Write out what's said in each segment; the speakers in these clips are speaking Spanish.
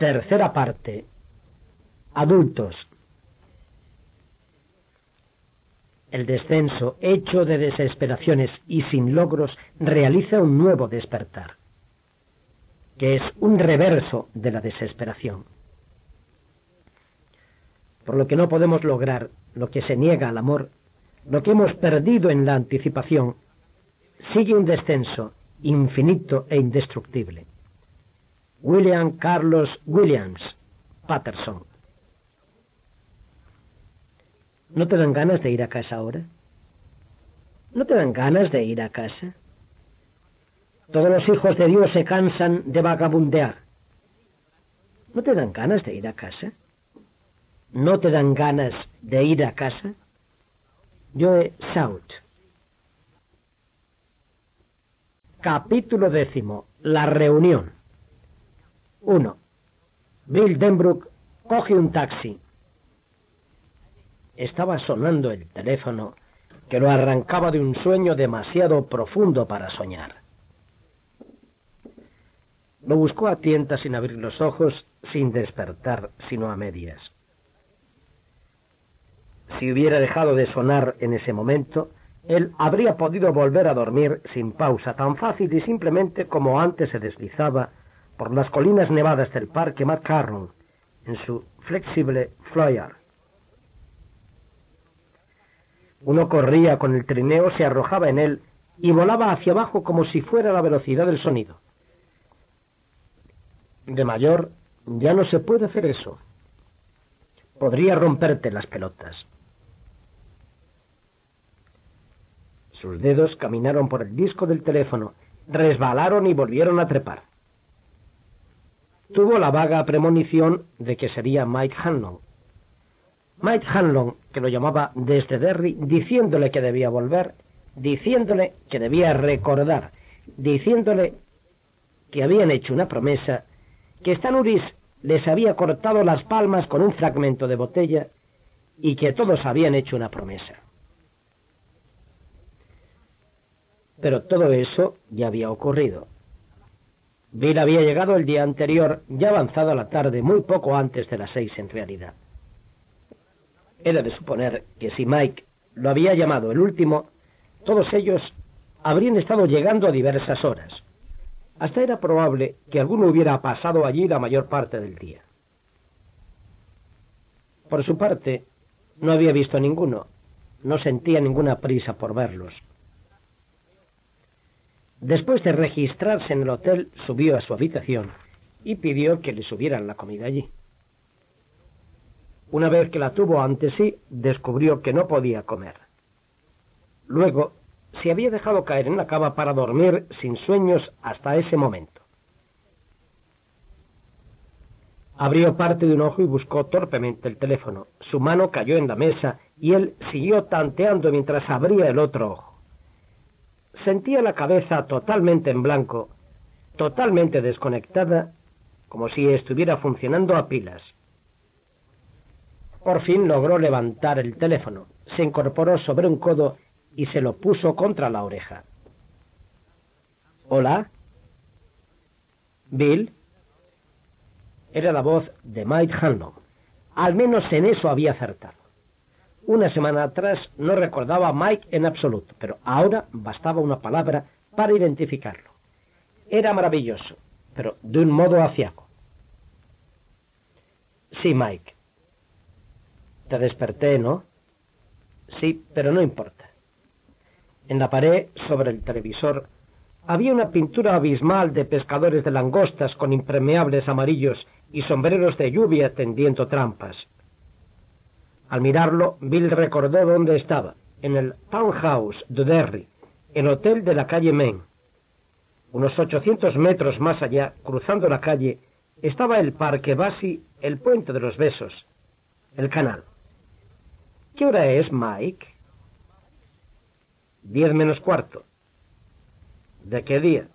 Tercera parte. Adultos. El descenso, hecho de desesperaciones y sin logros, realiza un nuevo despertar, que es un reverso de la desesperación. Por lo que no podemos lograr lo que se niega al amor, lo que hemos perdido en la anticipación, sigue un descenso infinito e indestructible. William Carlos Williams Patterson. ¿No te dan ganas de ir a casa ahora? ¿No te dan ganas de ir a casa? Todos los hijos de Dios se cansan de vagabundear. ¿No te dan ganas de ir a casa? ¿No te dan ganas de ir a casa? Joe South. Capítulo décimo. La reunión. 1. Bill Denbrook coge un taxi. Estaba sonando el teléfono que lo arrancaba de un sueño demasiado profundo para soñar. Lo buscó a tientas sin abrir los ojos, sin despertar, sino a medias. Si hubiera dejado de sonar en ese momento, él habría podido volver a dormir sin pausa, tan fácil y simplemente como antes se deslizaba por las colinas nevadas del parque McCarron en su flexible flyer. Uno corría con el trineo, se arrojaba en él y volaba hacia abajo como si fuera la velocidad del sonido. De mayor ya no se puede hacer eso. Podría romperte las pelotas. Sus dedos caminaron por el disco del teléfono, resbalaron y volvieron a trepar. Tuvo la vaga premonición de que sería Mike Hanlon. Mike Hanlon, que lo llamaba desde Derry, diciéndole que debía volver, diciéndole que debía recordar, diciéndole que habían hecho una promesa, que Stanuris les había cortado las palmas con un fragmento de botella y que todos habían hecho una promesa. Pero todo eso ya había ocurrido. Bill había llegado el día anterior, ya avanzado la tarde, muy poco antes de las seis en realidad. Era de suponer que si Mike lo había llamado el último, todos ellos habrían estado llegando a diversas horas. Hasta era probable que alguno hubiera pasado allí la mayor parte del día. Por su parte, no había visto ninguno, no sentía ninguna prisa por verlos. Después de registrarse en el hotel, subió a su habitación y pidió que le subieran la comida allí. Una vez que la tuvo ante sí, descubrió que no podía comer. Luego, se había dejado caer en la cama para dormir sin sueños hasta ese momento. Abrió parte de un ojo y buscó torpemente el teléfono. Su mano cayó en la mesa y él siguió tanteando mientras abría el otro ojo. Sentía la cabeza totalmente en blanco, totalmente desconectada, como si estuviera funcionando a pilas. Por fin logró levantar el teléfono, se incorporó sobre un codo y se lo puso contra la oreja. ¿Hola? ¿Bill? Era la voz de Mike Hanlon. Al menos en eso había acertado. Una semana atrás no recordaba a Mike en absoluto, pero ahora bastaba una palabra para identificarlo. Era maravilloso, pero de un modo aciago. Sí, Mike. Te desperté, ¿no? Sí, pero no importa. En la pared, sobre el televisor, había una pintura abismal de pescadores de langostas con impermeables amarillos y sombreros de lluvia tendiendo trampas. Al mirarlo, Bill recordó dónde estaba, en el Townhouse de Derry, el hotel de la calle Main. Unos 800 metros más allá, cruzando la calle, estaba el Parque Basi, el Puente de los Besos, el canal. ¿Qué hora es, Mike? Diez menos cuarto. ¿De qué día?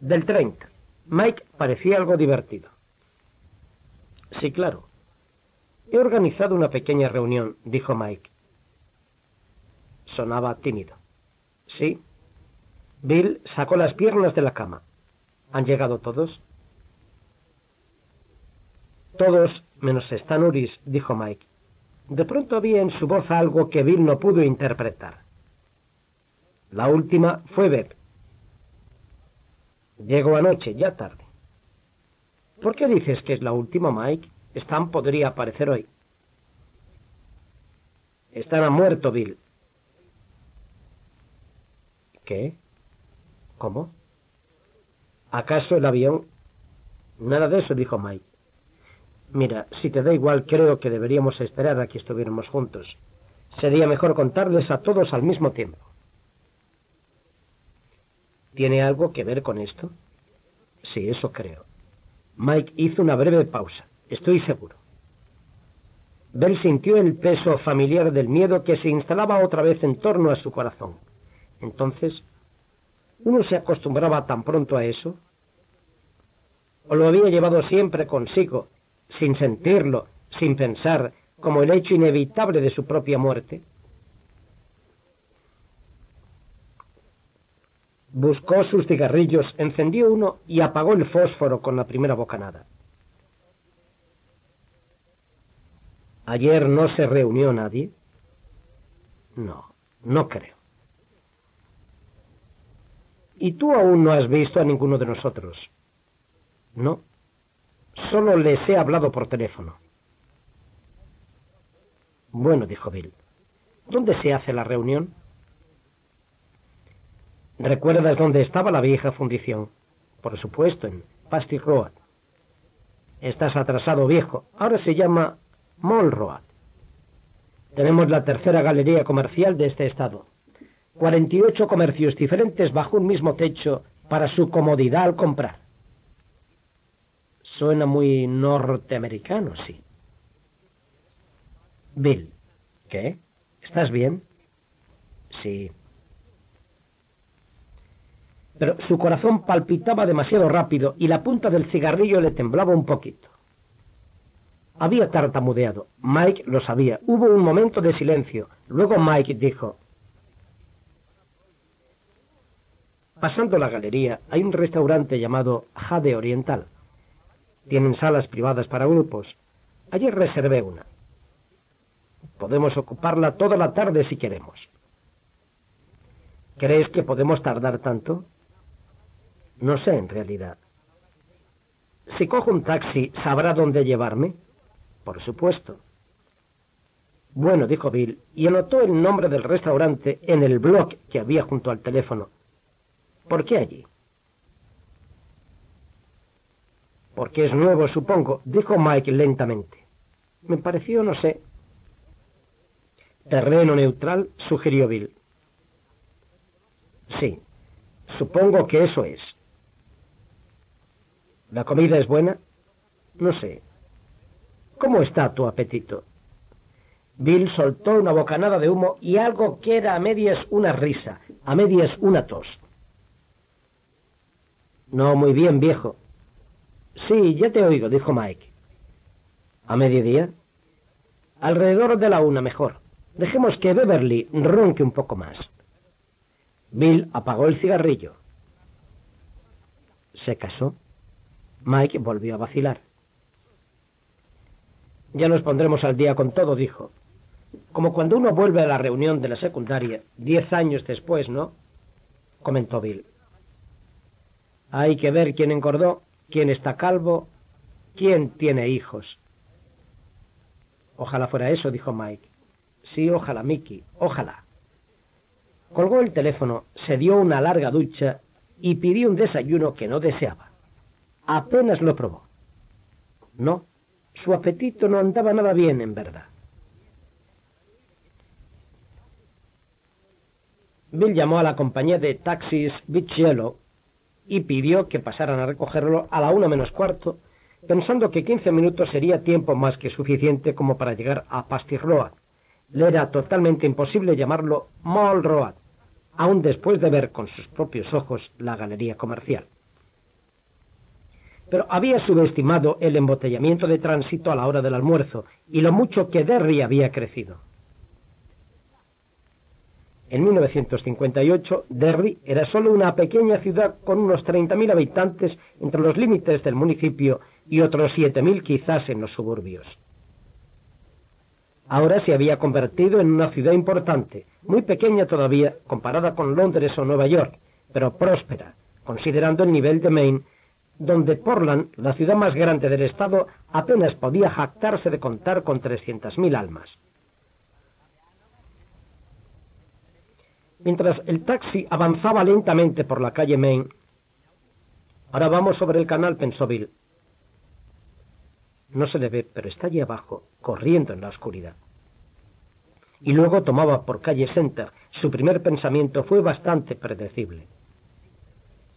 Del 30. Mike parecía algo divertido. Sí, claro. He organizado una pequeña reunión, dijo Mike. Sonaba tímido. Sí. Bill sacó las piernas de la cama. ¿Han llegado todos? Todos menos Stanuris, dijo Mike. De pronto había en su voz algo que Bill no pudo interpretar. La última fue Beth. Llegó anoche, ya tarde. ¿Por qué dices que es la última, Mike? Stan podría aparecer hoy. Stan muerto, Bill. ¿Qué? ¿Cómo? ¿Acaso el avión? Nada de eso, dijo Mike. Mira, si te da igual, creo que deberíamos esperar a que estuviéramos juntos. Sería mejor contarles a todos al mismo tiempo. ¿Tiene algo que ver con esto? Sí, eso creo. Mike hizo una breve pausa. Estoy seguro. Bell sintió el peso familiar del miedo que se instalaba otra vez en torno a su corazón. Entonces, ¿uno se acostumbraba tan pronto a eso? ¿O lo había llevado siempre consigo, sin sentirlo, sin pensar, como el hecho inevitable de su propia muerte? Buscó sus cigarrillos, encendió uno y apagó el fósforo con la primera bocanada. ¿Ayer no se reunió nadie? No, no creo. ¿Y tú aún no has visto a ninguno de nosotros? No. Solo les he hablado por teléfono. Bueno, dijo Bill. ¿Dónde se hace la reunión? ¿Recuerdas dónde estaba la vieja fundición? Por supuesto, en Pasty Road. Estás atrasado, viejo. Ahora se llama Mall. Tenemos la tercera galería comercial de este estado. 48 comercios diferentes bajo un mismo techo para su comodidad al comprar. Suena muy norteamericano, sí. Bill, ¿qué? ¿Estás bien? Sí. Pero su corazón palpitaba demasiado rápido y la punta del cigarrillo le temblaba un poquito. Había tartamudeado. Mike lo sabía. Hubo un momento de silencio. Luego Mike dijo, Pasando la galería hay un restaurante llamado Jade Oriental. Tienen salas privadas para grupos. Ayer reservé una. Podemos ocuparla toda la tarde si queremos. ¿Crees que podemos tardar tanto? No sé, en realidad. Si cojo un taxi, ¿sabrá dónde llevarme? Por supuesto. Bueno, dijo Bill, y anotó el nombre del restaurante en el blog que había junto al teléfono. ¿Por qué allí? Porque es nuevo, supongo, dijo Mike lentamente. Me pareció, no sé. Terreno neutral, sugirió Bill. Sí, supongo que eso es. ¿La comida es buena? No sé. ¿Cómo está tu apetito? Bill soltó una bocanada de humo y algo que era a medias una risa, a medias una tos. No muy bien, viejo. Sí, ya te oigo, dijo Mike. ¿A mediodía? Alrededor de la una, mejor. Dejemos que Beverly ronque un poco más. Bill apagó el cigarrillo. Se casó. Mike volvió a vacilar. Ya nos pondremos al día con todo, dijo. Como cuando uno vuelve a la reunión de la secundaria, diez años después, ¿no? comentó Bill. Hay que ver quién engordó, quién está calvo, quién tiene hijos. Ojalá fuera eso, dijo Mike. Sí, ojalá, Mickey, ojalá. Colgó el teléfono, se dio una larga ducha y pidió un desayuno que no deseaba. Apenas lo probó. No, su apetito no andaba nada bien, en verdad. Bill llamó a la compañía de taxis Beach Yellow y pidió que pasaran a recogerlo a la una menos cuarto, pensando que quince minutos sería tiempo más que suficiente como para llegar a Pasty Road. Le era totalmente imposible llamarlo Mall Road, aun después de ver con sus propios ojos la galería comercial. Pero había subestimado el embotellamiento de tránsito a la hora del almuerzo y lo mucho que Derry había crecido. En 1958, Derry era solo una pequeña ciudad con unos 30.000 habitantes entre los límites del municipio y otros 7.000 quizás en los suburbios. Ahora se había convertido en una ciudad importante, muy pequeña todavía comparada con Londres o Nueva York, pero próspera, considerando el nivel de Maine, donde Portland, la ciudad más grande del estado, apenas podía jactarse de contar con 300.000 almas. Mientras el taxi avanzaba lentamente por la calle Main, ahora vamos sobre el canal, pensó Bill. No se le ve, pero está allí abajo, corriendo en la oscuridad. Y luego tomaba por calle Center. Su primer pensamiento fue bastante predecible.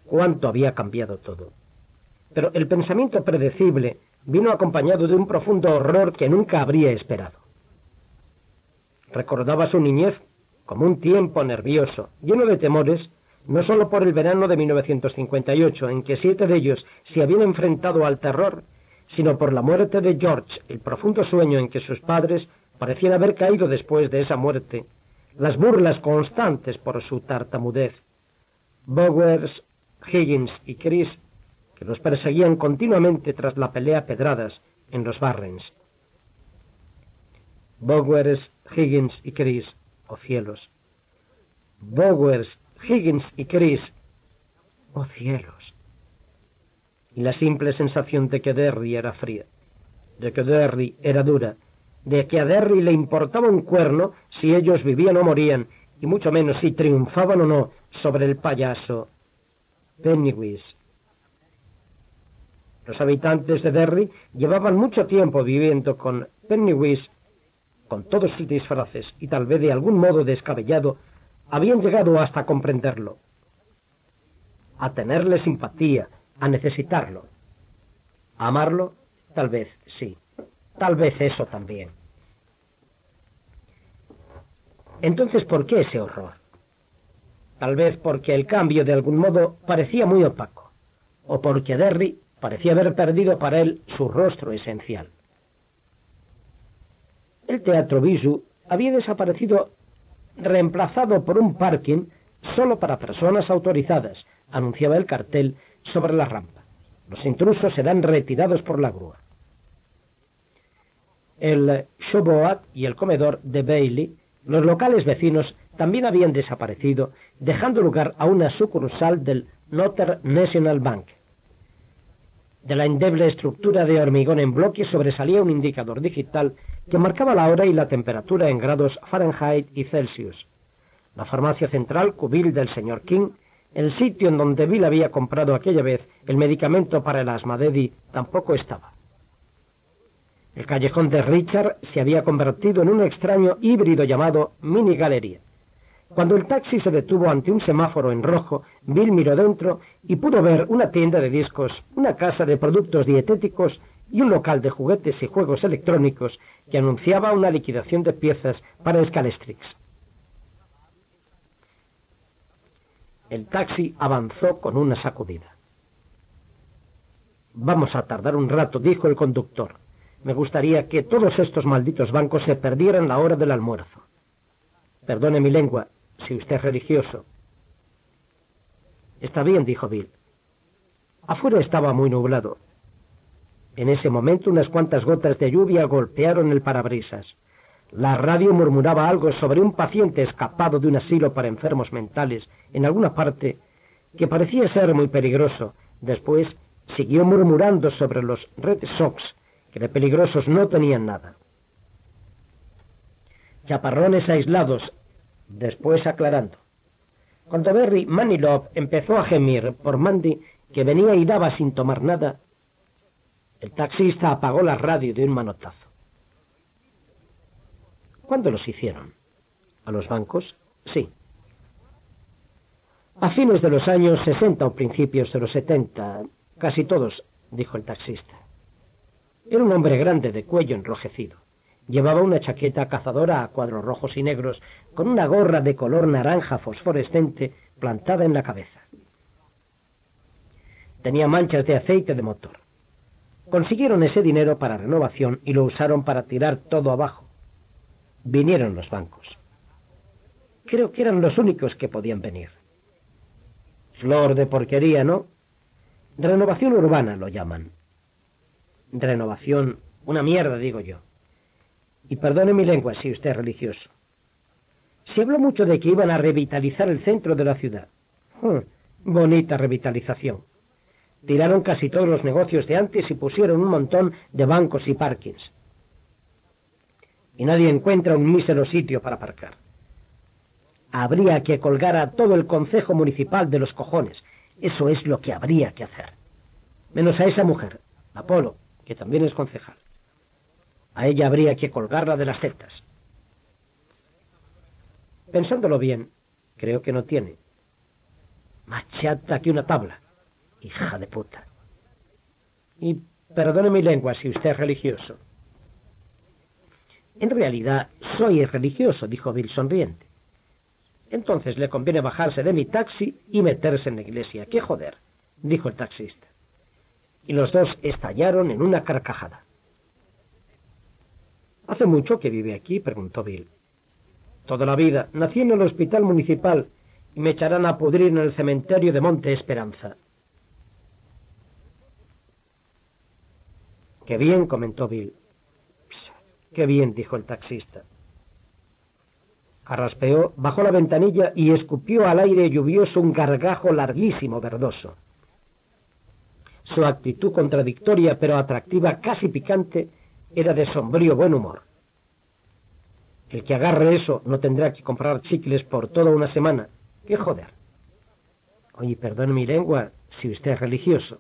Cuánto había cambiado todo. Pero el pensamiento predecible vino acompañado de un profundo horror que nunca habría esperado. Recordaba su niñez como un tiempo nervioso, lleno de temores, no solo por el verano de 1958, en que siete de ellos se habían enfrentado al terror, sino por la muerte de George, el profundo sueño en que sus padres parecían haber caído después de esa muerte, las burlas constantes por su tartamudez. Bowers, Higgins y Chris, que los perseguían continuamente tras la pelea pedradas en los Barrens. Bowers, Higgins y Chris oh cielos. Bowers, Higgins y Chris, oh cielos. Y la simple sensación de que Derry era fría, de que Derry era dura, de que a Derry le importaba un cuerno si ellos vivían o morían, y mucho menos si triunfaban o no sobre el payaso Pennywise. Los habitantes de Derry llevaban mucho tiempo viviendo con Pennywise con todos sus disfraces y tal vez de algún modo descabellado, habían llegado hasta comprenderlo, a tenerle simpatía, a necesitarlo. A amarlo, tal vez sí, tal vez eso también. Entonces, ¿por qué ese horror? Tal vez porque el cambio de algún modo parecía muy opaco, o porque Derry parecía haber perdido para él su rostro esencial. El Teatro Bijou había desaparecido reemplazado por un parking solo para personas autorizadas, anunciaba el cartel sobre la rampa. Los intrusos serán retirados por la grúa. El Showboat y el comedor de Bailey, los locales vecinos, también habían desaparecido, dejando lugar a una sucursal del Northern National Bank. De la endeble estructura de hormigón en bloque sobresalía un indicador digital que marcaba la hora y la temperatura en grados Fahrenheit y Celsius. La farmacia central cubil del señor King, el sitio en donde Bill había comprado aquella vez el medicamento para el asma de Eddie, tampoco estaba. El callejón de Richard se había convertido en un extraño híbrido llamado mini galería. Cuando el taxi se detuvo ante un semáforo en rojo, Bill miró dentro y pudo ver una tienda de discos, una casa de productos dietéticos y un local de juguetes y juegos electrónicos que anunciaba una liquidación de piezas para Scalestrix. El taxi avanzó con una sacudida. Vamos a tardar un rato, dijo el conductor. Me gustaría que todos estos malditos bancos se perdieran la hora del almuerzo. Perdone mi lengua, si usted es religioso. Está bien, dijo Bill. Afuera estaba muy nublado. En ese momento unas cuantas gotas de lluvia golpearon el parabrisas. La radio murmuraba algo sobre un paciente escapado de un asilo para enfermos mentales en alguna parte que parecía ser muy peligroso. Después siguió murmurando sobre los Red Sox, que de peligrosos no tenían nada. Chaparrones aislados después aclarando. Cuando Berry Manilov empezó a gemir por Mandy, que venía y daba sin tomar nada, el taxista apagó la radio de un manotazo. ¿Cuándo los hicieron? ¿A los bancos? Sí. A fines de los años 60 o principios de los 70, casi todos, dijo el taxista. Era un hombre grande de cuello enrojecido. Llevaba una chaqueta cazadora a cuadros rojos y negros, con una gorra de color naranja fosforescente plantada en la cabeza. Tenía manchas de aceite de motor. Consiguieron ese dinero para renovación y lo usaron para tirar todo abajo. Vinieron los bancos. Creo que eran los únicos que podían venir. Flor de porquería, ¿no? Renovación urbana lo llaman. Renovación, una mierda, digo yo. Y perdone mi lengua si usted es religioso. Se habló mucho de que iban a revitalizar el centro de la ciudad. Hmm, bonita revitalización. Tiraron casi todos los negocios de antes y pusieron un montón de bancos y parkings. Y nadie encuentra un mísero sitio para aparcar. Habría que colgar a todo el Consejo Municipal de los cojones. Eso es lo que habría que hacer. Menos a esa mujer, Apolo, que también es concejal. A ella habría que colgarla de las setas. Pensándolo bien, creo que no tiene. Machata que una tabla. Hija de puta. Y perdone mi lengua si usted es religioso. En realidad, soy religioso, dijo Bill sonriente. Entonces le conviene bajarse de mi taxi y meterse en la iglesia. ¡Qué joder! dijo el taxista. Y los dos estallaron en una carcajada. ¿Hace mucho que vive aquí? preguntó Bill. Toda la vida. Nací en el hospital municipal y me echarán a pudrir en el cementerio de Monte Esperanza. Qué bien, comentó Bill. Qué bien, dijo el taxista. Arraspeó, bajó la ventanilla y escupió al aire lluvioso un gargajo larguísimo, verdoso. Su actitud contradictoria pero atractiva, casi picante, era de sombrío buen humor. El que agarre eso no tendrá que comprar chicles por toda una semana. ¡Qué joder! Oye, perdone mi lengua, si usted es religioso.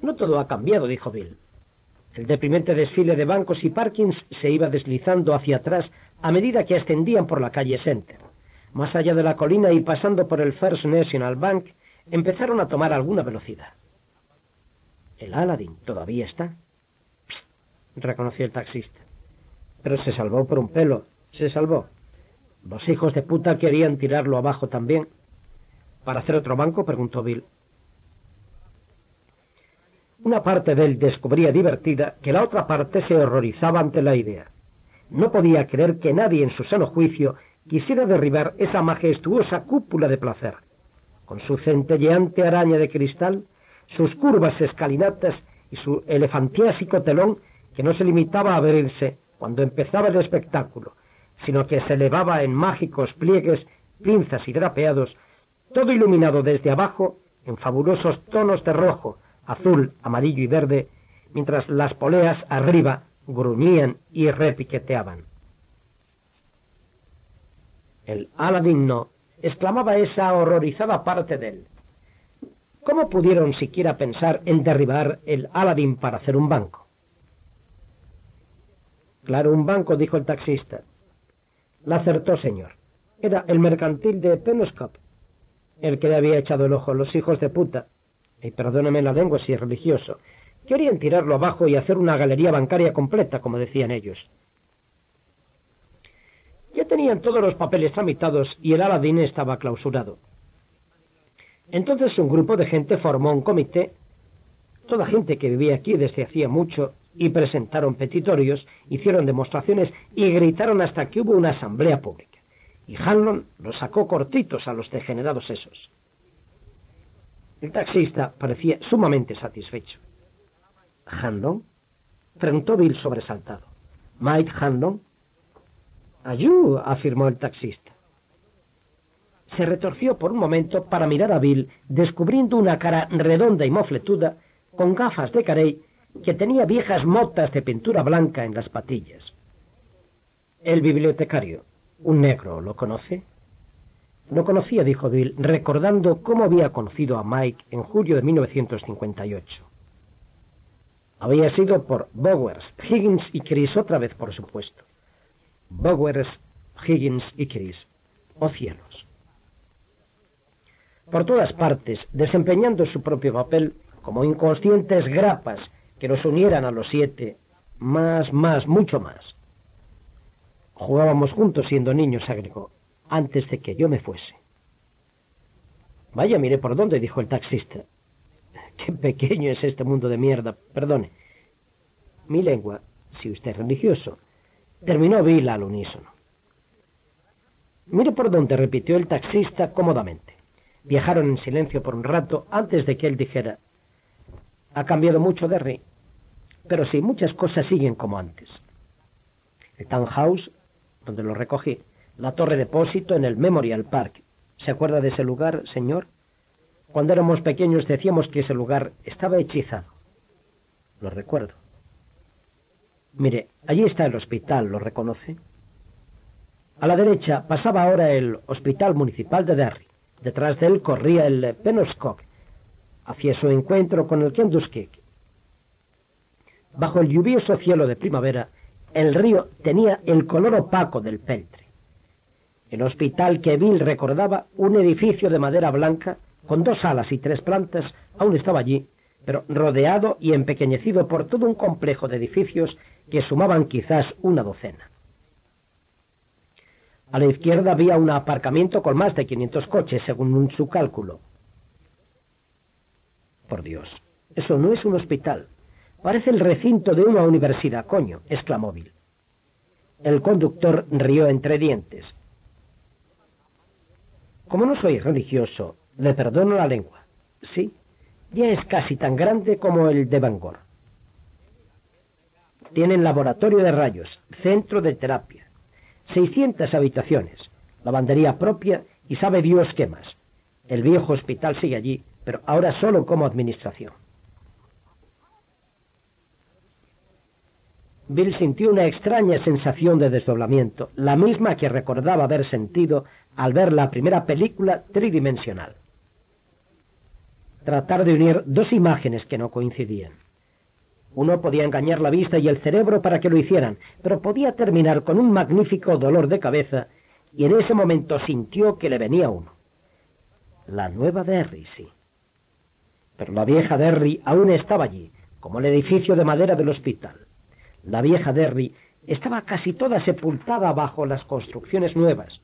No todo ha cambiado, dijo Bill. El deprimente desfile de bancos y parkings se iba deslizando hacia atrás a medida que ascendían por la calle Center. Más allá de la colina y pasando por el First National Bank, empezaron a tomar alguna velocidad. El Aladdin todavía está, reconoció el taxista. Pero se salvó por un pelo, se salvó. Los hijos de puta querían tirarlo abajo también. ¿Para hacer otro banco? preguntó Bill. Una parte de él descubría divertida que la otra parte se horrorizaba ante la idea. No podía creer que nadie en su sano juicio quisiera derribar esa majestuosa cúpula de placer. Con su centelleante araña de cristal, sus curvas escalinatas y su elefantiásico telón que no se limitaba a abrirse cuando empezaba el espectáculo, sino que se elevaba en mágicos pliegues, pinzas y drapeados, todo iluminado desde abajo en fabulosos tonos de rojo, azul, amarillo y verde, mientras las poleas arriba gruñían y repiqueteaban. El Aladín no, exclamaba esa horrorizada parte de él. ¿Cómo pudieron siquiera pensar en derribar el Aladín para hacer un banco? Claro, un banco, dijo el taxista. La acertó, señor. Era el mercantil de Penoscop, el que le había echado el ojo a los hijos de puta, y perdóneme la lengua si es religioso, querían tirarlo abajo y hacer una galería bancaria completa, como decían ellos. Ya tenían todos los papeles tramitados y el Aladín estaba clausurado. Entonces un grupo de gente formó un comité, toda gente que vivía aquí desde hacía mucho, y presentaron petitorios, hicieron demostraciones y gritaron hasta que hubo una asamblea pública. Y Hanlon los sacó cortitos a los degenerados esos. El taxista parecía sumamente satisfecho. ¿Handon? preguntó Bill sobresaltado. ¿Mike Handon? Ayú, afirmó el taxista. Se retorció por un momento para mirar a Bill, descubriendo una cara redonda y mofletuda, con gafas de carey, que tenía viejas motas de pintura blanca en las patillas. El bibliotecario, un negro, ¿lo conoce? Lo conocía, dijo Bill, recordando cómo había conocido a Mike en julio de 1958. Había sido por Bowers, Higgins y Chris otra vez, por supuesto. Bowers, Higgins y Chris. Oh cielos. Por todas partes, desempeñando su propio papel como inconscientes grapas que nos unieran a los siete, más, más, mucho más. Jugábamos juntos siendo niños, agregó antes de que yo me fuese. Vaya, mire por dónde, dijo el taxista. Qué pequeño es este mundo de mierda. Perdone. Mi lengua, si usted es religioso, terminó Bill al unísono. Mire por dónde, repitió el taxista cómodamente. Viajaron en silencio por un rato antes de que él dijera Ha cambiado mucho, Derry. Pero sí, muchas cosas siguen como antes. El townhouse, donde lo recogí, la torre depósito en el Memorial Park. ¿Se acuerda de ese lugar, señor? Cuando éramos pequeños decíamos que ese lugar estaba hechizado. Lo recuerdo. Mire, allí está el hospital, ¿lo reconoce? A la derecha pasaba ahora el Hospital Municipal de Derry. Detrás de él corría el Penobscot, hacia su encuentro con el Kentucky. Bajo el lluvioso cielo de primavera, el río tenía el color opaco del peltre. El hospital que Bill recordaba, un edificio de madera blanca, con dos alas y tres plantas, aún estaba allí, pero rodeado y empequeñecido por todo un complejo de edificios que sumaban quizás una docena. A la izquierda había un aparcamiento con más de 500 coches, según su cálculo. Por Dios, eso no es un hospital. Parece el recinto de una universidad, coño, exclamó Bill. El conductor rió entre dientes. Como no soy religioso, le perdono la lengua. Sí, ya es casi tan grande como el de Bangor. Tienen laboratorio de rayos, centro de terapia, 600 habitaciones, lavandería propia y sabe Dios qué más. El viejo hospital sigue allí, pero ahora solo como administración. Bill sintió una extraña sensación de desdoblamiento, la misma que recordaba haber sentido al ver la primera película tridimensional. Tratar de unir dos imágenes que no coincidían. Uno podía engañar la vista y el cerebro para que lo hicieran, pero podía terminar con un magnífico dolor de cabeza, y en ese momento sintió que le venía uno. La nueva Derry, sí. Pero la vieja Derry aún estaba allí, como el edificio de madera del hospital. La vieja Derry estaba casi toda sepultada bajo las construcciones nuevas,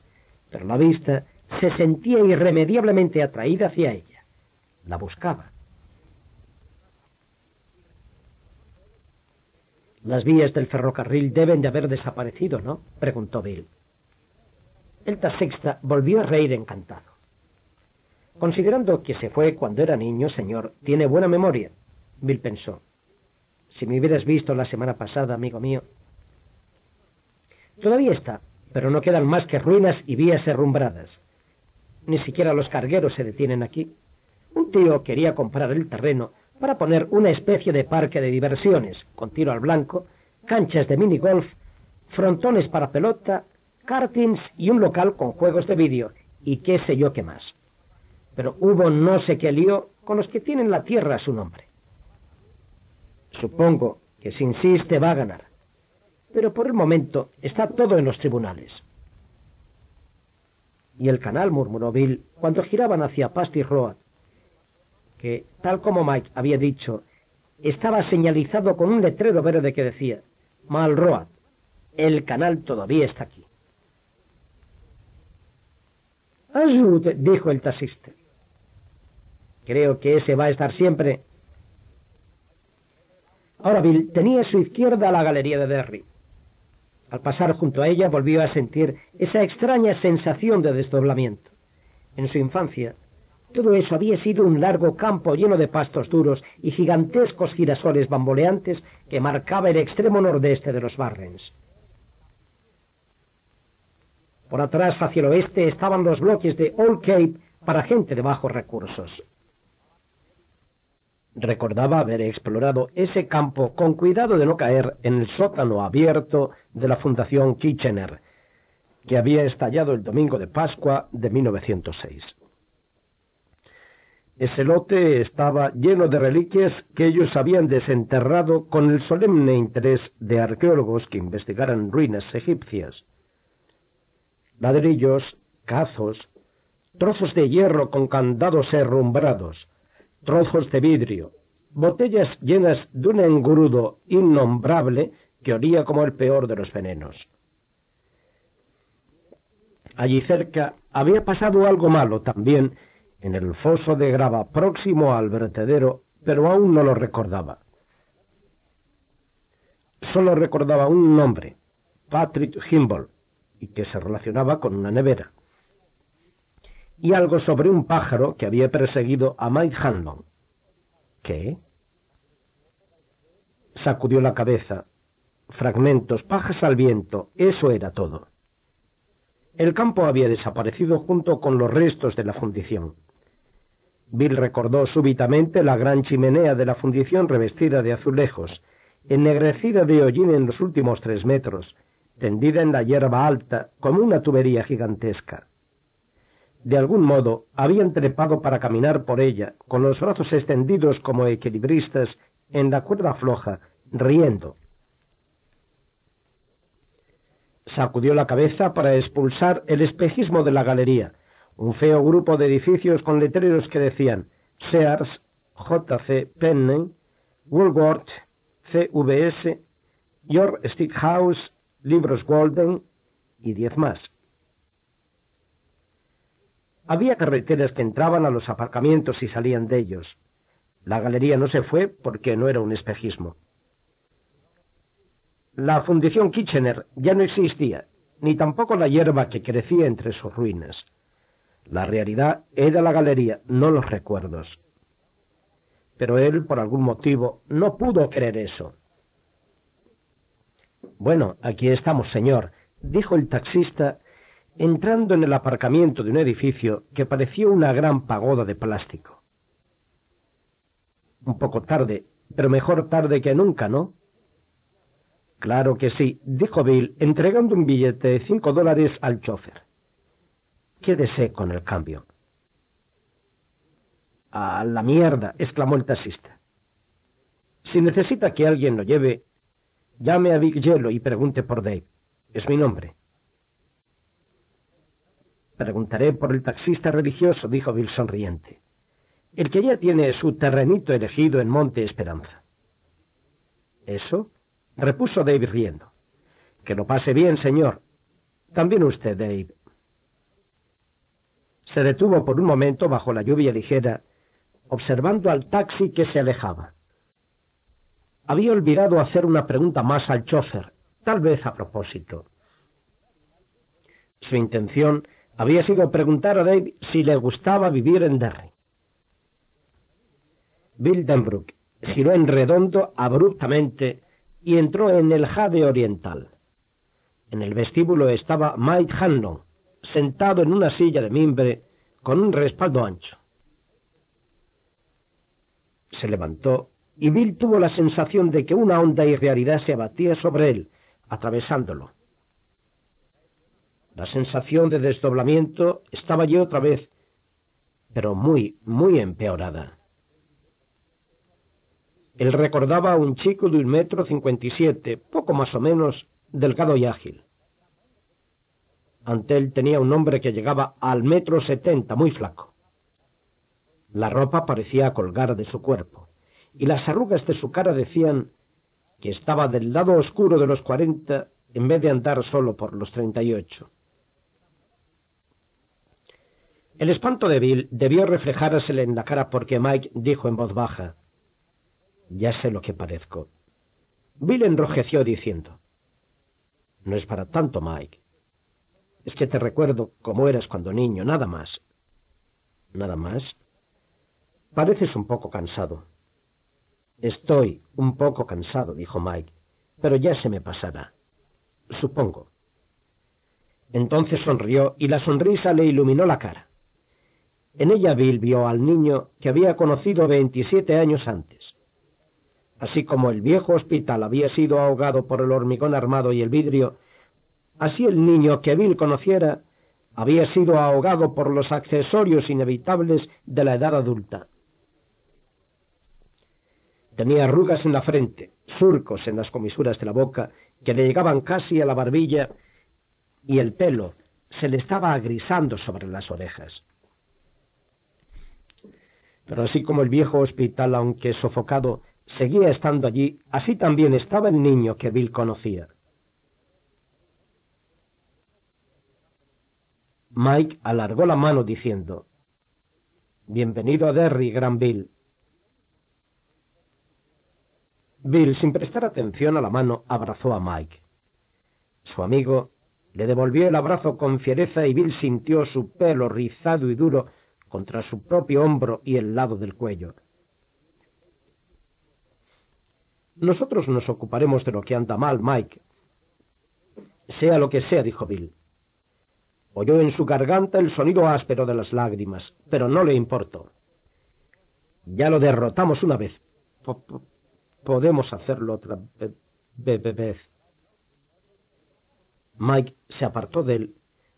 pero la vista se sentía irremediablemente atraída hacia ella. La buscaba. Las vías del ferrocarril deben de haber desaparecido, ¿no? preguntó Bill. El taxista volvió a reír encantado. Considerando que se fue cuando era niño, señor, tiene buena memoria. Bill pensó. Si me hubieras visto la semana pasada, amigo mío. Todavía está, pero no quedan más que ruinas y vías herrumbradas. Ni siquiera los cargueros se detienen aquí. Un tío quería comprar el terreno para poner una especie de parque de diversiones, con tiro al blanco, canchas de minigolf, frontones para pelota, kartings y un local con juegos de vídeo, y qué sé yo qué más. Pero hubo no sé qué lío con los que tienen la tierra a su nombre. Supongo que si insiste va a ganar. Pero por el momento está todo en los tribunales. Y el canal, murmuró Bill, cuando giraban hacia Pasty Road, que, tal como Mike había dicho, estaba señalizado con un letrero verde que decía Mal Road. El canal todavía está aquí. Ayúde, dijo el taxista. Creo que ese va a estar siempre. Ahora Bill tenía a su izquierda la galería de Derry. Al pasar junto a ella volvió a sentir esa extraña sensación de desdoblamiento. En su infancia, todo eso había sido un largo campo lleno de pastos duros y gigantescos girasoles bamboleantes que marcaba el extremo nordeste de los Barrens. Por atrás, hacia el oeste, estaban los bloques de Old Cape para gente de bajos recursos. Recordaba haber explorado ese campo con cuidado de no caer en el sótano abierto de la Fundación Kitchener, que había estallado el domingo de Pascua de 1906. Ese lote estaba lleno de reliquias que ellos habían desenterrado con el solemne interés de arqueólogos que investigaran ruinas egipcias. Ladrillos, cazos, trozos de hierro con candados herrumbrados, trozos de vidrio, botellas llenas de un engrudo innombrable que olía como el peor de los venenos. Allí cerca había pasado algo malo también en el foso de grava próximo al vertedero, pero aún no lo recordaba. Solo recordaba un nombre, Patrick Himble, y que se relacionaba con una nevera. Y algo sobre un pájaro que había perseguido a Mike Hanlon. ¿Qué? Sacudió la cabeza. Fragmentos, pajas al viento, eso era todo. El campo había desaparecido junto con los restos de la fundición. Bill recordó súbitamente la gran chimenea de la fundición revestida de azulejos, ennegrecida de hollín en los últimos tres metros, tendida en la hierba alta como una tubería gigantesca. De algún modo habían trepado para caminar por ella, con los brazos extendidos como equilibristas en la cuerda floja, riendo, sacudió la cabeza para expulsar el espejismo de la galería, un feo grupo de edificios con letreros que decían Sears, J.C. Penney, Woolworth, CVS, York Stick House, Libros Golden y diez más. Había carreteras que entraban a los aparcamientos y salían de ellos. La galería no se fue porque no era un espejismo. La fundición Kitchener ya no existía, ni tampoco la hierba que crecía entre sus ruinas. La realidad era la galería, no los recuerdos. Pero él, por algún motivo, no pudo creer eso. Bueno, aquí estamos, señor, dijo el taxista, entrando en el aparcamiento de un edificio que parecía una gran pagoda de plástico. Un poco tarde, pero mejor tarde que nunca, ¿no? Claro que sí, dijo Bill, entregando un billete de cinco dólares al chofer. Quédese con el cambio. A la mierda, exclamó el taxista. Si necesita que alguien lo lleve, llame a Big Yellow y pregunte por Dave. Es mi nombre. Preguntaré por el taxista religioso, dijo Bill sonriente. El que ya tiene su terrenito elegido en Monte Esperanza. ¿Eso? repuso Dave riendo. Que lo pase bien, señor. También usted, Dave. Se detuvo por un momento bajo la lluvia ligera, observando al taxi que se alejaba. Había olvidado hacer una pregunta más al chofer, tal vez a propósito. Su intención había sido preguntar a Dave si le gustaba vivir en Derry. Bill Denbrook giró en redondo abruptamente y entró en el Jade Oriental. En el vestíbulo estaba Mike Hanlon, sentado en una silla de mimbre con un respaldo ancho. Se levantó y Bill tuvo la sensación de que una honda irrealidad se abatía sobre él, atravesándolo. La sensación de desdoblamiento estaba allí otra vez, pero muy, muy empeorada. Él recordaba a un chico de un metro cincuenta y siete, poco más o menos, delgado y ágil. Ante él tenía un hombre que llegaba al metro setenta, muy flaco. La ropa parecía colgar de su cuerpo, y las arrugas de su cara decían que estaba del lado oscuro de los cuarenta en vez de andar solo por los treinta y ocho. El espanto de Bill debió reflejársele en la cara porque Mike dijo en voz baja ya sé lo que parezco. Bill enrojeció diciendo, No es para tanto, Mike. Es que te recuerdo cómo eras cuando niño, nada más. ¿Nada más? Pareces un poco cansado. Estoy un poco cansado, dijo Mike, pero ya se me pasará. Supongo. Entonces sonrió y la sonrisa le iluminó la cara. En ella Bill vio al niño que había conocido veintisiete años antes. Así como el viejo hospital había sido ahogado por el hormigón armado y el vidrio, así el niño que Bill conociera había sido ahogado por los accesorios inevitables de la edad adulta. Tenía arrugas en la frente, surcos en las comisuras de la boca que le llegaban casi a la barbilla y el pelo se le estaba agrisando sobre las orejas. Pero así como el viejo hospital, aunque sofocado, seguía estando allí, así también estaba el niño que Bill conocía. Mike alargó la mano diciendo, Bienvenido a Derry, gran Bill. Bill, sin prestar atención a la mano, abrazó a Mike. Su amigo Le devolvió el abrazo con fiereza y Bill sintió su pelo rizado y duro contra su propio hombro y el lado del cuello. Nosotros nos ocuparemos de lo que anda mal, Mike. Sea lo que sea, dijo Bill. Oyó en su garganta el sonido áspero de las lágrimas, pero no le importó. Ya lo derrotamos una vez. podemos hacerlo otra vez. Mike se apartó de él,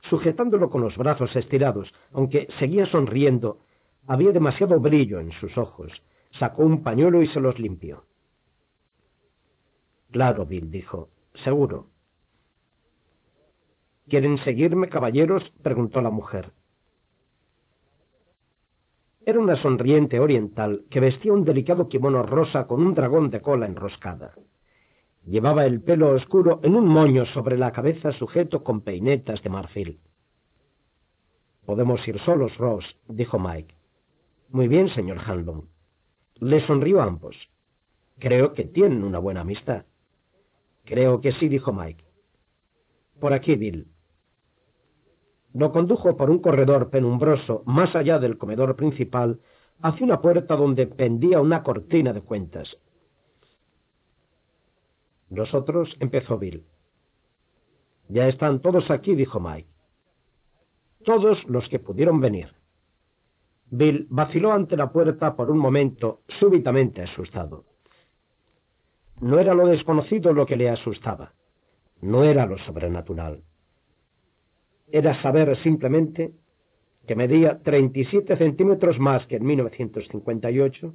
sujetándolo con los brazos estirados, aunque seguía sonriendo. Había demasiado brillo en sus ojos. Sacó un pañuelo y se los limpió. Claro, Bill dijo. Seguro. ¿Quieren seguirme, caballeros? preguntó la mujer. Era una sonriente oriental que vestía un delicado kimono rosa con un dragón de cola enroscada. Llevaba el pelo oscuro en un moño sobre la cabeza sujeto con peinetas de marfil. Podemos ir solos, Ross, dijo Mike. Muy bien, señor Hanlon. Le sonrió a ambos. Creo que tienen una buena amistad. Creo que sí, dijo Mike. Por aquí, Bill. Lo condujo por un corredor penumbroso más allá del comedor principal hacia una puerta donde pendía una cortina de cuentas. Nosotros, empezó Bill. Ya están todos aquí, dijo Mike. Todos los que pudieron venir. Bill vaciló ante la puerta por un momento, súbitamente asustado. No era lo desconocido lo que le asustaba, no era lo sobrenatural. Era saber simplemente que medía 37 centímetros más que en 1958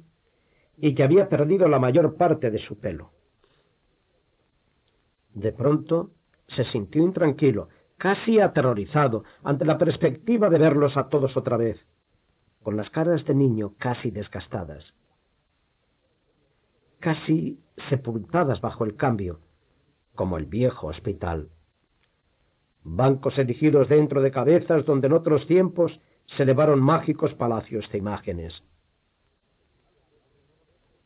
y que había perdido la mayor parte de su pelo. De pronto se sintió intranquilo, casi aterrorizado ante la perspectiva de verlos a todos otra vez, con las caras de niño casi desgastadas casi sepultadas bajo el cambio, como el viejo hospital. Bancos erigidos dentro de cabezas donde en otros tiempos se elevaron mágicos palacios de imágenes.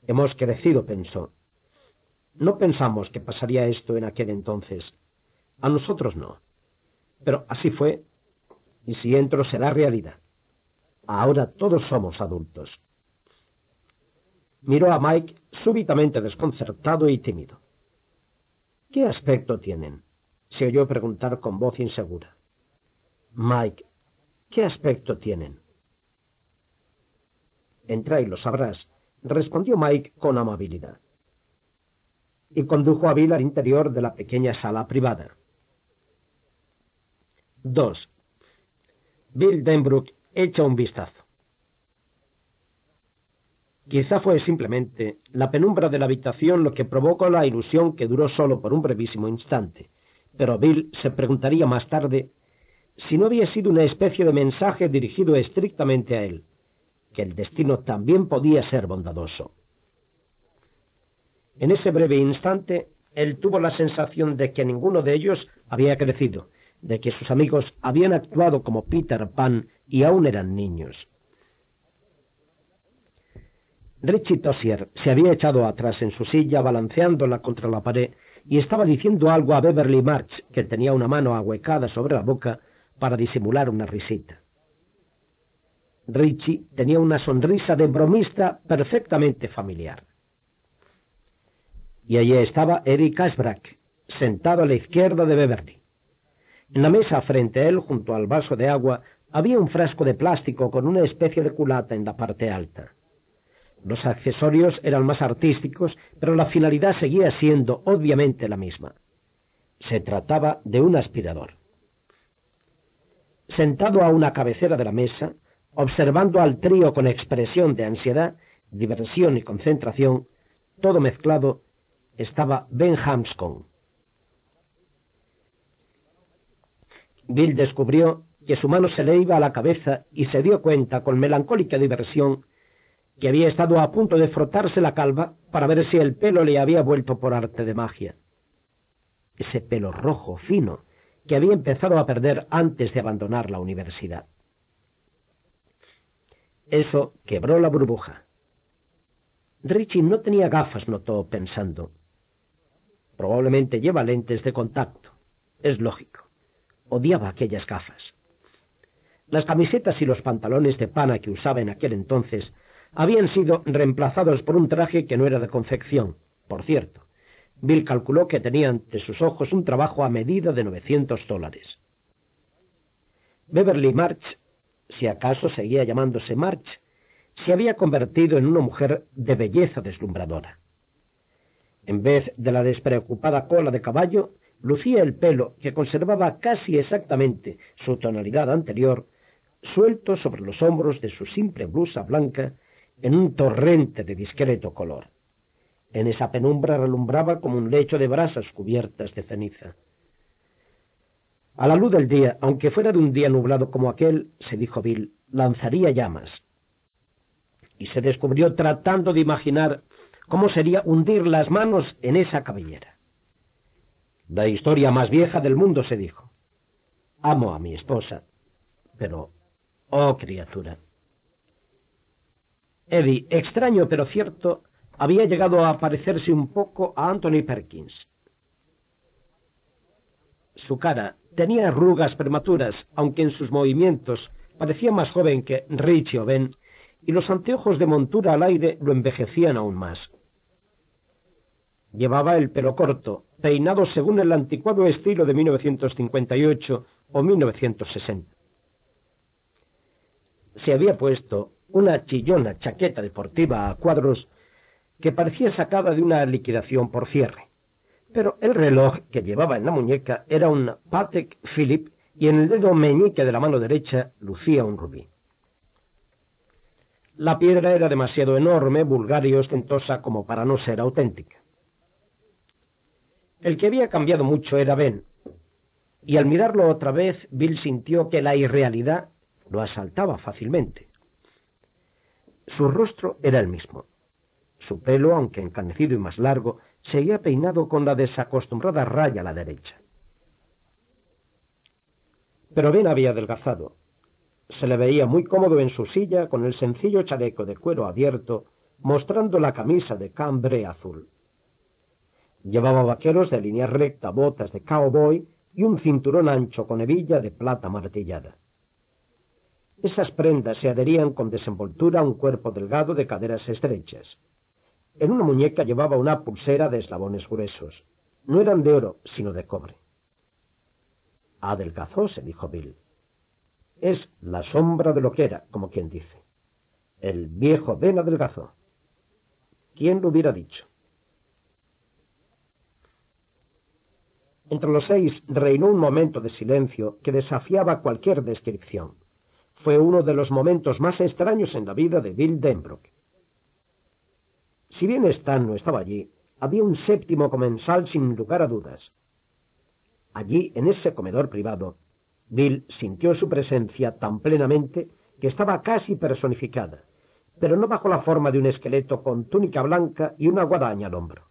Hemos crecido, pensó. No pensamos que pasaría esto en aquel entonces. A nosotros no. Pero así fue, y si entro será realidad. Ahora todos somos adultos. Miró a Mike súbitamente desconcertado y tímido. ¿Qué aspecto tienen? Se oyó preguntar con voz insegura. Mike, ¿qué aspecto tienen? Entra y lo sabrás, respondió Mike con amabilidad. Y condujo a Bill al interior de la pequeña sala privada. 2. Bill Denbrook echa un vistazo. Quizá fue simplemente la penumbra de la habitación lo que provocó la ilusión que duró solo por un brevísimo instante, pero Bill se preguntaría más tarde si no había sido una especie de mensaje dirigido estrictamente a él, que el destino también podía ser bondadoso. En ese breve instante, él tuvo la sensación de que ninguno de ellos había crecido, de que sus amigos habían actuado como Peter Pan y aún eran niños. Richie Tossier se había echado atrás en su silla, balanceándola contra la pared, y estaba diciendo algo a Beverly March, que tenía una mano ahuecada sobre la boca para disimular una risita. Richie tenía una sonrisa de bromista perfectamente familiar. Y allí estaba Eric Ashbrack, sentado a la izquierda de Beverly. En la mesa frente a él, junto al vaso de agua, había un frasco de plástico con una especie de culata en la parte alta. Los accesorios eran más artísticos, pero la finalidad seguía siendo obviamente la misma. Se trataba de un aspirador. Sentado a una cabecera de la mesa, observando al trío con expresión de ansiedad, diversión y concentración, todo mezclado, estaba Ben Hampscombe. Bill descubrió que su mano se le iba a la cabeza y se dio cuenta con melancólica diversión que había estado a punto de frotarse la calva para ver si el pelo le había vuelto por arte de magia. Ese pelo rojo, fino, que había empezado a perder antes de abandonar la universidad. Eso quebró la burbuja. Richie no tenía gafas, notó pensando. Probablemente lleva lentes de contacto. Es lógico. odiaba aquellas gafas. Las camisetas y los pantalones de pana que usaba en aquel entonces habían sido reemplazados por un traje que no era de confección, por cierto. Bill calculó que tenía ante sus ojos un trabajo a medida de 900 dólares. Beverly March, si acaso seguía llamándose March, se había convertido en una mujer de belleza deslumbradora. En vez de la despreocupada cola de caballo, lucía el pelo, que conservaba casi exactamente su tonalidad anterior, suelto sobre los hombros de su simple blusa blanca en un torrente de discreto color. En esa penumbra relumbraba como un lecho de brasas cubiertas de ceniza. A la luz del día, aunque fuera de un día nublado como aquel, se dijo Bill, lanzaría llamas. Y se descubrió tratando de imaginar cómo sería hundir las manos en esa cabellera. La historia más vieja del mundo, se dijo. Amo a mi esposa, pero, oh criatura. Eddie, extraño pero cierto, había llegado a parecerse un poco a Anthony Perkins. Su cara tenía arrugas prematuras, aunque en sus movimientos parecía más joven que Richie o Ben, y los anteojos de montura al aire lo envejecían aún más. Llevaba el pelo corto, peinado según el anticuado estilo de 1958 o 1960. Se había puesto una chillona chaqueta deportiva a cuadros que parecía sacada de una liquidación por cierre. Pero el reloj que llevaba en la muñeca era un Patek Philippe y en el dedo meñique de la mano derecha lucía un rubí. La piedra era demasiado enorme, vulgar y ostentosa como para no ser auténtica. El que había cambiado mucho era Ben, y al mirarlo otra vez, Bill sintió que la irrealidad lo asaltaba fácilmente. Su rostro era el mismo, su pelo, aunque encanecido y más largo, seguía peinado con la desacostumbrada raya a la derecha. Pero Ben había adelgazado. Se le veía muy cómodo en su silla con el sencillo chaleco de cuero abierto, mostrando la camisa de cambre azul. Llevaba vaqueros de línea recta, botas de cowboy y un cinturón ancho con hebilla de plata martillada. Esas prendas se adherían con desenvoltura a un cuerpo delgado de caderas estrechas. En una muñeca llevaba una pulsera de eslabones gruesos. No eran de oro, sino de cobre. Adelgazó, se dijo Bill. Es la sombra de lo que era, como quien dice. El viejo Ben adelgazó. ¿Quién lo hubiera dicho? Entre los seis reinó un momento de silencio que desafiaba cualquier descripción. Fue uno de los momentos más extraños en la vida de Bill Denbrook. Si bien Stan no estaba allí, había un séptimo comensal sin lugar a dudas. Allí, en ese comedor privado, Bill sintió su presencia tan plenamente que estaba casi personificada, pero no bajo la forma de un esqueleto con túnica blanca y una guadaña al hombro.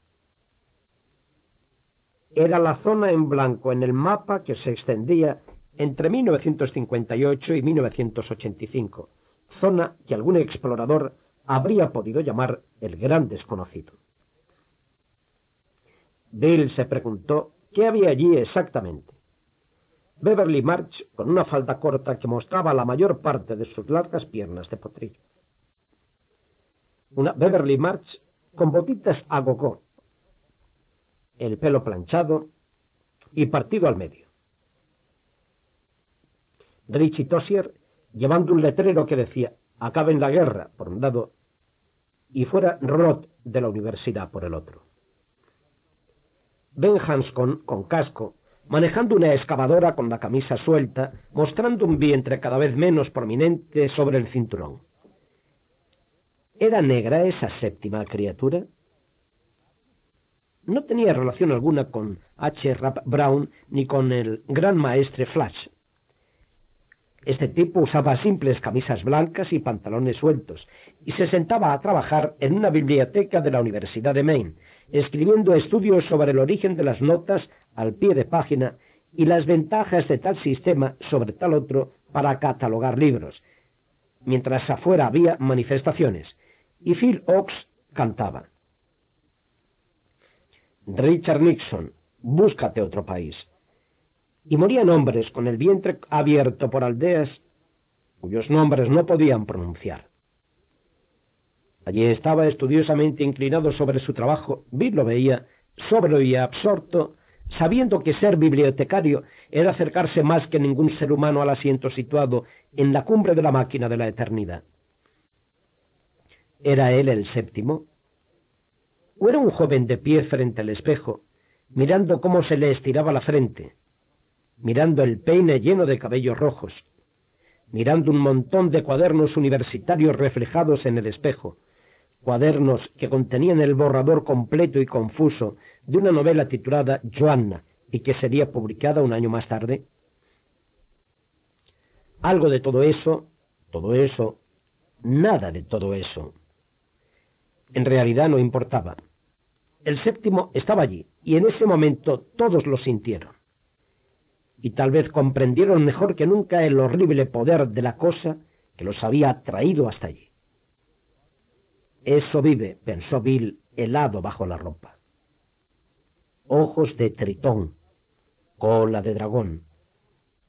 Era la zona en blanco en el mapa que se extendía entre 1958 y 1985, zona que algún explorador habría podido llamar el gran desconocido. Bill se preguntó qué había allí exactamente. Beverly March con una falda corta que mostraba la mayor parte de sus largas piernas de potrillo. Una Beverly March con botitas a gogó, el pelo planchado y partido al medio. Richie Tossier llevando un letrero que decía acaben la guerra por un lado y fuera Roth de la universidad por el otro. Ben Hanscon, con casco, manejando una excavadora con la camisa suelta, mostrando un vientre cada vez menos prominente sobre el cinturón. ¿Era negra esa séptima criatura? No tenía relación alguna con H. Rap Brown ni con el gran maestre Flash, este tipo usaba simples camisas blancas y pantalones sueltos, y se sentaba a trabajar en una biblioteca de la Universidad de Maine, escribiendo estudios sobre el origen de las notas al pie de página y las ventajas de tal sistema sobre tal otro para catalogar libros, mientras afuera había manifestaciones, y Phil Oaks cantaba. Richard Nixon, búscate otro país. Y morían hombres con el vientre abierto por aldeas cuyos nombres no podían pronunciar. Allí estaba estudiosamente inclinado sobre su trabajo, Bill lo veía, sobre y absorto, sabiendo que ser bibliotecario era acercarse más que ningún ser humano al asiento situado en la cumbre de la máquina de la eternidad. ¿Era él el séptimo? ¿O era un joven de pie frente al espejo, mirando cómo se le estiraba la frente, mirando el peine lleno de cabellos rojos, mirando un montón de cuadernos universitarios reflejados en el espejo, cuadernos que contenían el borrador completo y confuso de una novela titulada Joanna y que sería publicada un año más tarde? Algo de todo eso, todo eso, nada de todo eso. En realidad no importaba. El séptimo estaba allí y en ese momento todos lo sintieron. Y tal vez comprendieron mejor que nunca el horrible poder de la cosa que los había traído hasta allí. Eso vive, pensó Bill, helado bajo la ropa. Ojos de tritón, cola de dragón,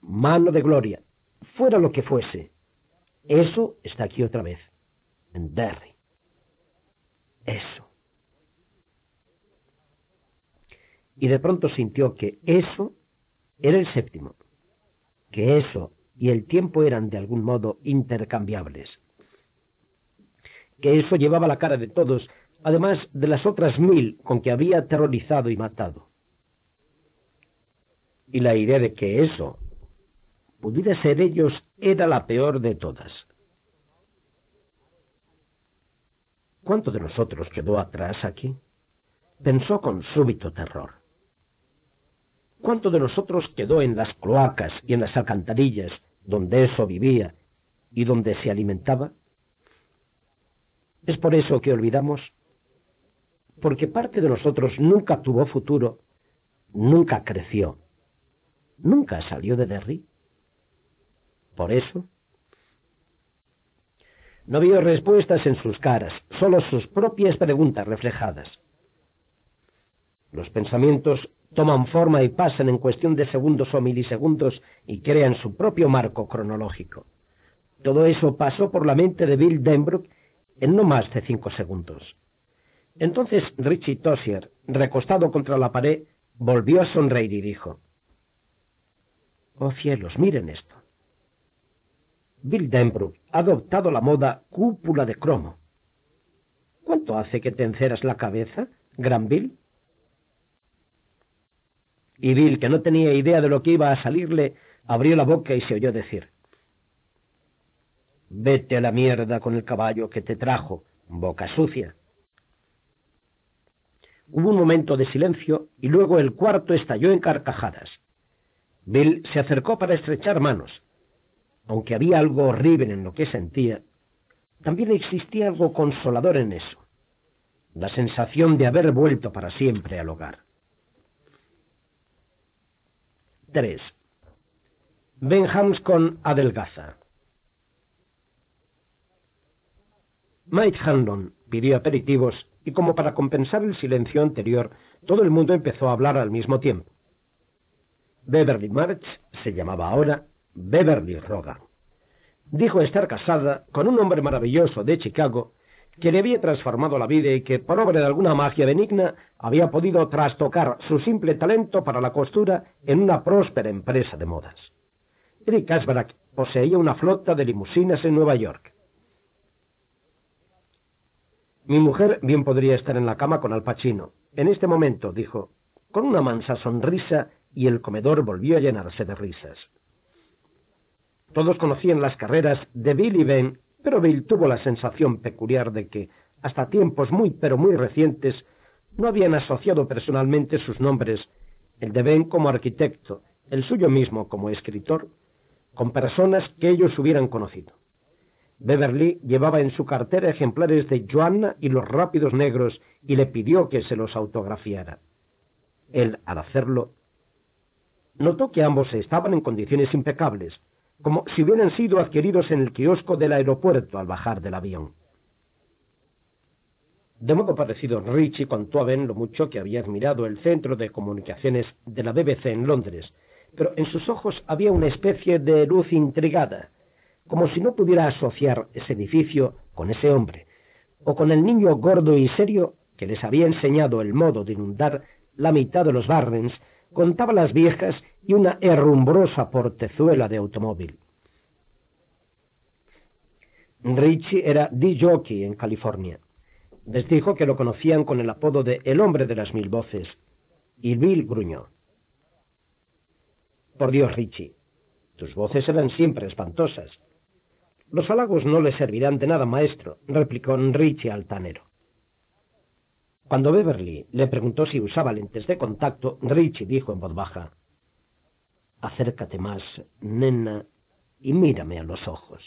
mano de gloria, fuera lo que fuese. Eso está aquí otra vez, en Derry. Eso. Y de pronto sintió que eso era el séptimo, que eso y el tiempo eran de algún modo intercambiables que eso llevaba la cara de todos, además de las otras mil con que había aterrorizado y matado. Y la idea de que eso pudiera ser ellos era la peor de todas. ¿Cuánto de nosotros quedó atrás aquí? Pensó con súbito terror. ¿Cuánto de nosotros quedó en las cloacas y en las alcantarillas donde eso vivía y donde se alimentaba? Es por eso que olvidamos, porque parte de nosotros nunca tuvo futuro, nunca creció, nunca salió de Derry. Por eso, no vio respuestas en sus caras, solo sus propias preguntas reflejadas. Los pensamientos toman forma y pasan en cuestión de segundos o milisegundos y crean su propio marco cronológico. Todo eso pasó por la mente de Bill Denbrook en no más de cinco segundos. Entonces Richie Tossier, recostado contra la pared, volvió a sonreír y dijo, Oh cielos, miren esto. Bill Denbrook ha adoptado la moda cúpula de cromo. ¿Cuánto hace que te enceras la cabeza, Gran Bill? Y Bill, que no tenía idea de lo que iba a salirle, abrió la boca y se oyó decir, Vete a la mierda con el caballo que te trajo, boca sucia. Hubo un momento de silencio y luego el cuarto estalló en carcajadas. Bill se acercó para estrechar manos. Aunque había algo horrible en lo que sentía, también existía algo consolador en eso. La sensación de haber vuelto para siempre al hogar. 3. Ben con adelgaza. Mike Hanlon pidió aperitivos y como para compensar el silencio anterior, todo el mundo empezó a hablar al mismo tiempo. Beverly March se llamaba ahora Beverly Rogan. Dijo estar casada con un hombre maravilloso de Chicago que le había transformado la vida y que, por obra de alguna magia benigna, había podido trastocar su simple talento para la costura en una próspera empresa de modas. Eric Asbarak poseía una flota de limusinas en Nueva York. Mi mujer bien podría estar en la cama con Al Pacino. En este momento, dijo, con una mansa sonrisa, y el comedor volvió a llenarse de risas. Todos conocían las carreras de Bill y Ben, pero Bill tuvo la sensación peculiar de que, hasta tiempos muy pero muy recientes, no habían asociado personalmente sus nombres, el de Ben como arquitecto, el suyo mismo como escritor, con personas que ellos hubieran conocido. Beverly llevaba en su cartera ejemplares de Joanna y los rápidos negros y le pidió que se los autografiara. Él, al hacerlo, notó que ambos estaban en condiciones impecables, como si hubieran sido adquiridos en el kiosco del aeropuerto al bajar del avión. De modo parecido, Richie contó a Ben lo mucho que había admirado el centro de comunicaciones de la BBC en Londres, pero en sus ojos había una especie de luz intrigada, como si no pudiera asociar ese edificio con ese hombre, o con el niño gordo y serio que les había enseñado el modo de inundar la mitad de los Barrens, contaba las viejas y una herrumbrosa portezuela de automóvil. Richie era D-Jockey en California. Les dijo que lo conocían con el apodo de El hombre de las mil voces, y Bill gruñó. Por Dios, Richie, tus voces eran siempre espantosas. Los halagos no le servirán de nada, maestro, replicó Richie altanero. Cuando Beverly le preguntó si usaba lentes de contacto, Richie dijo en voz baja, Acércate más, nena, y mírame a los ojos.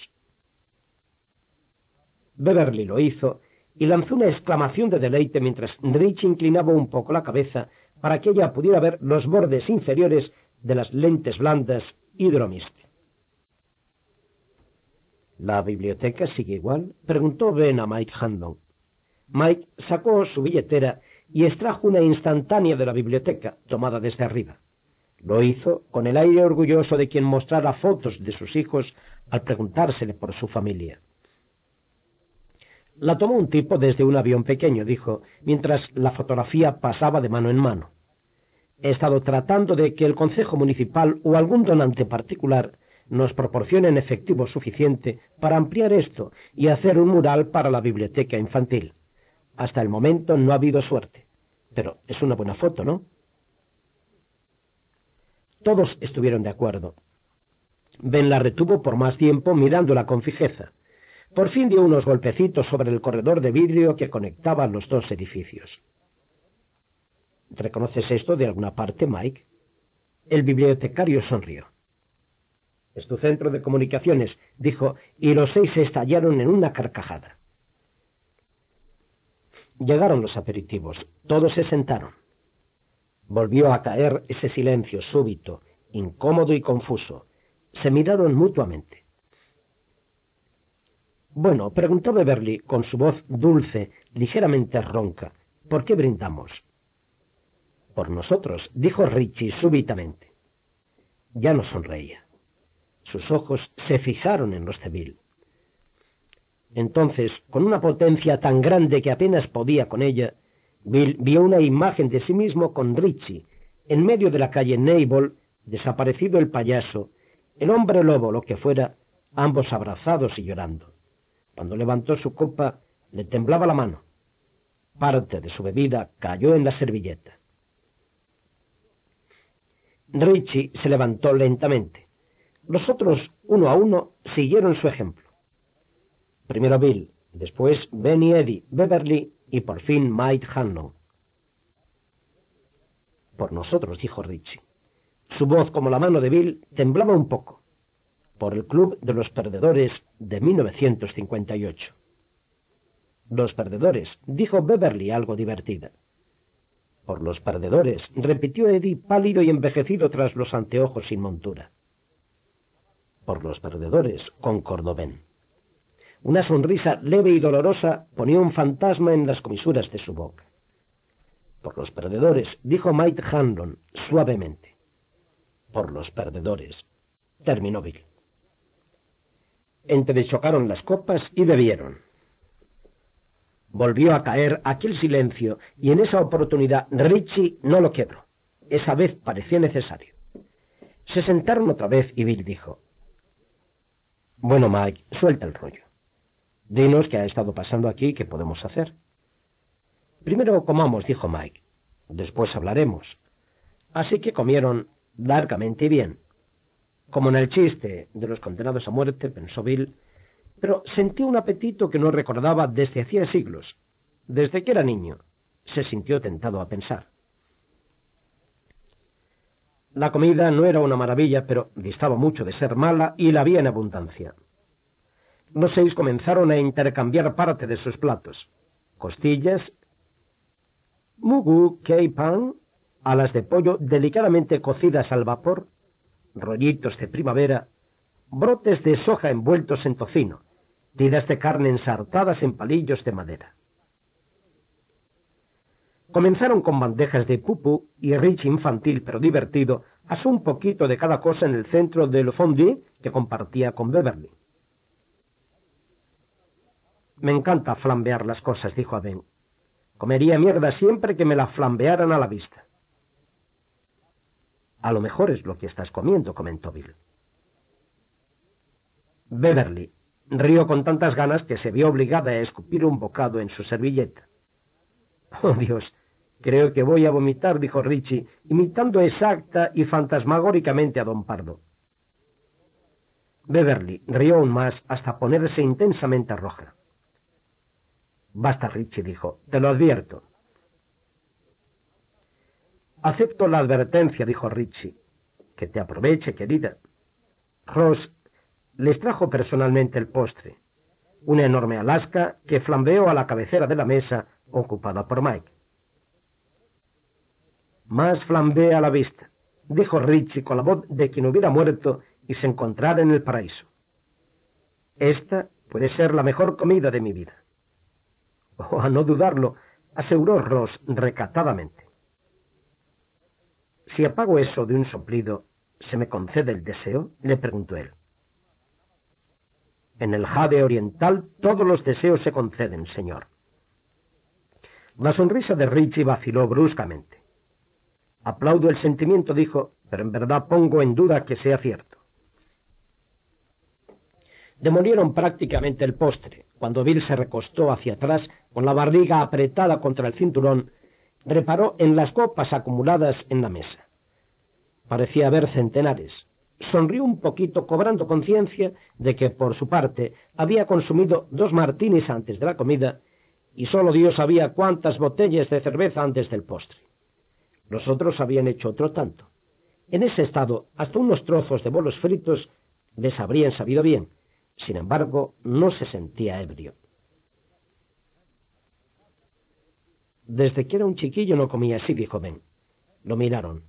Beverly lo hizo y lanzó una exclamación de deleite mientras Richie inclinaba un poco la cabeza para que ella pudiera ver los bordes inferiores de las lentes blandas hidromiste. ¿La biblioteca sigue igual? preguntó Ben a Mike Handon. Mike sacó su billetera y extrajo una instantánea de la biblioteca, tomada desde arriba. Lo hizo con el aire orgulloso de quien mostrara fotos de sus hijos al preguntársele por su familia. La tomó un tipo desde un avión pequeño, dijo, mientras la fotografía pasaba de mano en mano. He estado tratando de que el Consejo Municipal o algún donante particular nos proporcionen efectivo suficiente para ampliar esto y hacer un mural para la biblioteca infantil. Hasta el momento no ha habido suerte, pero es una buena foto, ¿no? Todos estuvieron de acuerdo. Ben la retuvo por más tiempo mirándola con fijeza. Por fin dio unos golpecitos sobre el corredor de vidrio que conectaba los dos edificios. ¿Reconoces esto de alguna parte, Mike? El bibliotecario sonrió. Es tu centro de comunicaciones, dijo, y los seis se estallaron en una carcajada. Llegaron los aperitivos. Todos se sentaron. Volvió a caer ese silencio súbito, incómodo y confuso. Se miraron mutuamente. Bueno, preguntó Beverly con su voz dulce, ligeramente ronca. ¿Por qué brindamos? Por nosotros, dijo Richie súbitamente. Ya no sonreía. Sus ojos se fijaron en los Bill. Entonces, con una potencia tan grande que apenas podía con ella, Bill vio una imagen de sí mismo con Richie, en medio de la calle Nable, desaparecido el payaso, el hombre lobo, lo que fuera, ambos abrazados y llorando. Cuando levantó su copa, le temblaba la mano. Parte de su bebida cayó en la servilleta. Richie se levantó lentamente. Los otros, uno a uno, siguieron su ejemplo. Primero Bill, después Ben y Eddie, Beverly y por fin Mike Hanlon. Por nosotros, dijo Richie. Su voz, como la mano de Bill, temblaba un poco por el Club de los Perdedores de 1958. Los perdedores, dijo Beverly algo divertida. Por los perdedores, repitió Eddie pálido y envejecido tras los anteojos sin montura. Por los perdedores, concordó Ben. Una sonrisa leve y dolorosa ponía un fantasma en las comisuras de su boca. Por los perdedores, dijo Mike Hanlon suavemente. Por los perdedores, terminó Bill entrechocaron las copas y bebieron. Volvió a caer aquel silencio y en esa oportunidad Richie no lo quebró. Esa vez parecía necesario. Se sentaron otra vez y Bill dijo, Bueno, Mike, suelta el rollo. Dinos qué ha estado pasando aquí y qué podemos hacer. Primero comamos, dijo Mike. Después hablaremos. Así que comieron largamente y bien como en el chiste de los condenados a muerte, pensó Bill, pero sentí un apetito que no recordaba desde hacía siglos. Desde que era niño, se sintió tentado a pensar. La comida no era una maravilla, pero distaba mucho de ser mala y la había en abundancia. Los seis comenzaron a intercambiar parte de sus platos. Costillas, mugu, pan, alas de pollo delicadamente cocidas al vapor, rollitos de primavera, brotes de soja envueltos en tocino, tiras de carne ensartadas en palillos de madera. Comenzaron con bandejas de pupu y Rich infantil pero divertido asó un poquito de cada cosa en el centro del fondue que compartía con Beverly. Me encanta flambear las cosas, dijo Ben. Comería mierda siempre que me la flambearan a la vista. A lo mejor es lo que estás comiendo, comentó Bill. Beverly rió con tantas ganas que se vio obligada a escupir un bocado en su servilleta. Oh, Dios, creo que voy a vomitar, dijo Richie, imitando exacta y fantasmagóricamente a don Pardo. Beverly rió aún más hasta ponerse intensamente roja. Basta, Richie, dijo, te lo advierto. Acepto la advertencia, dijo Richie. Que te aproveche, querida. Ross les trajo personalmente el postre, una enorme Alaska que flambeó a la cabecera de la mesa ocupada por Mike. Más flambea a la vista, dijo Richie con la voz de quien hubiera muerto y se encontrara en el paraíso. Esta puede ser la mejor comida de mi vida. Oh, a no dudarlo, aseguró Ross recatadamente. Si apago eso de un soplido, ¿se me concede el deseo? le preguntó él. En el jade oriental todos los deseos se conceden, señor. La sonrisa de Richie vaciló bruscamente. Aplaudo el sentimiento, dijo, pero en verdad pongo en duda que sea cierto. Demolieron prácticamente el postre. Cuando Bill se recostó hacia atrás, con la barriga apretada contra el cinturón, reparó en las copas acumuladas en la mesa. Parecía haber centenares. Sonrió un poquito, cobrando conciencia de que, por su parte, había consumido dos martinis antes de la comida y solo Dios sabía cuántas botellas de cerveza antes del postre. Los otros habían hecho otro tanto. En ese estado, hasta unos trozos de bolos fritos les habrían sabido bien. Sin embargo, no se sentía ebrio. Desde que era un chiquillo no comía así, dijo Ben. Lo miraron.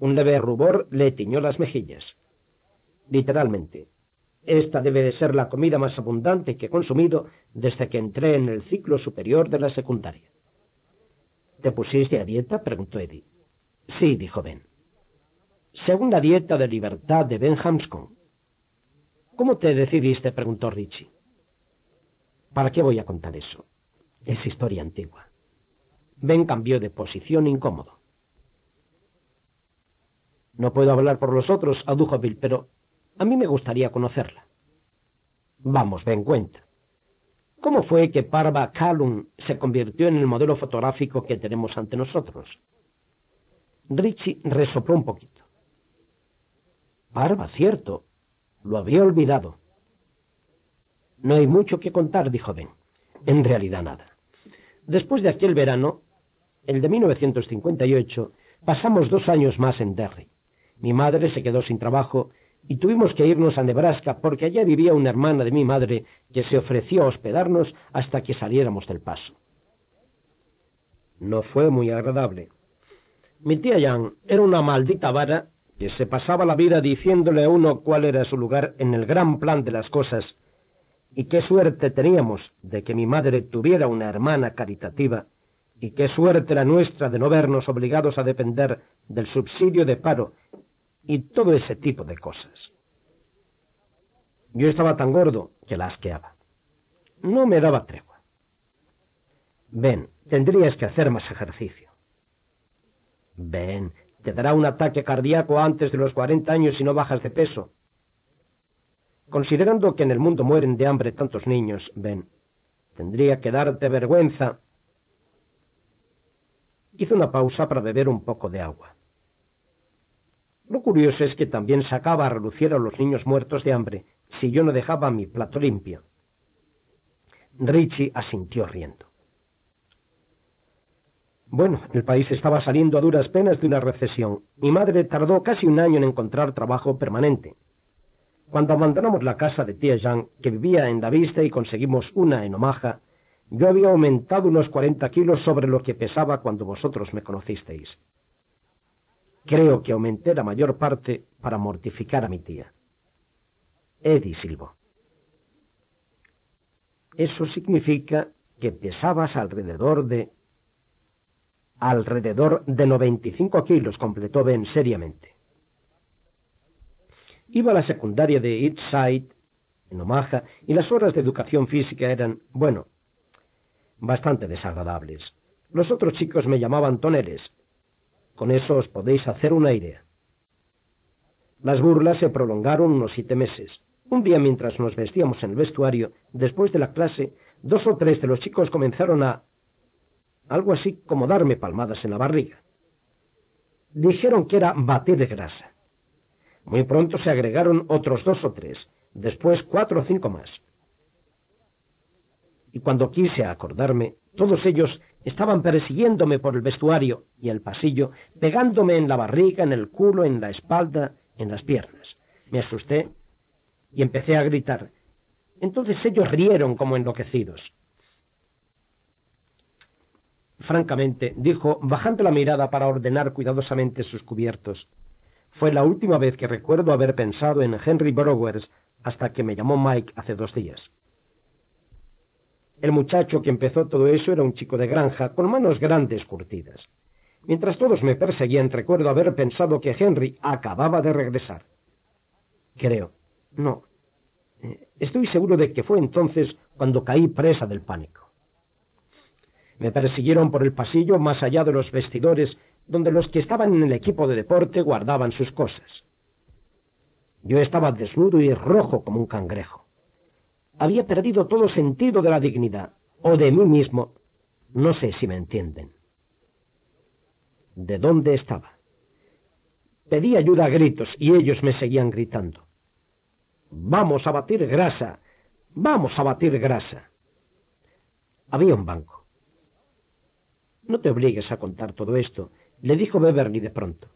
Un leve rubor le tiñó las mejillas. Literalmente, esta debe de ser la comida más abundante que he consumido desde que entré en el ciclo superior de la secundaria. ¿Te pusiste a dieta? preguntó Eddie. Sí, dijo Ben. Segunda dieta de libertad de Ben Hamscon. ¿Cómo te decidiste? preguntó Richie. ¿Para qué voy a contar eso? Es historia antigua. Ben cambió de posición incómodo. No puedo hablar por los otros, adujo Bill, pero a mí me gustaría conocerla. Vamos, Ben, cuenta. ¿Cómo fue que Parva Kalum se convirtió en el modelo fotográfico que tenemos ante nosotros? Richie resopló un poquito. Parva, cierto. Lo había olvidado. No hay mucho que contar, dijo Ben. En realidad nada. Después de aquel verano, el de 1958, pasamos dos años más en Derry. Mi madre se quedó sin trabajo y tuvimos que irnos a Nebraska porque allá vivía una hermana de mi madre que se ofreció a hospedarnos hasta que saliéramos del paso. No fue muy agradable. Mi tía Jan era una maldita vara que se pasaba la vida diciéndole a uno cuál era su lugar en el gran plan de las cosas y qué suerte teníamos de que mi madre tuviera una hermana caritativa y qué suerte la nuestra de no vernos obligados a depender del subsidio de paro y todo ese tipo de cosas. Yo estaba tan gordo que la asqueaba. No me daba tregua. Ven, tendrías que hacer más ejercicio. Ven, te dará un ataque cardíaco antes de los cuarenta años si no bajas de peso. Considerando que en el mundo mueren de hambre tantos niños, ven, tendría que darte vergüenza. Hizo una pausa para beber un poco de agua. Lo curioso es que también sacaba a relucir a los niños muertos de hambre si yo no dejaba mi plato limpio. Richie asintió riendo. Bueno, el país estaba saliendo a duras penas de una recesión. Mi madre tardó casi un año en encontrar trabajo permanente. Cuando abandonamos la casa de tía Jean, que vivía en la vista, y conseguimos una en Omaha, yo había aumentado unos cuarenta kilos sobre lo que pesaba cuando vosotros me conocisteis. Creo que aumenté la mayor parte para mortificar a mi tía. Eddie silbó. Eso significa que pesabas alrededor de... alrededor de 95 kilos, completó Ben seriamente. Iba a la secundaria de Eastside, en Omaha, y las horas de educación física eran, bueno, bastante desagradables. Los otros chicos me llamaban toneles. Con eso os podéis hacer una idea. Las burlas se prolongaron unos siete meses. Un día mientras nos vestíamos en el vestuario, después de la clase, dos o tres de los chicos comenzaron a... algo así como darme palmadas en la barriga. Dijeron que era batir de grasa. Muy pronto se agregaron otros dos o tres, después cuatro o cinco más. Y cuando quise acordarme, todos ellos estaban persiguiéndome por el vestuario y el pasillo, pegándome en la barriga, en el culo, en la espalda, en las piernas. Me asusté y empecé a gritar. Entonces ellos rieron como enloquecidos. Francamente, dijo, bajando la mirada para ordenar cuidadosamente sus cubiertos, fue la última vez que recuerdo haber pensado en Henry Browers hasta que me llamó Mike hace dos días. El muchacho que empezó todo eso era un chico de granja con manos grandes curtidas. Mientras todos me perseguían, recuerdo haber pensado que Henry acababa de regresar. Creo. No. Eh, estoy seguro de que fue entonces cuando caí presa del pánico. Me persiguieron por el pasillo más allá de los vestidores donde los que estaban en el equipo de deporte guardaban sus cosas. Yo estaba desnudo y rojo como un cangrejo. Había perdido todo sentido de la dignidad, o de mí mismo. No sé si me entienden de dónde estaba. Pedí ayuda a gritos y ellos me seguían gritando. Vamos a batir grasa, vamos a batir grasa. Había un banco. No te obligues a contar todo esto, le dijo Beverly de pronto.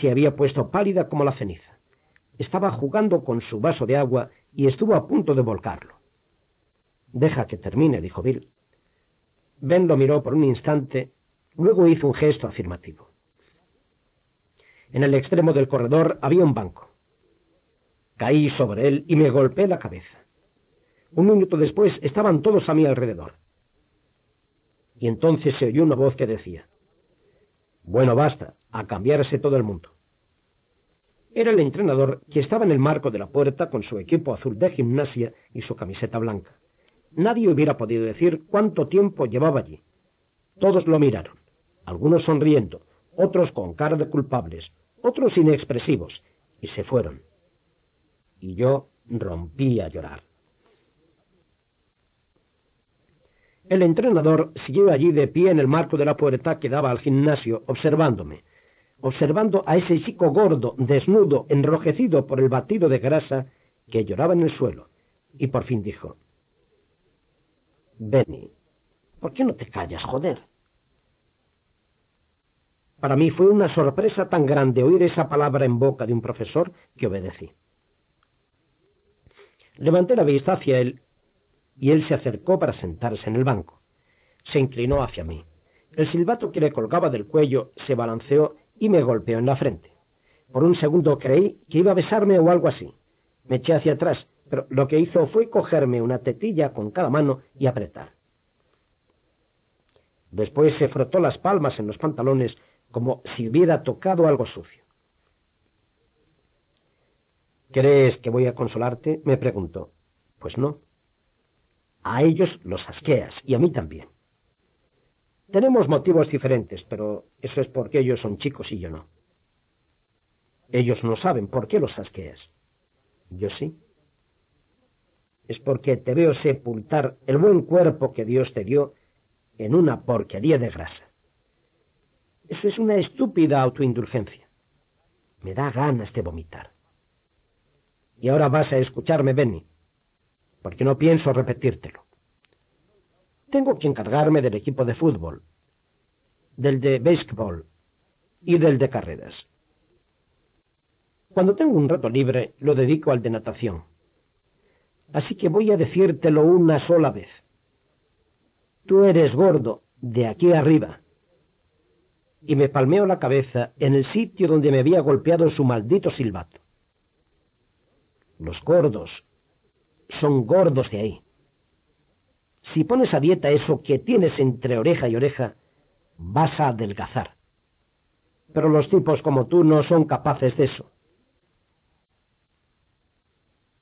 Se había puesto pálida como la ceniza. Estaba jugando con su vaso de agua y estuvo a punto de volcarlo. Deja que termine, dijo Bill. Ben lo miró por un instante Luego hizo un gesto afirmativo. En el extremo del corredor había un banco. Caí sobre él y me golpeé la cabeza. Un minuto después estaban todos a mi alrededor. Y entonces se oyó una voz que decía, Bueno, basta, a cambiarse todo el mundo. Era el entrenador que estaba en el marco de la puerta con su equipo azul de gimnasia y su camiseta blanca. Nadie hubiera podido decir cuánto tiempo llevaba allí. Todos lo miraron algunos sonriendo, otros con cara de culpables, otros inexpresivos, y se fueron. Y yo rompí a llorar. El entrenador siguió allí de pie en el marco de la puerta que daba al gimnasio, observándome, observando a ese chico gordo, desnudo, enrojecido por el batido de grasa, que lloraba en el suelo, y por fin dijo, Benny, ¿por qué no te callas, joder? Para mí fue una sorpresa tan grande oír esa palabra en boca de un profesor que obedecí. Levanté la vista hacia él y él se acercó para sentarse en el banco. Se inclinó hacia mí. El silbato que le colgaba del cuello se balanceó y me golpeó en la frente. Por un segundo creí que iba a besarme o algo así. Me eché hacia atrás, pero lo que hizo fue cogerme una tetilla con cada mano y apretar. Después se frotó las palmas en los pantalones como si hubiera tocado algo sucio. ¿Crees que voy a consolarte? me preguntó. Pues no. A ellos los asqueas y a mí también. Tenemos motivos diferentes, pero eso es porque ellos son chicos y yo no. Ellos no saben por qué los asqueas. Yo sí. Es porque te veo sepultar el buen cuerpo que Dios te dio en una porquería de grasa. Eso es una estúpida autoindulgencia. Me da ganas de vomitar. Y ahora vas a escucharme, Benny, porque no pienso repetírtelo. Tengo que encargarme del equipo de fútbol, del de béisbol y del de carreras. Cuando tengo un rato libre, lo dedico al de natación. Así que voy a decírtelo una sola vez. Tú eres gordo, de aquí arriba y me palmeó la cabeza en el sitio donde me había golpeado su maldito silbato. Los gordos son gordos de ahí. Si pones a dieta eso que tienes entre oreja y oreja, vas a adelgazar. Pero los tipos como tú no son capaces de eso.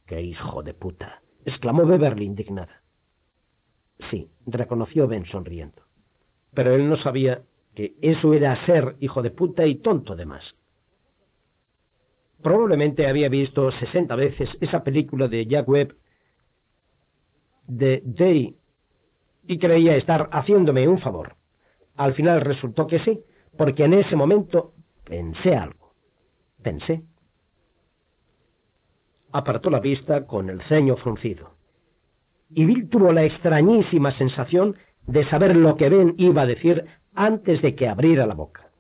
¡Qué hijo de puta! exclamó Beverly indignada. Sí, reconoció Ben sonriendo. Pero él no sabía que eso era ser hijo de puta y tonto de más. Probablemente había visto sesenta veces esa película de Jack Webb de Day y creía estar haciéndome un favor. Al final resultó que sí, porque en ese momento pensé algo. Pensé. Apartó la vista con el ceño fruncido. Y Bill tuvo la extrañísima sensación de saber lo que Ben iba a decir antes de que abriera la boca.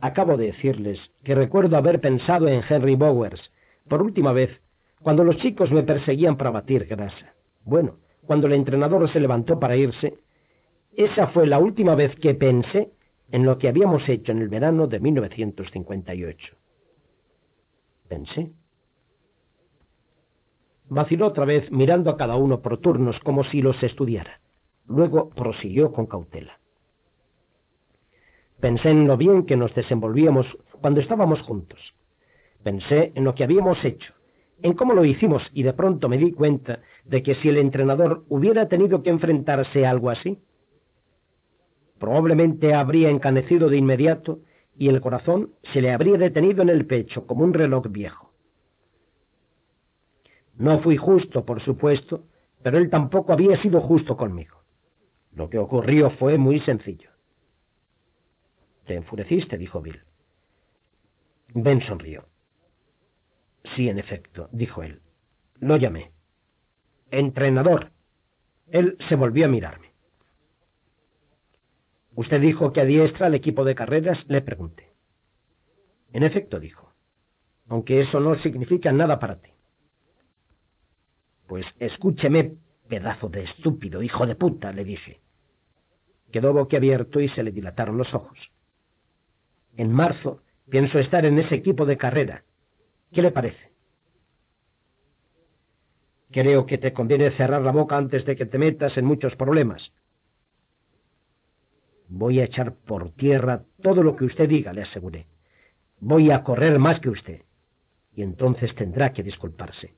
Acabo de decirles que recuerdo haber pensado en Henry Bowers por última vez cuando los chicos me perseguían para batir grasa. Bueno, cuando el entrenador se levantó para irse, esa fue la última vez que pensé en lo que habíamos hecho en el verano de 1958. Pensé. Vaciló otra vez mirando a cada uno por turnos como si los estudiara. Luego prosiguió con cautela. Pensé en lo bien que nos desenvolvíamos cuando estábamos juntos. Pensé en lo que habíamos hecho, en cómo lo hicimos y de pronto me di cuenta de que si el entrenador hubiera tenido que enfrentarse a algo así, probablemente habría encanecido de inmediato y el corazón se le habría detenido en el pecho como un reloj viejo. No fui justo, por supuesto, pero él tampoco había sido justo conmigo. Lo que ocurrió fue muy sencillo. Te enfureciste, dijo Bill. Ben sonrió. Sí, en efecto, dijo él. Lo llamé. Entrenador. Él se volvió a mirarme. ¿Usted dijo que adiestra al equipo de carreras? Le pregunté. En efecto, dijo. Aunque eso no significa nada para ti. Pues escúcheme, pedazo de estúpido, hijo de puta, le dije. Quedó boquiabierto y se le dilataron los ojos. En marzo pienso estar en ese equipo de carrera. ¿Qué le parece? Creo que te conviene cerrar la boca antes de que te metas en muchos problemas. Voy a echar por tierra todo lo que usted diga, le aseguré. Voy a correr más que usted. Y entonces tendrá que disculparse.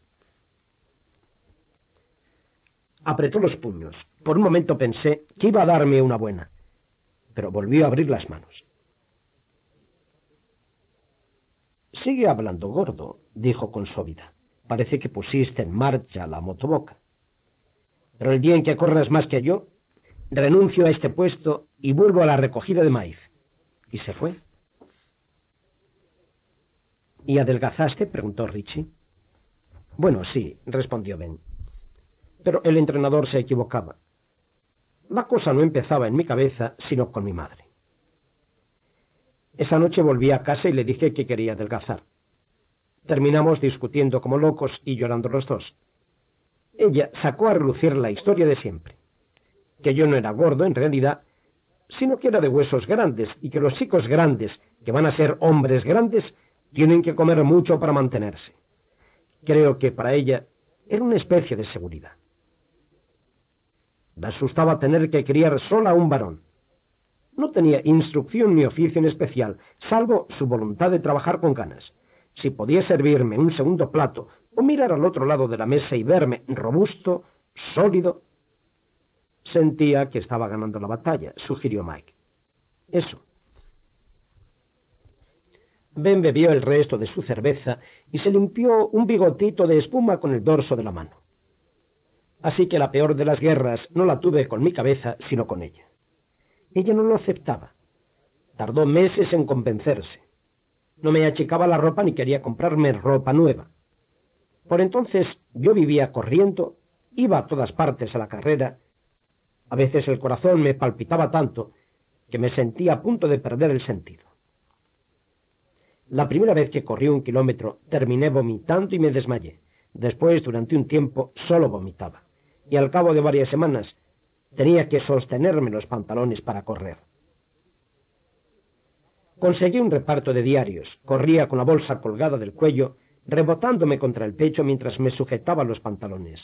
Apretó los puños. Por un momento pensé que iba a darme una buena, pero volvió a abrir las manos. Sigue hablando, gordo, dijo con suavidad. Parece que pusiste en marcha la motoboca. Pero el día en que corras más que yo, renuncio a este puesto y vuelvo a la recogida de maíz. Y se fue. ¿Y adelgazaste? preguntó Richie. Bueno, sí, respondió Ben. Pero el entrenador se equivocaba. La cosa no empezaba en mi cabeza, sino con mi madre. Esa noche volví a casa y le dije que quería adelgazar. Terminamos discutiendo como locos y llorando los dos. Ella sacó a relucir la historia de siempre. Que yo no era gordo en realidad, sino que era de huesos grandes y que los chicos grandes, que van a ser hombres grandes, tienen que comer mucho para mantenerse. Creo que para ella era una especie de seguridad. Me asustaba tener que criar sola a un varón. No tenía instrucción ni oficio en especial, salvo su voluntad de trabajar con ganas. Si podía servirme un segundo plato o mirar al otro lado de la mesa y verme robusto, sólido, sentía que estaba ganando la batalla, sugirió Mike. Eso. Ben bebió el resto de su cerveza y se limpió un bigotito de espuma con el dorso de la mano. Así que la peor de las guerras no la tuve con mi cabeza, sino con ella. Ella no lo aceptaba. Tardó meses en convencerse. No me achicaba la ropa ni quería comprarme ropa nueva. Por entonces yo vivía corriendo, iba a todas partes a la carrera. A veces el corazón me palpitaba tanto que me sentía a punto de perder el sentido. La primera vez que corrí un kilómetro terminé vomitando y me desmayé. Después, durante un tiempo, solo vomitaba y al cabo de varias semanas tenía que sostenerme los pantalones para correr. Conseguí un reparto de diarios, corría con la bolsa colgada del cuello, rebotándome contra el pecho mientras me sujetaba los pantalones.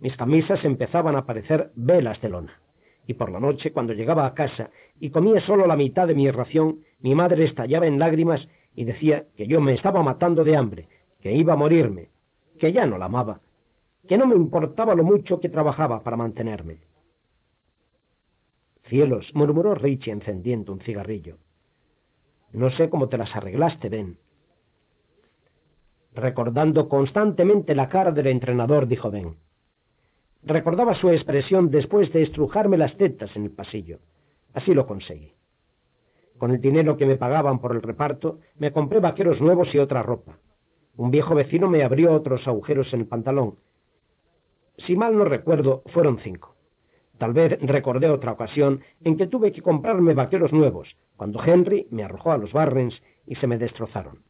Mis camisas empezaban a parecer velas de lona. Y por la noche, cuando llegaba a casa y comía solo la mitad de mi ración, mi madre estallaba en lágrimas y decía que yo me estaba matando de hambre, que iba a morirme, que ya no la amaba, que no me importaba lo mucho que trabajaba para mantenerme. Cielos, murmuró Richie encendiendo un cigarrillo. No sé cómo te las arreglaste, Ben. Recordando constantemente la cara del entrenador, dijo Ben. Recordaba su expresión después de estrujarme las tetas en el pasillo. Así lo conseguí. Con el dinero que me pagaban por el reparto, me compré vaqueros nuevos y otra ropa. Un viejo vecino me abrió otros agujeros en el pantalón. Si mal no recuerdo, fueron cinco. Tal vez recordé otra ocasión en que tuve que comprarme vaqueros nuevos, cuando Henry me arrojó a los Barrens y se me destrozaron.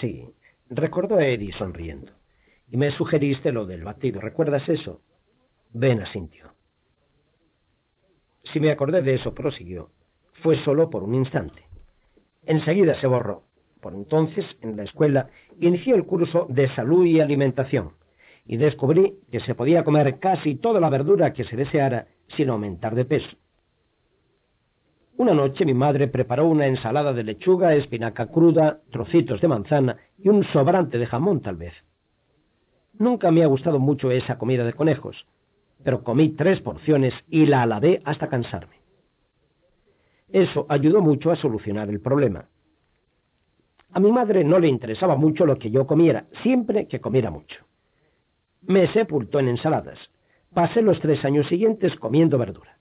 Sí, recordó Eddie sonriendo. Y me sugeriste lo del batido. ¿Recuerdas eso? Ben asintió. Si me acordé de eso, prosiguió, fue solo por un instante. Enseguida se borró. Por entonces, en la escuela, inicié el curso de salud y alimentación y descubrí que se podía comer casi toda la verdura que se deseara sin aumentar de peso. Una noche mi madre preparó una ensalada de lechuga, espinaca cruda, trocitos de manzana y un sobrante de jamón tal vez. Nunca me ha gustado mucho esa comida de conejos, pero comí tres porciones y la alabé hasta cansarme. Eso ayudó mucho a solucionar el problema. A mi madre no le interesaba mucho lo que yo comiera, siempre que comiera mucho. Me sepultó en ensaladas. Pasé los tres años siguientes comiendo verdura.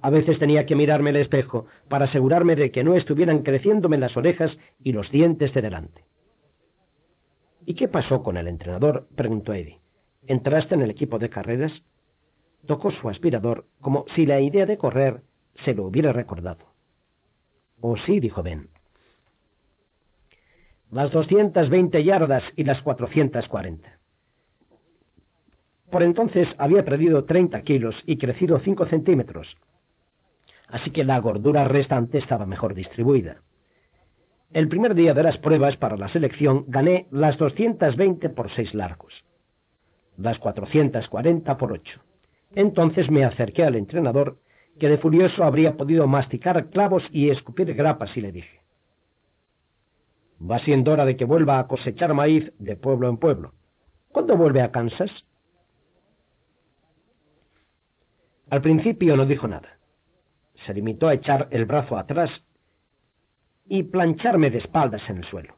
A veces tenía que mirarme el espejo para asegurarme de que no estuvieran creciéndome las orejas y los dientes de delante. ¿Y qué pasó con el entrenador? preguntó Eddie. ¿Entraste en el equipo de carreras? Tocó su aspirador como si la idea de correr se lo hubiera recordado. Oh, sí, dijo Ben. Las 220 yardas y las 440. Por entonces había perdido 30 kilos y crecido 5 centímetros, así que la gordura restante estaba mejor distribuida. El primer día de las pruebas para la selección gané las 220 por 6 largos, las 440 por 8. Entonces me acerqué al entrenador, que de furioso habría podido masticar clavos y escupir grapas, y le dije, va siendo hora de que vuelva a cosechar maíz de pueblo en pueblo. ¿Cuándo vuelve a Kansas? Al principio no dijo nada. Se limitó a echar el brazo atrás y plancharme de espaldas en el suelo.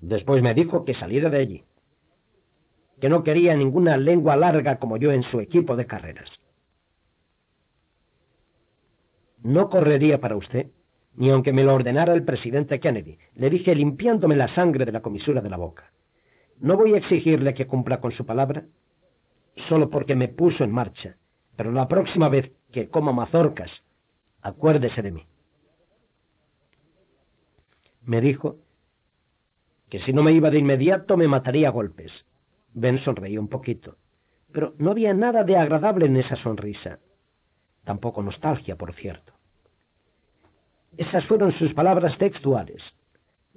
Después me dijo que saliera de allí, que no quería ninguna lengua larga como yo en su equipo de carreras. No correría para usted, ni aunque me lo ordenara el presidente Kennedy, le dije limpiándome la sangre de la comisura de la boca. No voy a exigirle que cumpla con su palabra, solo porque me puso en marcha, pero la próxima vez que coma mazorcas, acuérdese de mí me dijo que si no me iba de inmediato me mataría a golpes. Ben sonreía un poquito, pero no había nada de agradable en esa sonrisa. Tampoco nostalgia, por cierto. Esas fueron sus palabras textuales.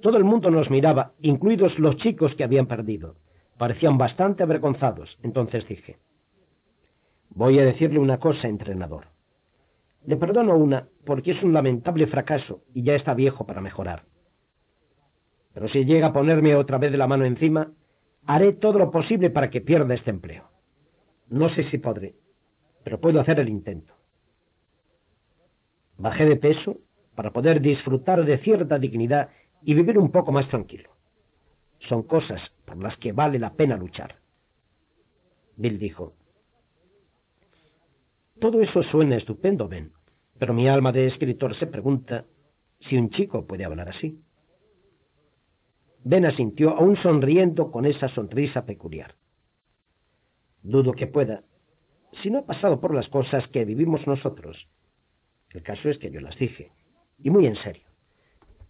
Todo el mundo nos miraba, incluidos los chicos que habían perdido. Parecían bastante avergonzados. Entonces dije, voy a decirle una cosa, entrenador. Le perdono una porque es un lamentable fracaso y ya está viejo para mejorar. Pero si llega a ponerme otra vez la mano encima, haré todo lo posible para que pierda este empleo. No sé si podré, pero puedo hacer el intento. Bajé de peso para poder disfrutar de cierta dignidad y vivir un poco más tranquilo. Son cosas por las que vale la pena luchar. Bill dijo, todo eso suena estupendo, Ben, pero mi alma de escritor se pregunta si un chico puede hablar así. Ben asintió, aún sonriendo con esa sonrisa peculiar. Dudo que pueda, si no ha pasado por las cosas que vivimos nosotros. El caso es que yo las dije, y muy en serio.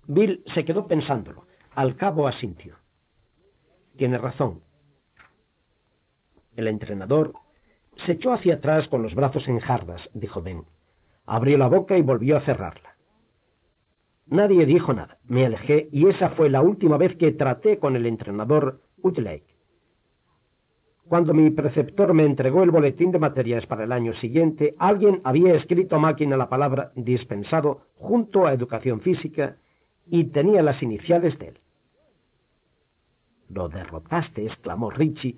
Bill se quedó pensándolo. Al cabo asintió. Tiene razón. El entrenador se echó hacia atrás con los brazos en jardas, dijo Ben. Abrió la boca y volvió a cerrarla. Nadie dijo nada. Me alejé y esa fue la última vez que traté con el entrenador Woodlake. Cuando mi preceptor me entregó el boletín de materias para el año siguiente, alguien había escrito a máquina la palabra dispensado junto a educación física y tenía las iniciales de él. Lo derrotaste, exclamó Richie,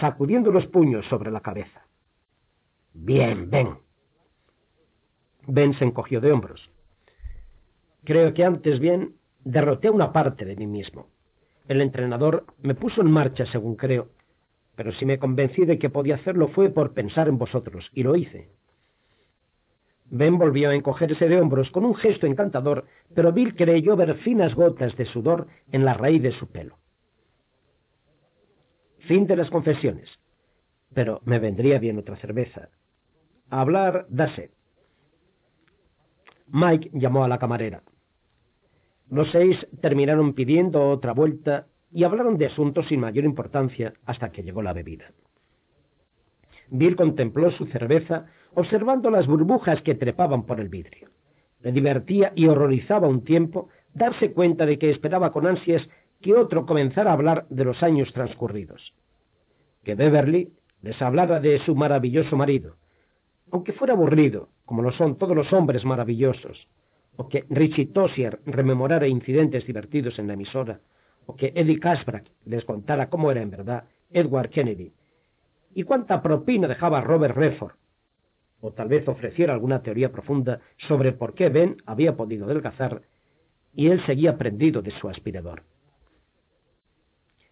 sacudiendo los puños sobre la cabeza. Bien, Ben. Ben se encogió de hombros. Creo que antes bien derroté una parte de mí mismo. El entrenador me puso en marcha, según creo, pero si me convencí de que podía hacerlo fue por pensar en vosotros, y lo hice. Ben volvió a encogerse de hombros con un gesto encantador, pero Bill creyó ver finas gotas de sudor en la raíz de su pelo. Fin de las confesiones. Pero me vendría bien otra cerveza. Hablar, dase. Mike llamó a la camarera. Los seis terminaron pidiendo otra vuelta y hablaron de asuntos sin mayor importancia hasta que llegó la bebida. Bill contempló su cerveza observando las burbujas que trepaban por el vidrio. Le divertía y horrorizaba un tiempo darse cuenta de que esperaba con ansias que otro comenzara a hablar de los años transcurridos. Que Beverly les hablara de su maravilloso marido, aunque fuera aburrido, como lo son todos los hombres maravillosos, o que Richie Tossier rememorara incidentes divertidos en la emisora, o que Eddie Casbrack les contara cómo era en verdad Edward Kennedy, y cuánta propina dejaba Robert Redford, o tal vez ofreciera alguna teoría profunda sobre por qué Ben había podido adelgazar y él seguía prendido de su aspirador.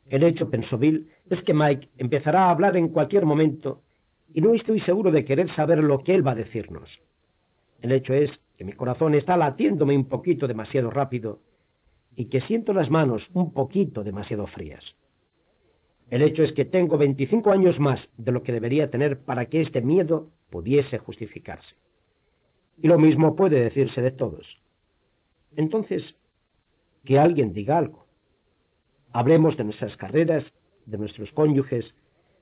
El hecho, pensó Bill, es que Mike empezará a hablar en cualquier momento y no estoy seguro de querer saber lo que él va a decirnos. El hecho es que mi corazón está latiéndome un poquito demasiado rápido y que siento las manos un poquito demasiado frías. El hecho es que tengo 25 años más de lo que debería tener para que este miedo pudiese justificarse. Y lo mismo puede decirse de todos. Entonces, que alguien diga algo. Hablemos de nuestras carreras, de nuestros cónyuges,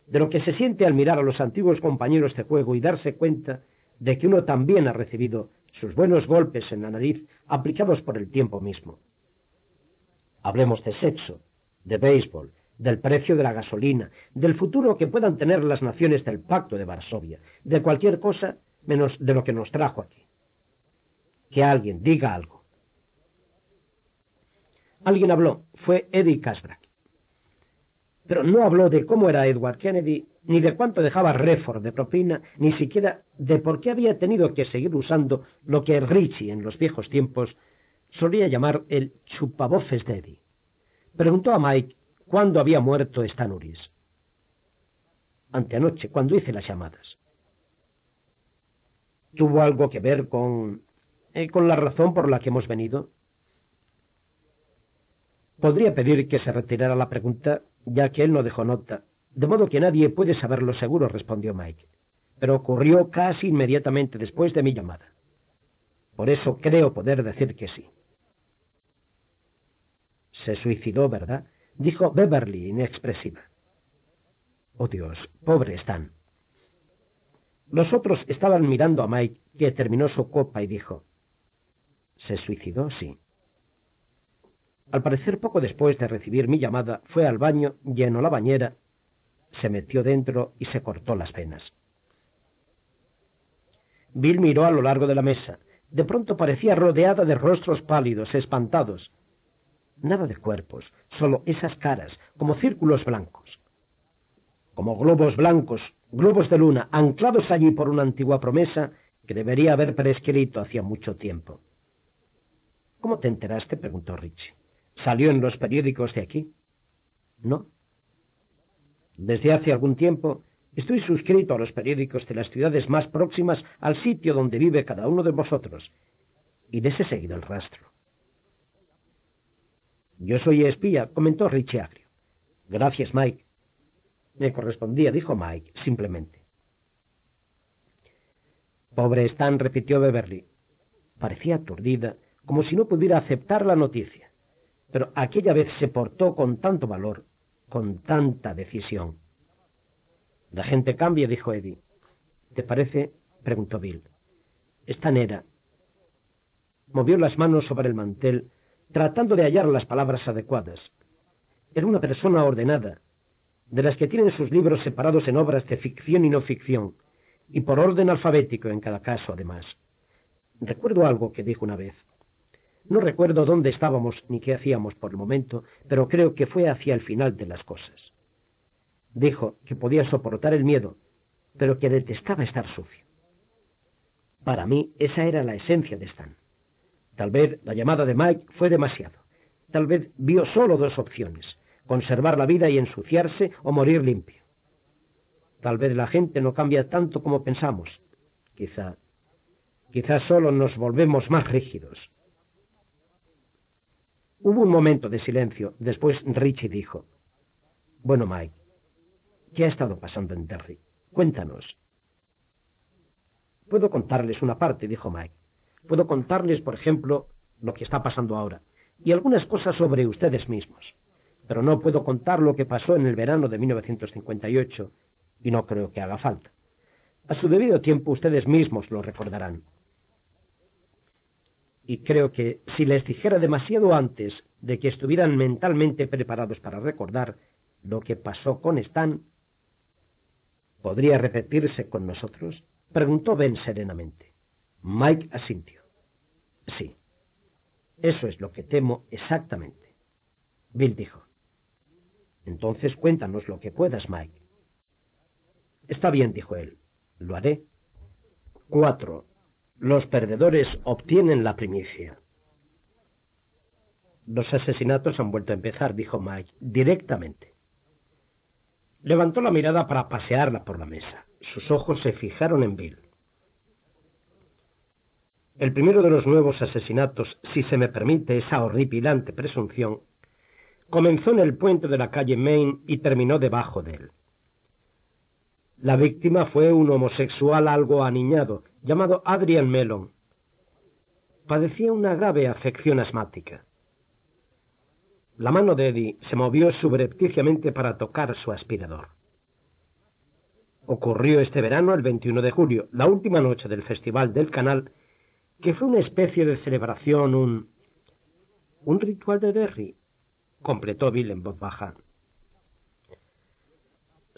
de lo que se siente al mirar a los antiguos compañeros de juego y darse cuenta de que uno también ha recibido sus buenos golpes en la nariz aplicados por el tiempo mismo. Hablemos de sexo, de béisbol, del precio de la gasolina, del futuro que puedan tener las naciones del Pacto de Varsovia, de cualquier cosa menos de lo que nos trajo aquí. Que alguien diga algo. Alguien habló, fue Eddie Casbrack. Pero no habló de cómo era Edward Kennedy, ni de cuánto dejaba Redford de propina, ni siquiera de por qué había tenido que seguir usando lo que Richie en los viejos tiempos solía llamar el chupabofes de Eddie. Preguntó a Mike cuándo había muerto Stanuris. Anteanoche, cuando hice las llamadas. ¿Tuvo algo que ver con... Eh, con la razón por la que hemos venido? Podría pedir que se retirara la pregunta, ya que él no dejó nota, de modo que nadie puede saberlo seguro, respondió Mike. Pero ocurrió casi inmediatamente después de mi llamada. Por eso creo poder decir que sí. Se suicidó, ¿verdad? dijo Beverly, inexpresiva. Oh Dios, pobre Stan. Los otros estaban mirando a Mike, que terminó su copa y dijo, ¿Se suicidó? Sí. Al parecer, poco después de recibir mi llamada, fue al baño, llenó la bañera, se metió dentro y se cortó las venas. Bill miró a lo largo de la mesa. De pronto parecía rodeada de rostros pálidos, espantados. Nada de cuerpos, solo esas caras, como círculos blancos. Como globos blancos, globos de luna, anclados allí por una antigua promesa que debería haber prescrito hacía mucho tiempo. ¿Cómo te enteraste? preguntó Richie. ¿Salió en los periódicos de aquí? No. Desde hace algún tiempo estoy suscrito a los periódicos de las ciudades más próximas al sitio donde vive cada uno de vosotros, y de ese seguido el rastro. Yo soy espía, comentó Richie agrio. Gracias, Mike. Me correspondía, dijo Mike, simplemente. Pobre Stan, repitió Beverly. Parecía aturdida, como si no pudiera aceptar la noticia. Pero aquella vez se portó con tanto valor, con tanta decisión. La gente cambia, dijo Eddie. ¿Te parece? preguntó Bill. Stan era. Movió las manos sobre el mantel tratando de hallar las palabras adecuadas. Era una persona ordenada, de las que tienen sus libros separados en obras de ficción y no ficción, y por orden alfabético en cada caso, además. Recuerdo algo que dijo una vez. No recuerdo dónde estábamos ni qué hacíamos por el momento, pero creo que fue hacia el final de las cosas. Dijo que podía soportar el miedo, pero que detestaba estar sucio. Para mí, esa era la esencia de Stan. Tal vez la llamada de Mike fue demasiado. Tal vez vio solo dos opciones, conservar la vida y ensuciarse o morir limpio. Tal vez la gente no cambia tanto como pensamos. Quizá, quizá solo nos volvemos más rígidos. Hubo un momento de silencio. Después Richie dijo, Bueno, Mike, ¿qué ha estado pasando en Terry? Cuéntanos. Puedo contarles una parte, dijo Mike. Puedo contarles, por ejemplo, lo que está pasando ahora, y algunas cosas sobre ustedes mismos. Pero no puedo contar lo que pasó en el verano de 1958, y no creo que haga falta. A su debido tiempo ustedes mismos lo recordarán. Y creo que si les dijera demasiado antes de que estuvieran mentalmente preparados para recordar lo que pasó con Stan, ¿podría repetirse con nosotros? Preguntó Ben serenamente. Mike asintió. Sí. Eso es lo que temo exactamente. Bill dijo. Entonces cuéntanos lo que puedas, Mike. Está bien, dijo él. Lo haré. Cuatro. Los perdedores obtienen la primicia. Los asesinatos han vuelto a empezar, dijo Mike, directamente. Levantó la mirada para pasearla por la mesa. Sus ojos se fijaron en Bill. El primero de los nuevos asesinatos, si se me permite esa horripilante presunción, comenzó en el puente de la calle Main y terminó debajo de él. La víctima fue un homosexual algo aniñado, llamado Adrian Mellon. Padecía una grave afección asmática. La mano de Eddie se movió subrepticiamente para tocar su aspirador. Ocurrió este verano, el 21 de julio, la última noche del Festival del Canal, que fue una especie de celebración, un... un ritual de Derry, completó Bill en voz baja.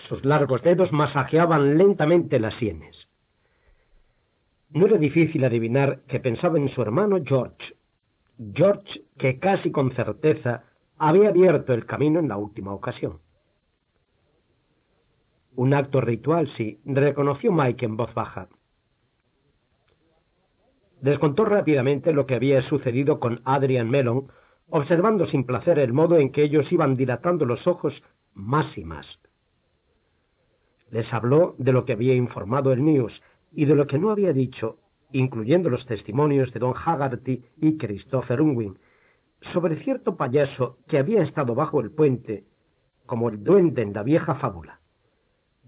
Sus largos dedos masajeaban lentamente las sienes. No era difícil adivinar que pensaba en su hermano George. George, que casi con certeza había abierto el camino en la última ocasión. Un acto ritual, sí, reconoció Mike en voz baja. Descontó rápidamente lo que había sucedido con Adrian Mellon, observando sin placer el modo en que ellos iban dilatando los ojos más y más. Les habló de lo que había informado el News y de lo que no había dicho, incluyendo los testimonios de Don Haggerty y Christopher Unwin, sobre cierto payaso que había estado bajo el puente, como el duende en la vieja fábula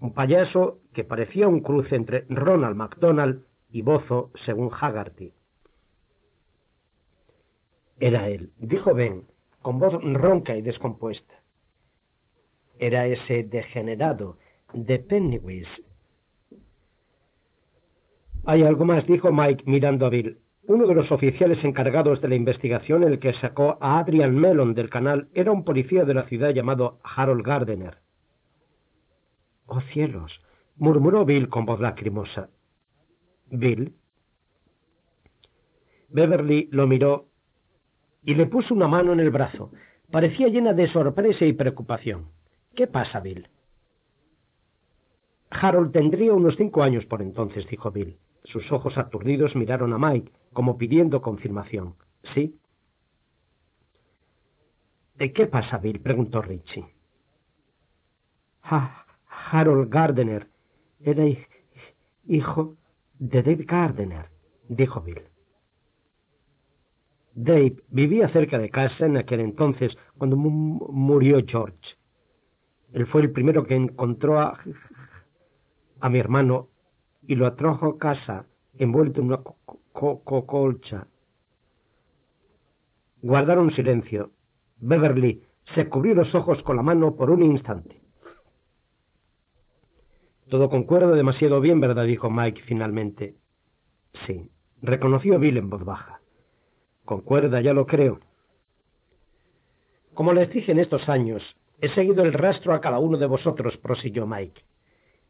un payaso que parecía un cruce entre Ronald MacDonald y Bozo, según Haggerty. Era él, dijo Ben, con voz ronca y descompuesta. Era ese degenerado de Pennywise. Hay algo más, dijo Mike mirando a Bill. Uno de los oficiales encargados de la investigación, el que sacó a Adrian Mellon del canal, era un policía de la ciudad llamado Harold Gardner. Oh cielos, murmuró Bill con voz lacrimosa. Bill. Beverly lo miró y le puso una mano en el brazo. Parecía llena de sorpresa y preocupación. ¿Qué pasa, Bill? Harold tendría unos cinco años por entonces, dijo Bill. Sus ojos aturdidos miraron a Mike, como pidiendo confirmación. ¿Sí? ¿De qué pasa, Bill? preguntó Richie. Ah, Harold Gardner era hijo de Dave Gardner, dijo Bill. Dave vivía cerca de casa en aquel entonces, cuando murió George. Él fue el primero que encontró a, a mi hermano y lo atrajo a casa envuelto en una colcha. Guardaron silencio. Beverly se cubrió los ojos con la mano por un instante. Todo concuerda demasiado bien, ¿verdad? dijo Mike finalmente. Sí, reconoció Bill en voz baja. Concuerda, ya lo creo. Como les dije en estos años, he seguido el rastro a cada uno de vosotros, prosiguió Mike.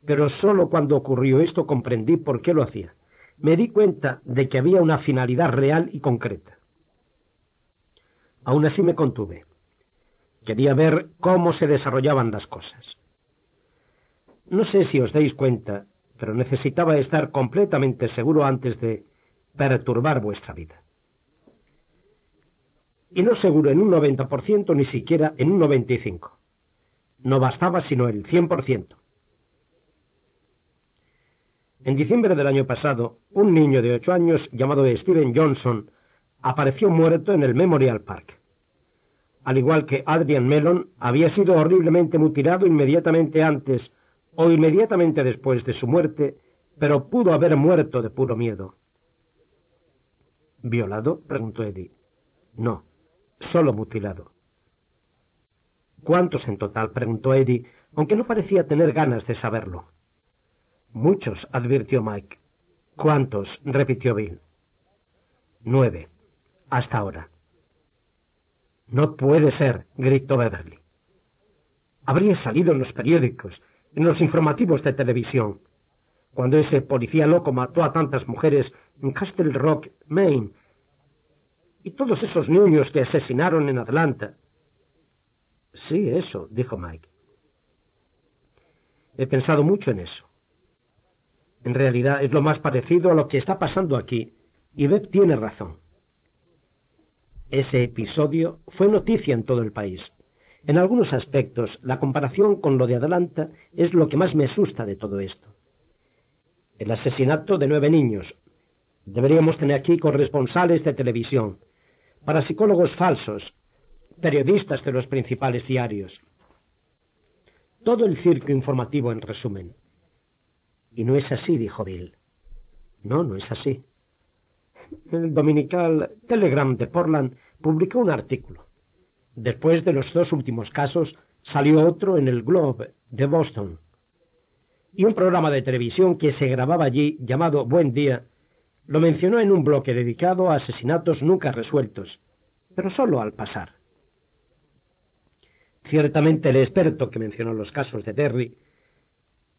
Pero solo cuando ocurrió esto comprendí por qué lo hacía. Me di cuenta de que había una finalidad real y concreta. Aún así me contuve. Quería ver cómo se desarrollaban las cosas. No sé si os dais cuenta, pero necesitaba estar completamente seguro antes de perturbar vuestra vida. Y no seguro en un 90%, ni siquiera en un 95%. No bastaba sino el 100%. En diciembre del año pasado, un niño de ocho años llamado Steven Johnson apareció muerto en el Memorial Park. Al igual que Adrian Mellon, había sido horriblemente mutilado inmediatamente antes o inmediatamente después de su muerte, pero pudo haber muerto de puro miedo. ¿Violado? preguntó Eddie. No, solo mutilado. ¿Cuántos en total? preguntó Eddie, aunque no parecía tener ganas de saberlo. Muchos, advirtió Mike. ¿Cuántos? repitió Bill. Nueve, hasta ahora. No puede ser, gritó Beverly. Habría salido en los periódicos, en los informativos de televisión, cuando ese policía loco mató a tantas mujeres en Castle Rock, Maine, y todos esos niños que asesinaron en Atlanta. Sí, eso, dijo Mike. He pensado mucho en eso. En realidad es lo más parecido a lo que está pasando aquí, y Beth tiene razón. Ese episodio fue noticia en todo el país. En algunos aspectos, la comparación con lo de Atlanta es lo que más me asusta de todo esto. El asesinato de nueve niños. Deberíamos tener aquí corresponsales de televisión, parapsicólogos falsos, periodistas de los principales diarios. Todo el circo informativo en resumen. Y no es así, dijo Bill. No, no es así. El dominical Telegram de Portland publicó un artículo. Después de los dos últimos casos, salió otro en el Globe de Boston. Y un programa de televisión que se grababa allí, llamado Buen Día, lo mencionó en un bloque dedicado a asesinatos nunca resueltos, pero solo al pasar. Ciertamente el experto que mencionó los casos de Terry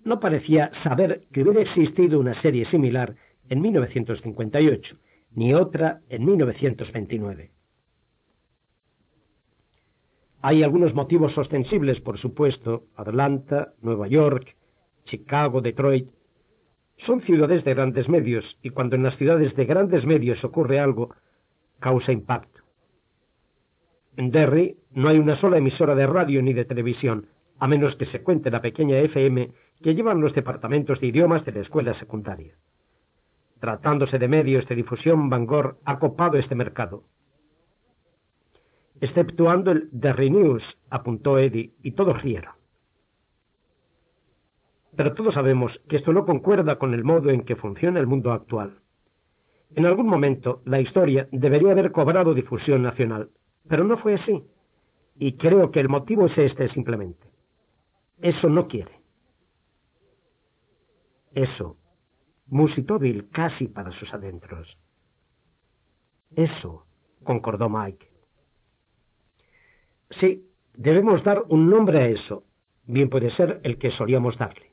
no parecía saber que hubiera existido una serie similar en 1958, ni otra en 1929. Hay algunos motivos ostensibles, por supuesto, Atlanta, Nueva York, Chicago, Detroit, son ciudades de grandes medios y cuando en las ciudades de grandes medios ocurre algo, causa impacto. En Derry no hay una sola emisora de radio ni de televisión, a menos que se cuente la pequeña FM que llevan los departamentos de idiomas de la escuela secundaria. Tratándose de medios de difusión, Bangor ha copado este mercado. Exceptuando el Derry News, apuntó Eddie, y todos rieron. Pero todos sabemos que esto no concuerda con el modo en que funciona el mundo actual. En algún momento la historia debería haber cobrado difusión nacional, pero no fue así. Y creo que el motivo es este simplemente. Eso no quiere. Eso, musitó Bill casi para sus adentros. Eso, concordó Mike. Sí, debemos dar un nombre a eso. Bien puede ser el que solíamos darle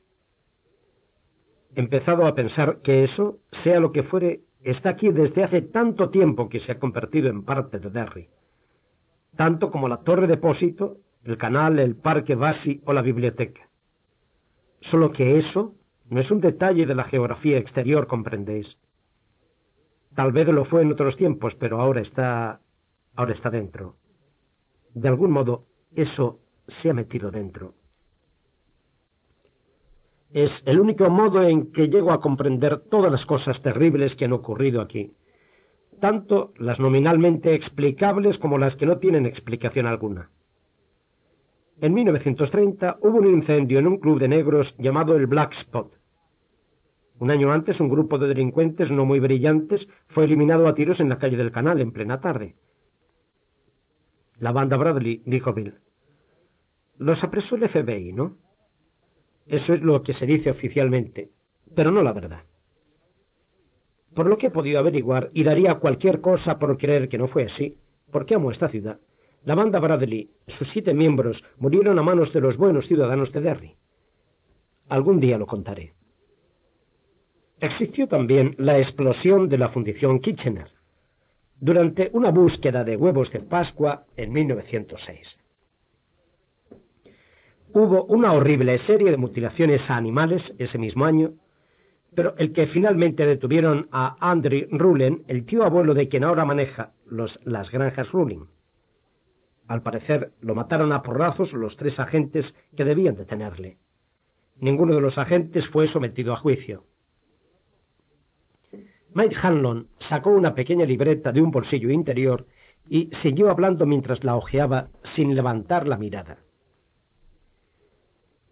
empezado a pensar que eso, sea lo que fuere, está aquí desde hace tanto tiempo que se ha convertido en parte de Derry. Tanto como la torre depósito, el canal, el parque Basi o la biblioteca. Solo que eso no es un detalle de la geografía exterior, comprendéis. Tal vez lo fue en otros tiempos, pero ahora está ahora está dentro. De algún modo, eso se ha metido dentro. Es el único modo en que llego a comprender todas las cosas terribles que han ocurrido aquí, tanto las nominalmente explicables como las que no tienen explicación alguna. En 1930 hubo un incendio en un club de negros llamado el Black Spot. Un año antes, un grupo de delincuentes no muy brillantes fue eliminado a tiros en la calle del canal en plena tarde. La banda Bradley, dijo Bill. Los apresó el FBI, ¿no? Eso es lo que se dice oficialmente, pero no la verdad. Por lo que he podido averiguar, y daría cualquier cosa por creer que no fue así, porque amo esta ciudad, la banda Bradley, sus siete miembros, murieron a manos de los buenos ciudadanos de Derry. Algún día lo contaré. Existió también la explosión de la fundición Kitchener. Durante una búsqueda de huevos de Pascua en 1906. Hubo una horrible serie de mutilaciones a animales ese mismo año, pero el que finalmente detuvieron a Andrew Rulen, el tío abuelo de quien ahora maneja las granjas Ruling. Al parecer lo mataron a porrazos los tres agentes que debían detenerle. Ninguno de los agentes fue sometido a juicio. Mike Hanlon sacó una pequeña libreta de un bolsillo interior y siguió hablando mientras la hojeaba sin levantar la mirada.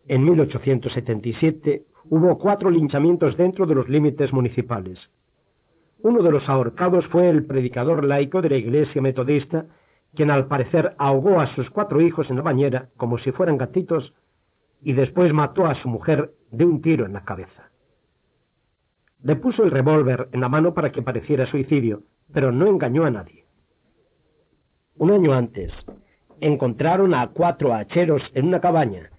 En 1877 hubo cuatro linchamientos dentro de los límites municipales. Uno de los ahorcados fue el predicador laico de la iglesia metodista, quien al parecer ahogó a sus cuatro hijos en la bañera como si fueran gatitos y después mató a su mujer de un tiro en la cabeza. Le puso el revólver en la mano para que pareciera suicidio, pero no engañó a nadie. Un año antes, encontraron a cuatro hacheros en una cabaña,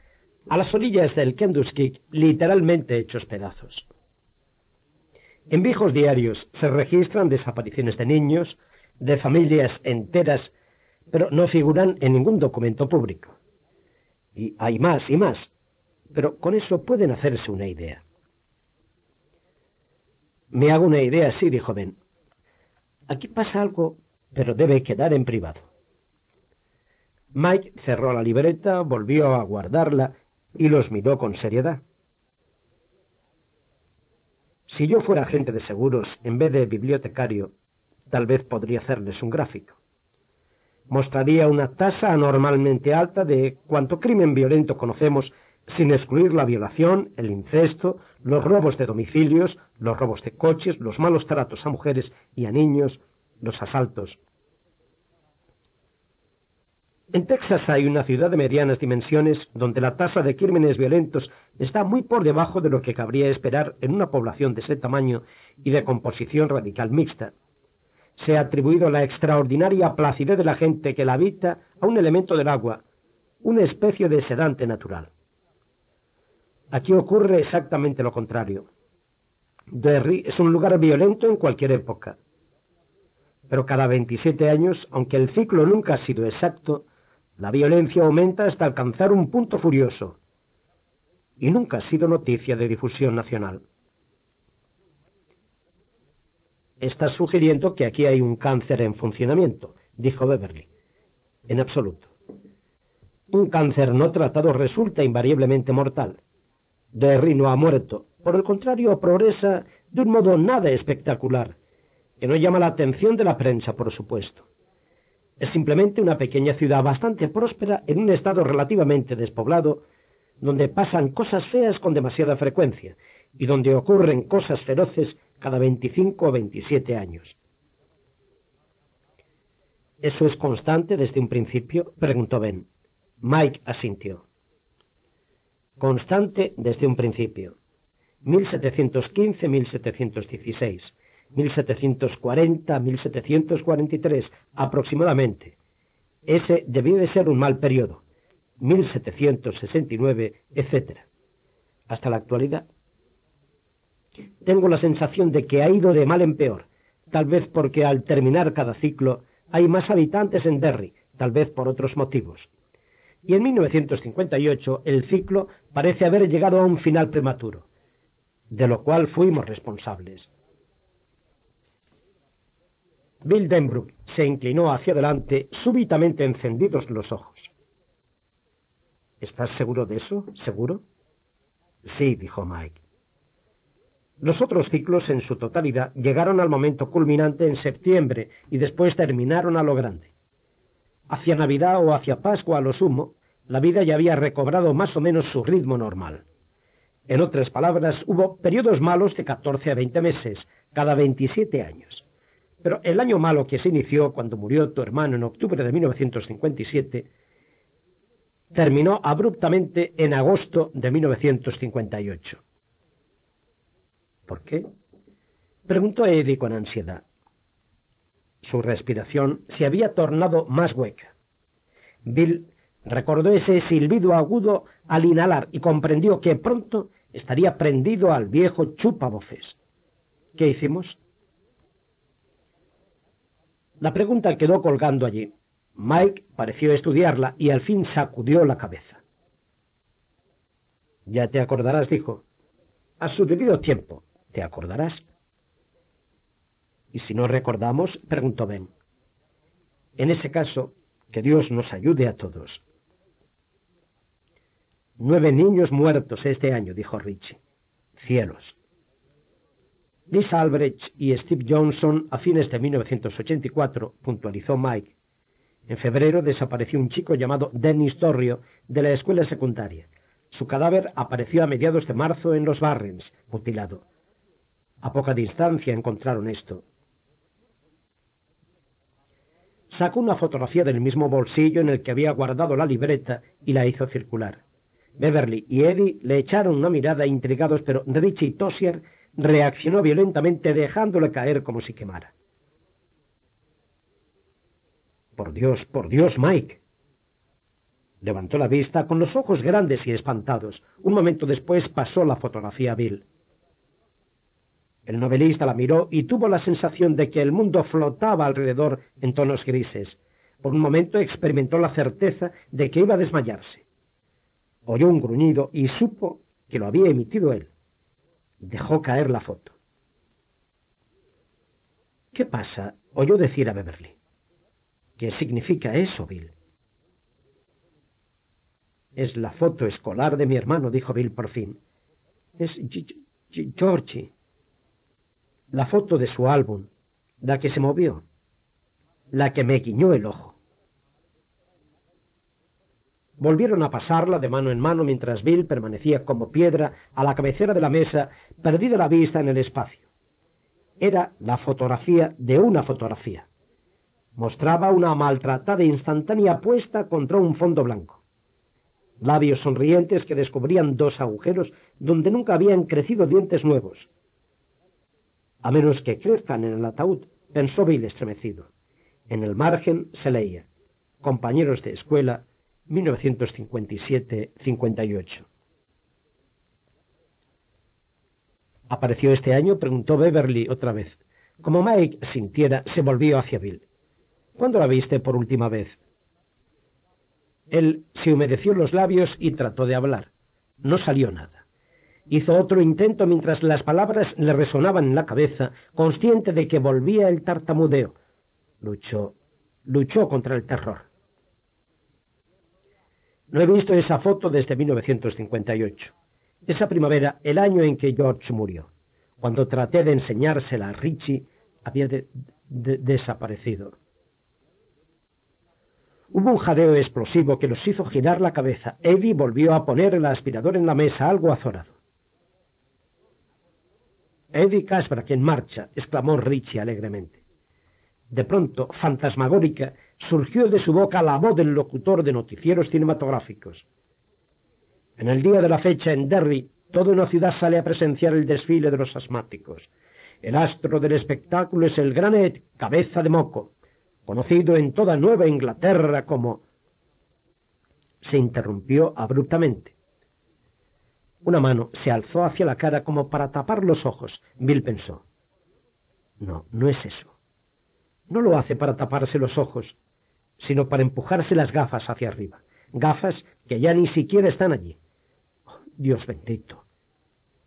a las orillas del Kenduskik, literalmente hechos pedazos. En viejos diarios se registran desapariciones de niños, de familias enteras, pero no figuran en ningún documento público. Y hay más y más, pero con eso pueden hacerse una idea. Me hago una idea, sí, dijo Ben. Aquí pasa algo, pero debe quedar en privado. Mike cerró la libreta, volvió a guardarla y los miró con seriedad. Si yo fuera agente de seguros en vez de bibliotecario, tal vez podría hacerles un gráfico. Mostraría una tasa anormalmente alta de cuánto crimen violento conocemos sin excluir la violación, el incesto, los robos de domicilios, los robos de coches, los malos tratos a mujeres y a niños, los asaltos. En Texas hay una ciudad de medianas dimensiones donde la tasa de crímenes violentos está muy por debajo de lo que cabría esperar en una población de ese tamaño y de composición radical mixta. Se ha atribuido la extraordinaria placidez de la gente que la habita a un elemento del agua, una especie de sedante natural. Aquí ocurre exactamente lo contrario. Derry es un lugar violento en cualquier época. Pero cada 27 años, aunque el ciclo nunca ha sido exacto, la violencia aumenta hasta alcanzar un punto furioso. Y nunca ha sido noticia de difusión nacional. Estás sugiriendo que aquí hay un cáncer en funcionamiento, dijo Beverly. En absoluto. Un cáncer no tratado resulta invariablemente mortal. Derry no ha muerto. Por el contrario, progresa de un modo nada espectacular, que no llama la atención de la prensa, por supuesto. Es simplemente una pequeña ciudad bastante próspera en un estado relativamente despoblado, donde pasan cosas feas con demasiada frecuencia y donde ocurren cosas feroces cada 25 o 27 años. ¿Eso es constante desde un principio? preguntó Ben. Mike asintió constante desde un principio. 1715-1716, 1740-1743 aproximadamente. Ese debió de ser un mal periodo. 1769, etc. Hasta la actualidad. Tengo la sensación de que ha ido de mal en peor, tal vez porque al terminar cada ciclo hay más habitantes en Derry, tal vez por otros motivos y en 1958 el ciclo parece haber llegado a un final prematuro, de lo cual fuimos responsables. Bill Denbrook se inclinó hacia adelante, súbitamente encendidos los ojos. ¿Estás seguro de eso? ¿Seguro? Sí, dijo Mike. Los otros ciclos en su totalidad llegaron al momento culminante en septiembre y después terminaron a lo grande. Hacia Navidad o hacia Pascua a lo sumo, la vida ya había recobrado más o menos su ritmo normal. En otras palabras, hubo periodos malos de 14 a 20 meses, cada 27 años. Pero el año malo que se inició cuando murió tu hermano en octubre de 1957 terminó abruptamente en agosto de 1958. ¿Por qué? Preguntó Eddie con ansiedad. Su respiración se había tornado más hueca. Bill recordó ese silbido agudo al inhalar y comprendió que pronto estaría prendido al viejo chupavoces. ¿Qué hicimos? La pregunta quedó colgando allí. Mike pareció estudiarla y al fin sacudió la cabeza. Ya te acordarás, dijo. A su debido tiempo, te acordarás. ¿Y si no recordamos? preguntó Ben. En ese caso, que Dios nos ayude a todos. Nueve niños muertos este año, dijo Richie. Cielos. Liz Albrecht y Steve Johnson a fines de 1984, puntualizó Mike. En febrero desapareció un chico llamado Dennis Torrio de la escuela secundaria. Su cadáver apareció a mediados de marzo en los Barrens, mutilado. A poca distancia encontraron esto. Sacó una fotografía del mismo bolsillo en el que había guardado la libreta y la hizo circular. Beverly y Eddie le echaron una mirada intrigados, pero Richie Tossier reaccionó violentamente dejándole caer como si quemara. Por Dios, por Dios, Mike. Levantó la vista con los ojos grandes y espantados. Un momento después pasó la fotografía a Bill. El novelista la miró y tuvo la sensación de que el mundo flotaba alrededor en tonos grises. Por un momento experimentó la certeza de que iba a desmayarse. Oyó un gruñido y supo que lo había emitido él. Dejó caer la foto. ¿Qué pasa? oyó decir a Beverly. ¿Qué significa eso, Bill? Es la foto escolar de mi hermano, dijo Bill por fin. Es Georgie. La foto de su álbum, la que se movió, la que me guiñó el ojo. Volvieron a pasarla de mano en mano mientras Bill permanecía como piedra a la cabecera de la mesa, perdida la vista en el espacio. Era la fotografía de una fotografía. Mostraba una maltratada instantánea puesta contra un fondo blanco. Labios sonrientes que descubrían dos agujeros donde nunca habían crecido dientes nuevos. A menos que crezcan en el ataúd, pensó Bill estremecido. En el margen se leía, compañeros de escuela, 1957-58. ¿Apareció este año? preguntó Beverly otra vez. Como Mike sintiera, se volvió hacia Bill. ¿Cuándo la viste por última vez? Él se humedeció los labios y trató de hablar. No salió nada. Hizo otro intento mientras las palabras le resonaban en la cabeza, consciente de que volvía el tartamudeo. Luchó, luchó contra el terror. No he visto esa foto desde 1958. Esa primavera, el año en que George murió. Cuando traté de enseñársela a Richie, había desaparecido. Hubo un jadeo explosivo que los hizo girar la cabeza. Eddie volvió a poner el aspirador en la mesa, algo azorado. Eddie Casbra, en marcha, exclamó Richie alegremente. De pronto, fantasmagórica, surgió de su boca la voz del locutor de noticieros cinematográficos. En el día de la fecha en Derry, toda una ciudad sale a presenciar el desfile de los asmáticos. El astro del espectáculo es el gran Ed, cabeza de moco, conocido en toda Nueva Inglaterra como... Se interrumpió abruptamente. Una mano se alzó hacia la cara como para tapar los ojos. Bill pensó. No, no es eso. No lo hace para taparse los ojos, sino para empujarse las gafas hacia arriba. Gafas que ya ni siquiera están allí. Oh, Dios bendito.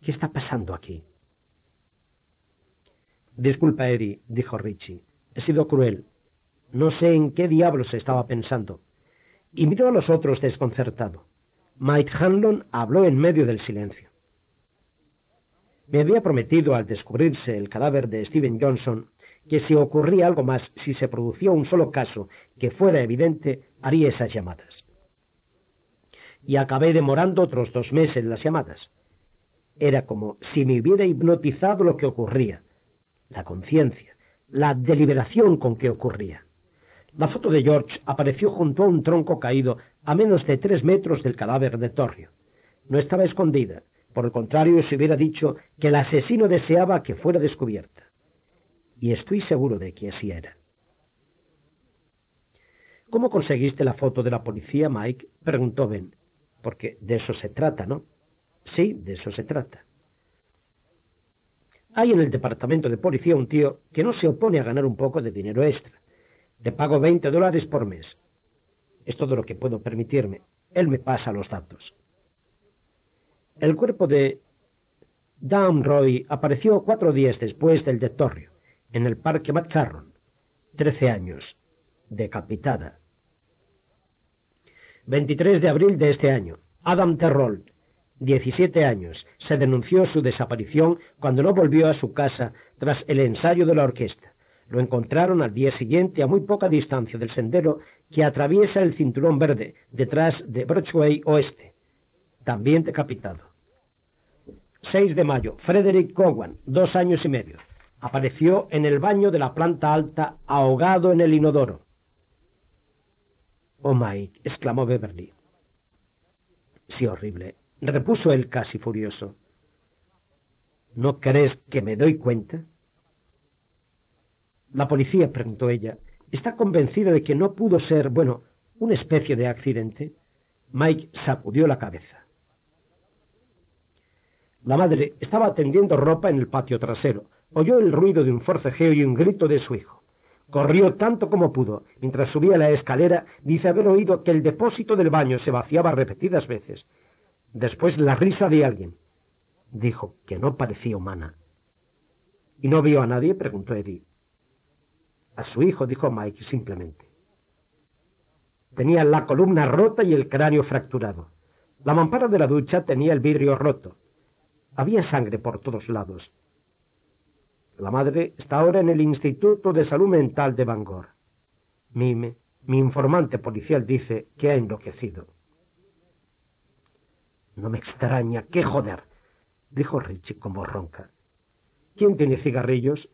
¿Qué está pasando aquí? Disculpa, Eddie, dijo Richie. He sido cruel. No sé en qué diablos estaba pensando. Y miró a los otros desconcertado. Mike Hanlon habló en medio del silencio. Me había prometido al descubrirse el cadáver de Steven Johnson que si ocurría algo más, si se producía un solo caso que fuera evidente, haría esas llamadas. Y acabé demorando otros dos meses las llamadas. Era como si me hubiera hipnotizado lo que ocurría, la conciencia, la deliberación con que ocurría. La foto de George apareció junto a un tronco caído a menos de tres metros del cadáver de Torrio. No estaba escondida, por el contrario se hubiera dicho que el asesino deseaba que fuera descubierta y estoy seguro de que así era. ¿Cómo conseguiste la foto de la policía, Mike? preguntó Ben. Porque de eso se trata, ¿no? Sí, de eso se trata. Hay en el departamento de policía un tío que no se opone a ganar un poco de dinero extra. Le pago 20 dólares por mes. Es todo lo que puedo permitirme. Él me pasa los datos. El cuerpo de Roy apareció cuatro días después del detorrio, en el parque McCarron, trece años, decapitada. 23 de abril de este año, Adam Terrell, 17 años, se denunció su desaparición cuando no volvió a su casa tras el ensayo de la orquesta. Lo encontraron al día siguiente a muy poca distancia del sendero que atraviesa el cinturón verde detrás de Broadway Oeste, también decapitado. 6 de mayo, Frederick Cowan, dos años y medio, apareció en el baño de la planta alta ahogado en el inodoro. Oh, Mike, exclamó Beverly. Sí, horrible, repuso él casi furioso. ¿No crees que me doy cuenta? La policía, preguntó ella, está convencida de que no pudo ser, bueno, una especie de accidente. Mike sacudió la cabeza. La madre estaba tendiendo ropa en el patio trasero. Oyó el ruido de un forcejeo y un grito de su hijo. Corrió tanto como pudo. Mientras subía la escalera, dice haber oído que el depósito del baño se vaciaba repetidas veces. Después la risa de alguien. Dijo que no parecía humana. ¿Y no vio a nadie? preguntó Eddie. A su hijo, dijo Mike simplemente. Tenía la columna rota y el cráneo fracturado. La mampara de la ducha tenía el vidrio roto. Había sangre por todos lados. La madre está ahora en el Instituto de Salud Mental de Bangor. Mime, mi informante policial dice que ha enloquecido. No me extraña, qué joder, dijo Richie con voz ronca. ¿Quién tiene cigarrillos?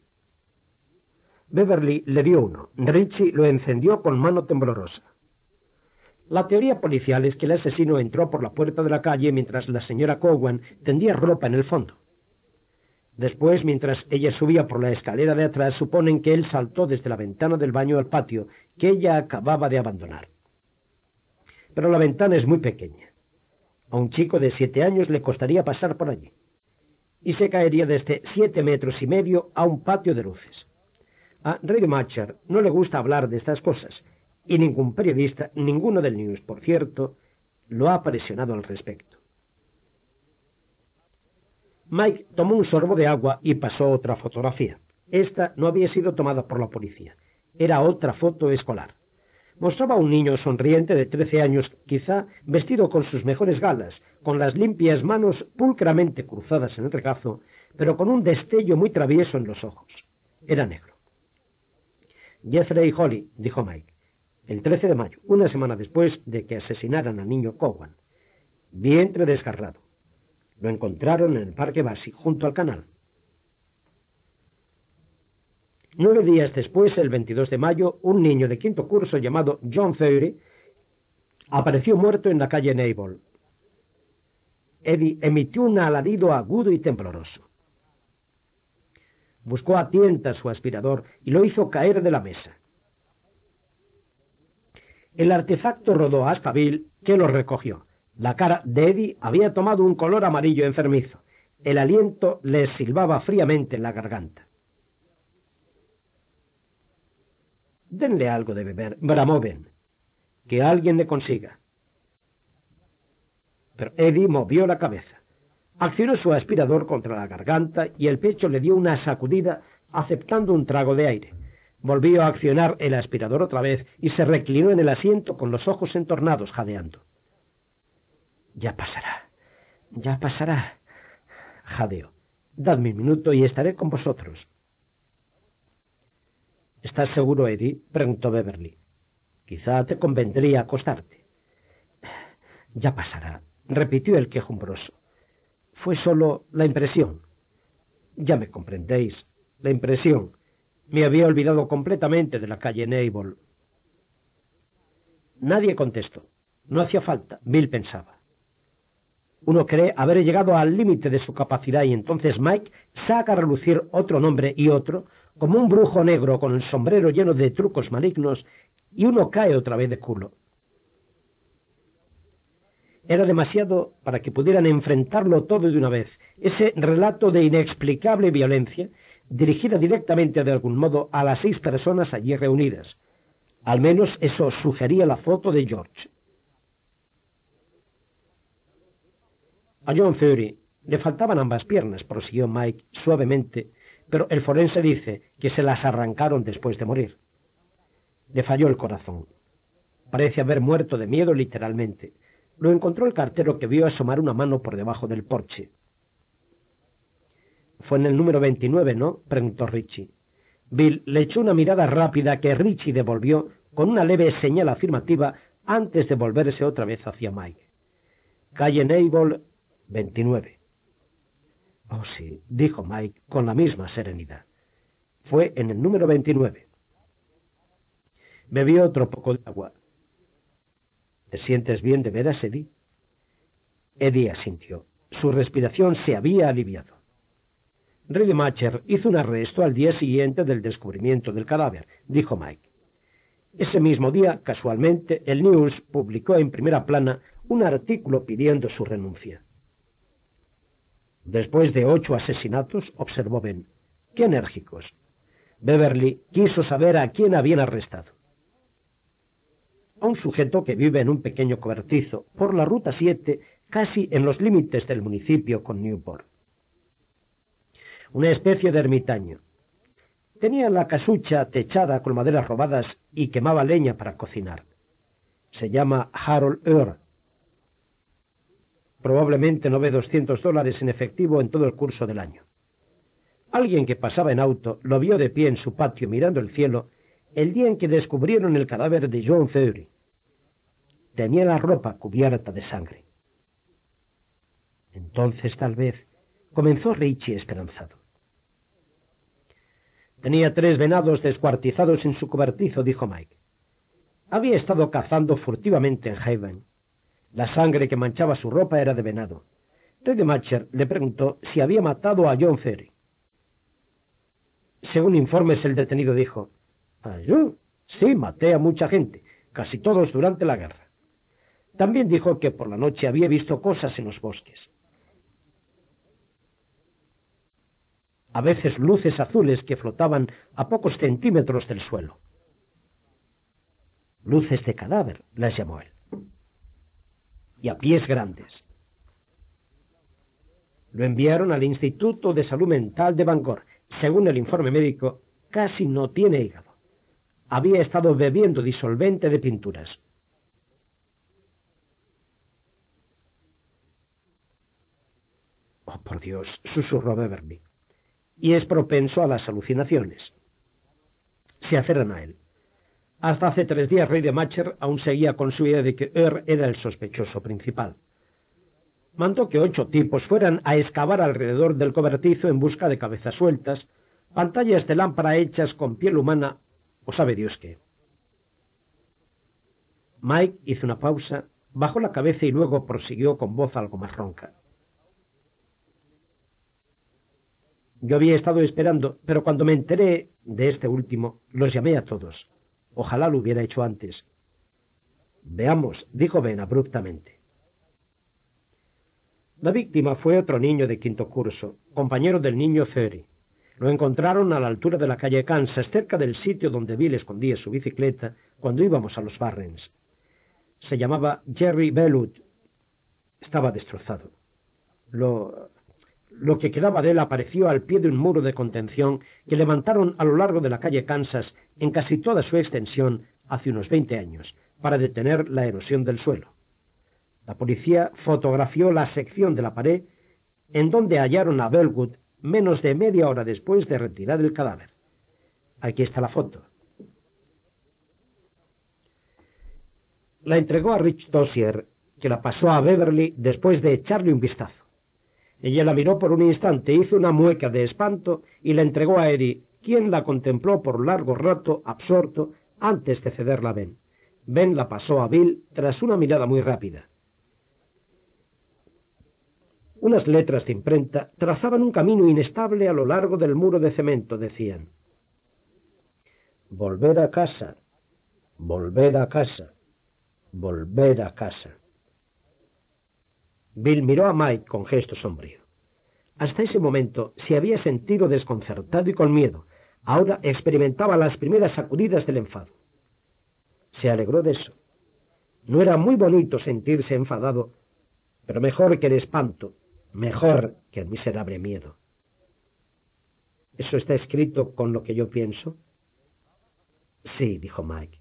Beverly le dio uno. Richie lo encendió con mano temblorosa. La teoría policial es que el asesino entró por la puerta de la calle mientras la señora Cowan tendía ropa en el fondo. Después, mientras ella subía por la escalera de atrás, suponen que él saltó desde la ventana del baño al patio que ella acababa de abandonar. Pero la ventana es muy pequeña. A un chico de siete años le costaría pasar por allí. Y se caería desde siete metros y medio a un patio de luces. A Macher no le gusta hablar de estas cosas, y ningún periodista, ninguno del News, por cierto, lo ha presionado al respecto. Mike tomó un sorbo de agua y pasó otra fotografía. Esta no había sido tomada por la policía. Era otra foto escolar. Mostraba a un niño sonriente de trece años, quizá vestido con sus mejores galas, con las limpias manos pulcramente cruzadas en el regazo, pero con un destello muy travieso en los ojos. Era negro. Jeffrey Holly, dijo Mike, el 13 de mayo, una semana después de que asesinaran al niño Cowan. Vientre desgarrado. Lo encontraron en el Parque Basi, junto al canal. Nueve días después, el 22 de mayo, un niño de quinto curso llamado John Theory apareció muerto en la calle Nable. Eddie emitió un alarido agudo y tembloroso. Buscó a tientas su aspirador y lo hizo caer de la mesa. El artefacto rodó hasta Bill, que lo recogió. La cara de Eddie había tomado un color amarillo enfermizo. El aliento le silbaba fríamente en la garganta. Denle algo de beber, bramó. Que alguien le consiga. Pero Eddie movió la cabeza. Accionó su aspirador contra la garganta y el pecho le dio una sacudida aceptando un trago de aire. Volvió a accionar el aspirador otra vez y se reclinó en el asiento con los ojos entornados, jadeando. Ya pasará, ya pasará. Jadeo. Dadme un minuto y estaré con vosotros. ¿Estás seguro, Eddie? preguntó Beverly. Quizá te convendría acostarte. Ya pasará, repitió el quejumbroso fue solo la impresión. Ya me comprendéis, la impresión. Me había olvidado completamente de la calle Nable. Nadie contestó. No hacía falta, Bill pensaba. Uno cree haber llegado al límite de su capacidad y entonces Mike saca a relucir otro nombre y otro, como un brujo negro con el sombrero lleno de trucos malignos, y uno cae otra vez de culo era demasiado para que pudieran enfrentarlo todo de una vez. Ese relato de inexplicable violencia, dirigida directamente de algún modo a las seis personas allí reunidas. Al menos eso sugería la foto de George. A John Fury le faltaban ambas piernas, prosiguió Mike suavemente, pero el forense dice que se las arrancaron después de morir. Le falló el corazón. Parece haber muerto de miedo literalmente. Lo encontró el cartero que vio asomar una mano por debajo del porche. Fue en el número 29, ¿no? preguntó Richie. Bill le echó una mirada rápida que Richie devolvió con una leve señal afirmativa antes de volverse otra vez hacia Mike. Calle Nable, 29. Oh, sí, dijo Mike con la misma serenidad. Fue en el número 29. Bebió otro poco de agua. ¿Te sientes bien de veras, Eddie? Eddie asintió. Su respiración se había aliviado. Macher hizo un arresto al día siguiente del descubrimiento del cadáver, dijo Mike. Ese mismo día, casualmente, el News publicó en primera plana un artículo pidiendo su renuncia. Después de ocho asesinatos, observó Ben, qué enérgicos. Beverly quiso saber a quién habían arrestado. Un sujeto que vive en un pequeño cobertizo por la Ruta 7, casi en los límites del municipio con Newport una especie de ermitaño. Tenía la casucha techada con maderas robadas y quemaba leña para cocinar. Se llama Harold Earl. Probablemente no ve 200 dólares en efectivo en todo el curso del año. Alguien que pasaba en auto lo vio de pie en su patio mirando el cielo el día en que descubrieron el cadáver de John Fury. Tenía la ropa cubierta de sangre. Entonces, tal vez, comenzó Richie esperanzado. Tenía tres venados descuartizados en su cobertizo, dijo Mike. Había estado cazando furtivamente en Haven. La sangre que manchaba su ropa era de venado. Macher le preguntó si había matado a John Ferry. Según informes, el detenido dijo, ¿Ah, yo? Sí, maté a mucha gente, casi todos durante la guerra. También dijo que por la noche había visto cosas en los bosques. a veces luces azules que flotaban a pocos centímetros del suelo. Luces de cadáver, las llamó él. Y a pies grandes. Lo enviaron al Instituto de Salud Mental de Bangor. Según el informe médico, casi no tiene hígado. Había estado bebiendo disolvente de pinturas. Oh, por Dios, susurró Beverly y es propenso a las alucinaciones. Se aferran a él. Hasta hace tres días, Rey de Macher aún seguía con su idea de que Er era el sospechoso principal. Mandó que ocho tipos fueran a excavar alrededor del cobertizo en busca de cabezas sueltas, pantallas de lámpara hechas con piel humana, o sabe Dios qué. Mike hizo una pausa, bajó la cabeza y luego prosiguió con voz algo más ronca. Yo había estado esperando, pero cuando me enteré de este último, los llamé a todos. Ojalá lo hubiera hecho antes. Veamos, dijo Ben abruptamente. La víctima fue otro niño de quinto curso, compañero del niño Ferry. Lo encontraron a la altura de la calle Kansas, cerca del sitio donde Bill escondía su bicicleta cuando íbamos a los Barrens. Se llamaba Jerry Bellut. Estaba destrozado. Lo lo que quedaba de él apareció al pie de un muro de contención que levantaron a lo largo de la calle Kansas en casi toda su extensión hace unos veinte años, para detener la erosión del suelo. La policía fotografió la sección de la pared en donde hallaron a Bellwood menos de media hora después de retirar el cadáver. Aquí está la foto. La entregó a Rich Dossier, que la pasó a Beverly después de echarle un vistazo. Ella la miró por un instante, hizo una mueca de espanto y la entregó a Eddie, quien la contempló por largo rato, absorto, antes de cederla a Ben. Ben la pasó a Bill tras una mirada muy rápida. Unas letras de imprenta trazaban un camino inestable a lo largo del muro de cemento, decían. Volver a casa, volver a casa, volver a casa. Bill miró a Mike con gesto sombrío. Hasta ese momento se había sentido desconcertado y con miedo. Ahora experimentaba las primeras sacudidas del enfado. se alegró de eso. No era muy bonito sentirse enfadado, pero mejor que el espanto, mejor que el miserable miedo. ¿Eso está escrito con lo que yo pienso? Sí, dijo Mike.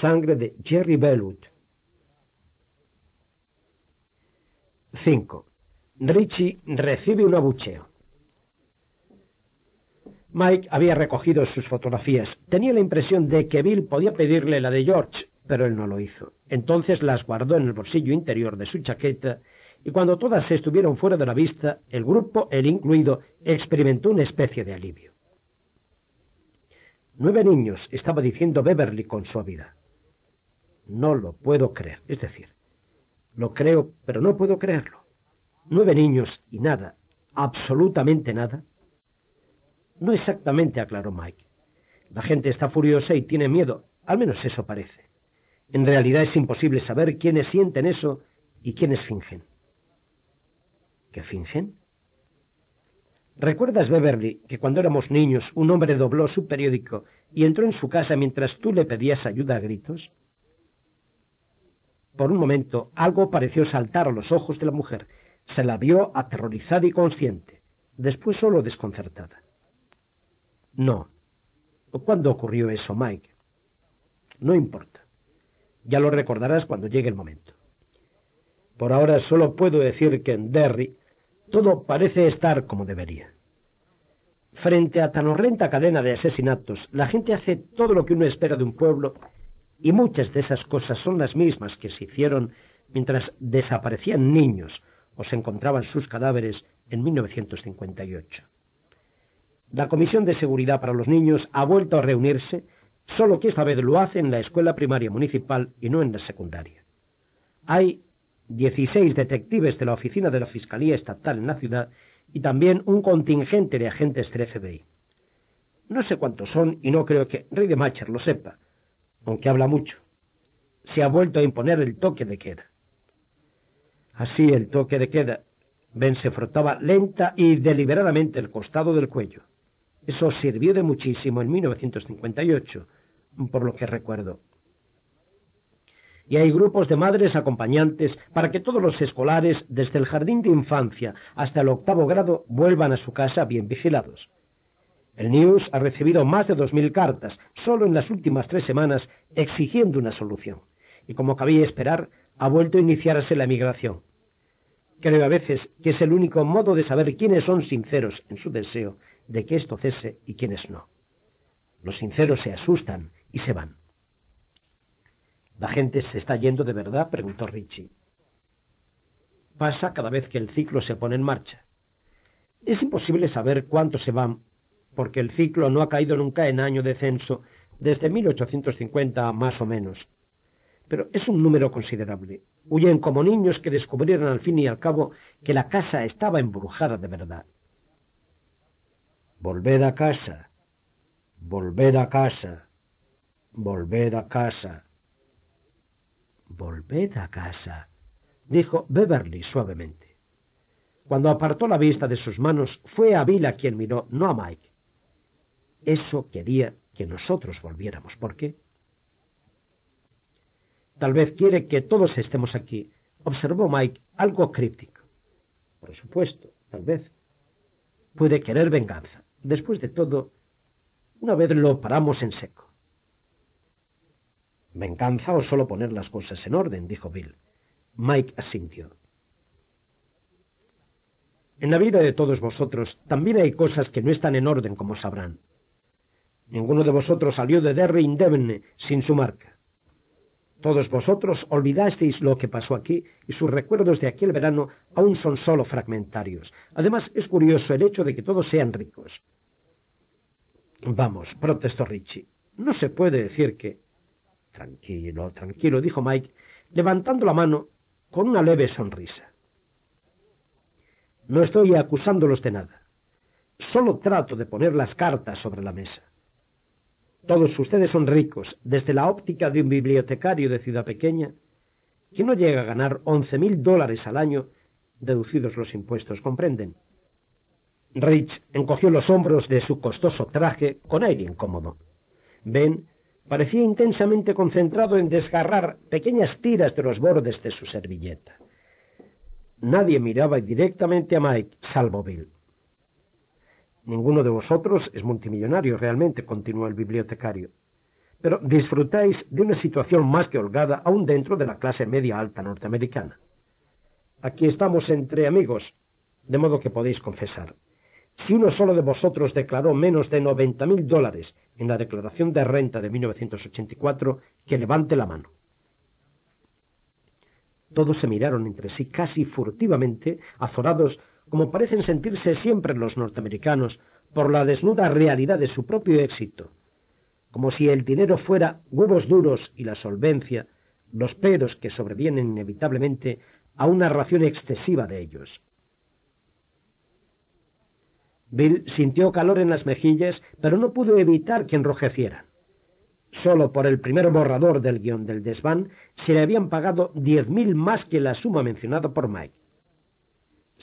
Sangre de Jerry Bellwood. 5. Richie recibe un abucheo. Mike había recogido sus fotografías. Tenía la impresión de que Bill podía pedirle la de George, pero él no lo hizo. Entonces las guardó en el bolsillo interior de su chaqueta y cuando todas estuvieron fuera de la vista, el grupo, él incluido, experimentó una especie de alivio. Nueve niños, estaba diciendo Beverly con suavidad. No lo puedo creer. Es decir, lo creo, pero no puedo creerlo. Nueve niños y nada, absolutamente nada. No exactamente, aclaró Mike. La gente está furiosa y tiene miedo, al menos eso parece. En realidad es imposible saber quiénes sienten eso y quiénes fingen. ¿Qué fingen? ¿Recuerdas, Beverly, que cuando éramos niños un hombre dobló su periódico y entró en su casa mientras tú le pedías ayuda a gritos? Por un momento algo pareció saltar a los ojos de la mujer. Se la vio aterrorizada y consciente, después solo desconcertada. No. ¿Cuándo ocurrió eso, Mike? No importa. Ya lo recordarás cuando llegue el momento. Por ahora solo puedo decir que en Derry todo parece estar como debería. Frente a tan horrenda cadena de asesinatos, la gente hace todo lo que uno espera de un pueblo y muchas de esas cosas son las mismas que se hicieron mientras desaparecían niños o se encontraban sus cadáveres en 1958. La Comisión de Seguridad para los Niños ha vuelto a reunirse, solo que esta vez lo hace en la escuela primaria municipal y no en la secundaria. Hay 16 detectives de la oficina de la Fiscalía Estatal en la ciudad y también un contingente de agentes del FBI. No sé cuántos son y no creo que Macher lo sepa, aunque habla mucho. Se ha vuelto a imponer el toque de queda. Así el toque de queda. Ben se frotaba lenta y deliberadamente el costado del cuello. Eso sirvió de muchísimo en 1958, por lo que recuerdo. Y hay grupos de madres acompañantes para que todos los escolares, desde el jardín de infancia hasta el octavo grado, vuelvan a su casa bien vigilados. El News ha recibido más de 2.000 cartas solo en las últimas tres semanas exigiendo una solución. Y como cabía esperar, ha vuelto a iniciarse la emigración. Creo a veces que es el único modo de saber quiénes son sinceros en su deseo de que esto cese y quiénes no. Los sinceros se asustan y se van. ¿La gente se está yendo de verdad? preguntó Richie. Pasa cada vez que el ciclo se pone en marcha. Es imposible saber cuántos se van, porque el ciclo no ha caído nunca en año de censo desde 1850 más o menos. Pero es un número considerable. Huyen como niños que descubrieron al fin y al cabo que la casa estaba embrujada de verdad. Volved a casa, volved a casa, volved a casa. Volved a casa, dijo Beverly suavemente. Cuando apartó la vista de sus manos, fue a Bill a quien miró, no a Mike. Eso quería que nosotros volviéramos. ¿Por qué? Tal vez quiere que todos estemos aquí, observó Mike, algo críptico. Por supuesto, tal vez. Puede querer venganza. Después de todo, una vez lo paramos en seco. Venganza o solo poner las cosas en orden, dijo Bill. Mike asintió. En la vida de todos vosotros también hay cosas que no están en orden, como sabrán. Ninguno de vosotros salió de Derry indemne sin su marca. Todos vosotros olvidasteis lo que pasó aquí y sus recuerdos de aquel verano aún son solo fragmentarios. Además, es curioso el hecho de que todos sean ricos. Vamos, protestó Richie. No se puede decir que... Tranquilo, tranquilo, dijo Mike, levantando la mano con una leve sonrisa. No estoy acusándolos de nada. Solo trato de poner las cartas sobre la mesa. Todos ustedes son ricos, desde la óptica de un bibliotecario de ciudad pequeña, que no llega a ganar once mil dólares al año, deducidos los impuestos, ¿comprenden? Rich encogió los hombros de su costoso traje con aire incómodo. Ben parecía intensamente concentrado en desgarrar pequeñas tiras de los bordes de su servilleta. Nadie miraba directamente a Mike, salvo Bill. Ninguno de vosotros es multimillonario realmente, continuó el bibliotecario, pero disfrutáis de una situación más que holgada aún dentro de la clase media alta norteamericana. Aquí estamos entre amigos, de modo que podéis confesar. Si uno solo de vosotros declaró menos de noventa mil dólares en la declaración de renta de 1984, que levante la mano. Todos se miraron entre sí casi furtivamente, azorados como parecen sentirse siempre los norteamericanos por la desnuda realidad de su propio éxito, como si el dinero fuera huevos duros y la solvencia, los peros que sobrevienen inevitablemente a una ración excesiva de ellos. Bill sintió calor en las mejillas, pero no pudo evitar que enrojecieran. Solo por el primer borrador del guion del desván se le habían pagado diez mil más que la suma mencionada por Mike.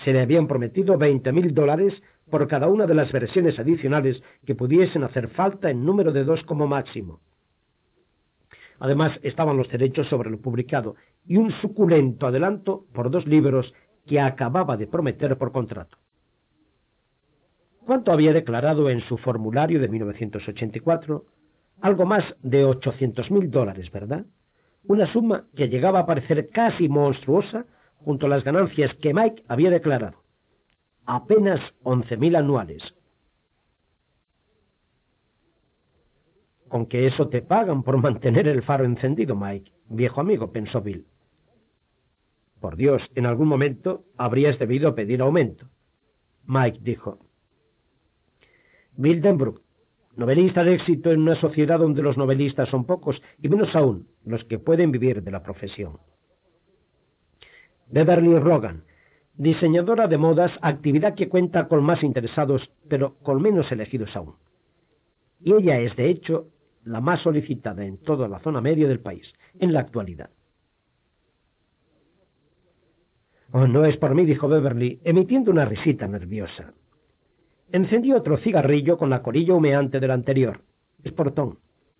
Se le habían prometido veinte mil dólares por cada una de las versiones adicionales que pudiesen hacer falta en número de dos como máximo. Además estaban los derechos sobre lo publicado y un suculento adelanto por dos libros que acababa de prometer por contrato. ¿Cuánto había declarado en su formulario de 1984? Algo más de ochocientos mil dólares, ¿verdad? Una suma que llegaba a parecer casi monstruosa junto a las ganancias que Mike había declarado. Apenas once mil anuales. Con que eso te pagan por mantener el faro encendido, Mike, viejo amigo, pensó Bill. Por Dios, en algún momento habrías debido pedir aumento. Mike dijo, Mildenbrook, novelista de éxito en una sociedad donde los novelistas son pocos y menos aún los que pueden vivir de la profesión. Beverly Rogan, diseñadora de modas, actividad que cuenta con más interesados, pero con menos elegidos aún. Y ella es, de hecho, la más solicitada en toda la zona media del país, en la actualidad. Oh, no es por mí, dijo Beverly, emitiendo una risita nerviosa. Encendió otro cigarrillo con la corilla humeante del anterior. Es portón.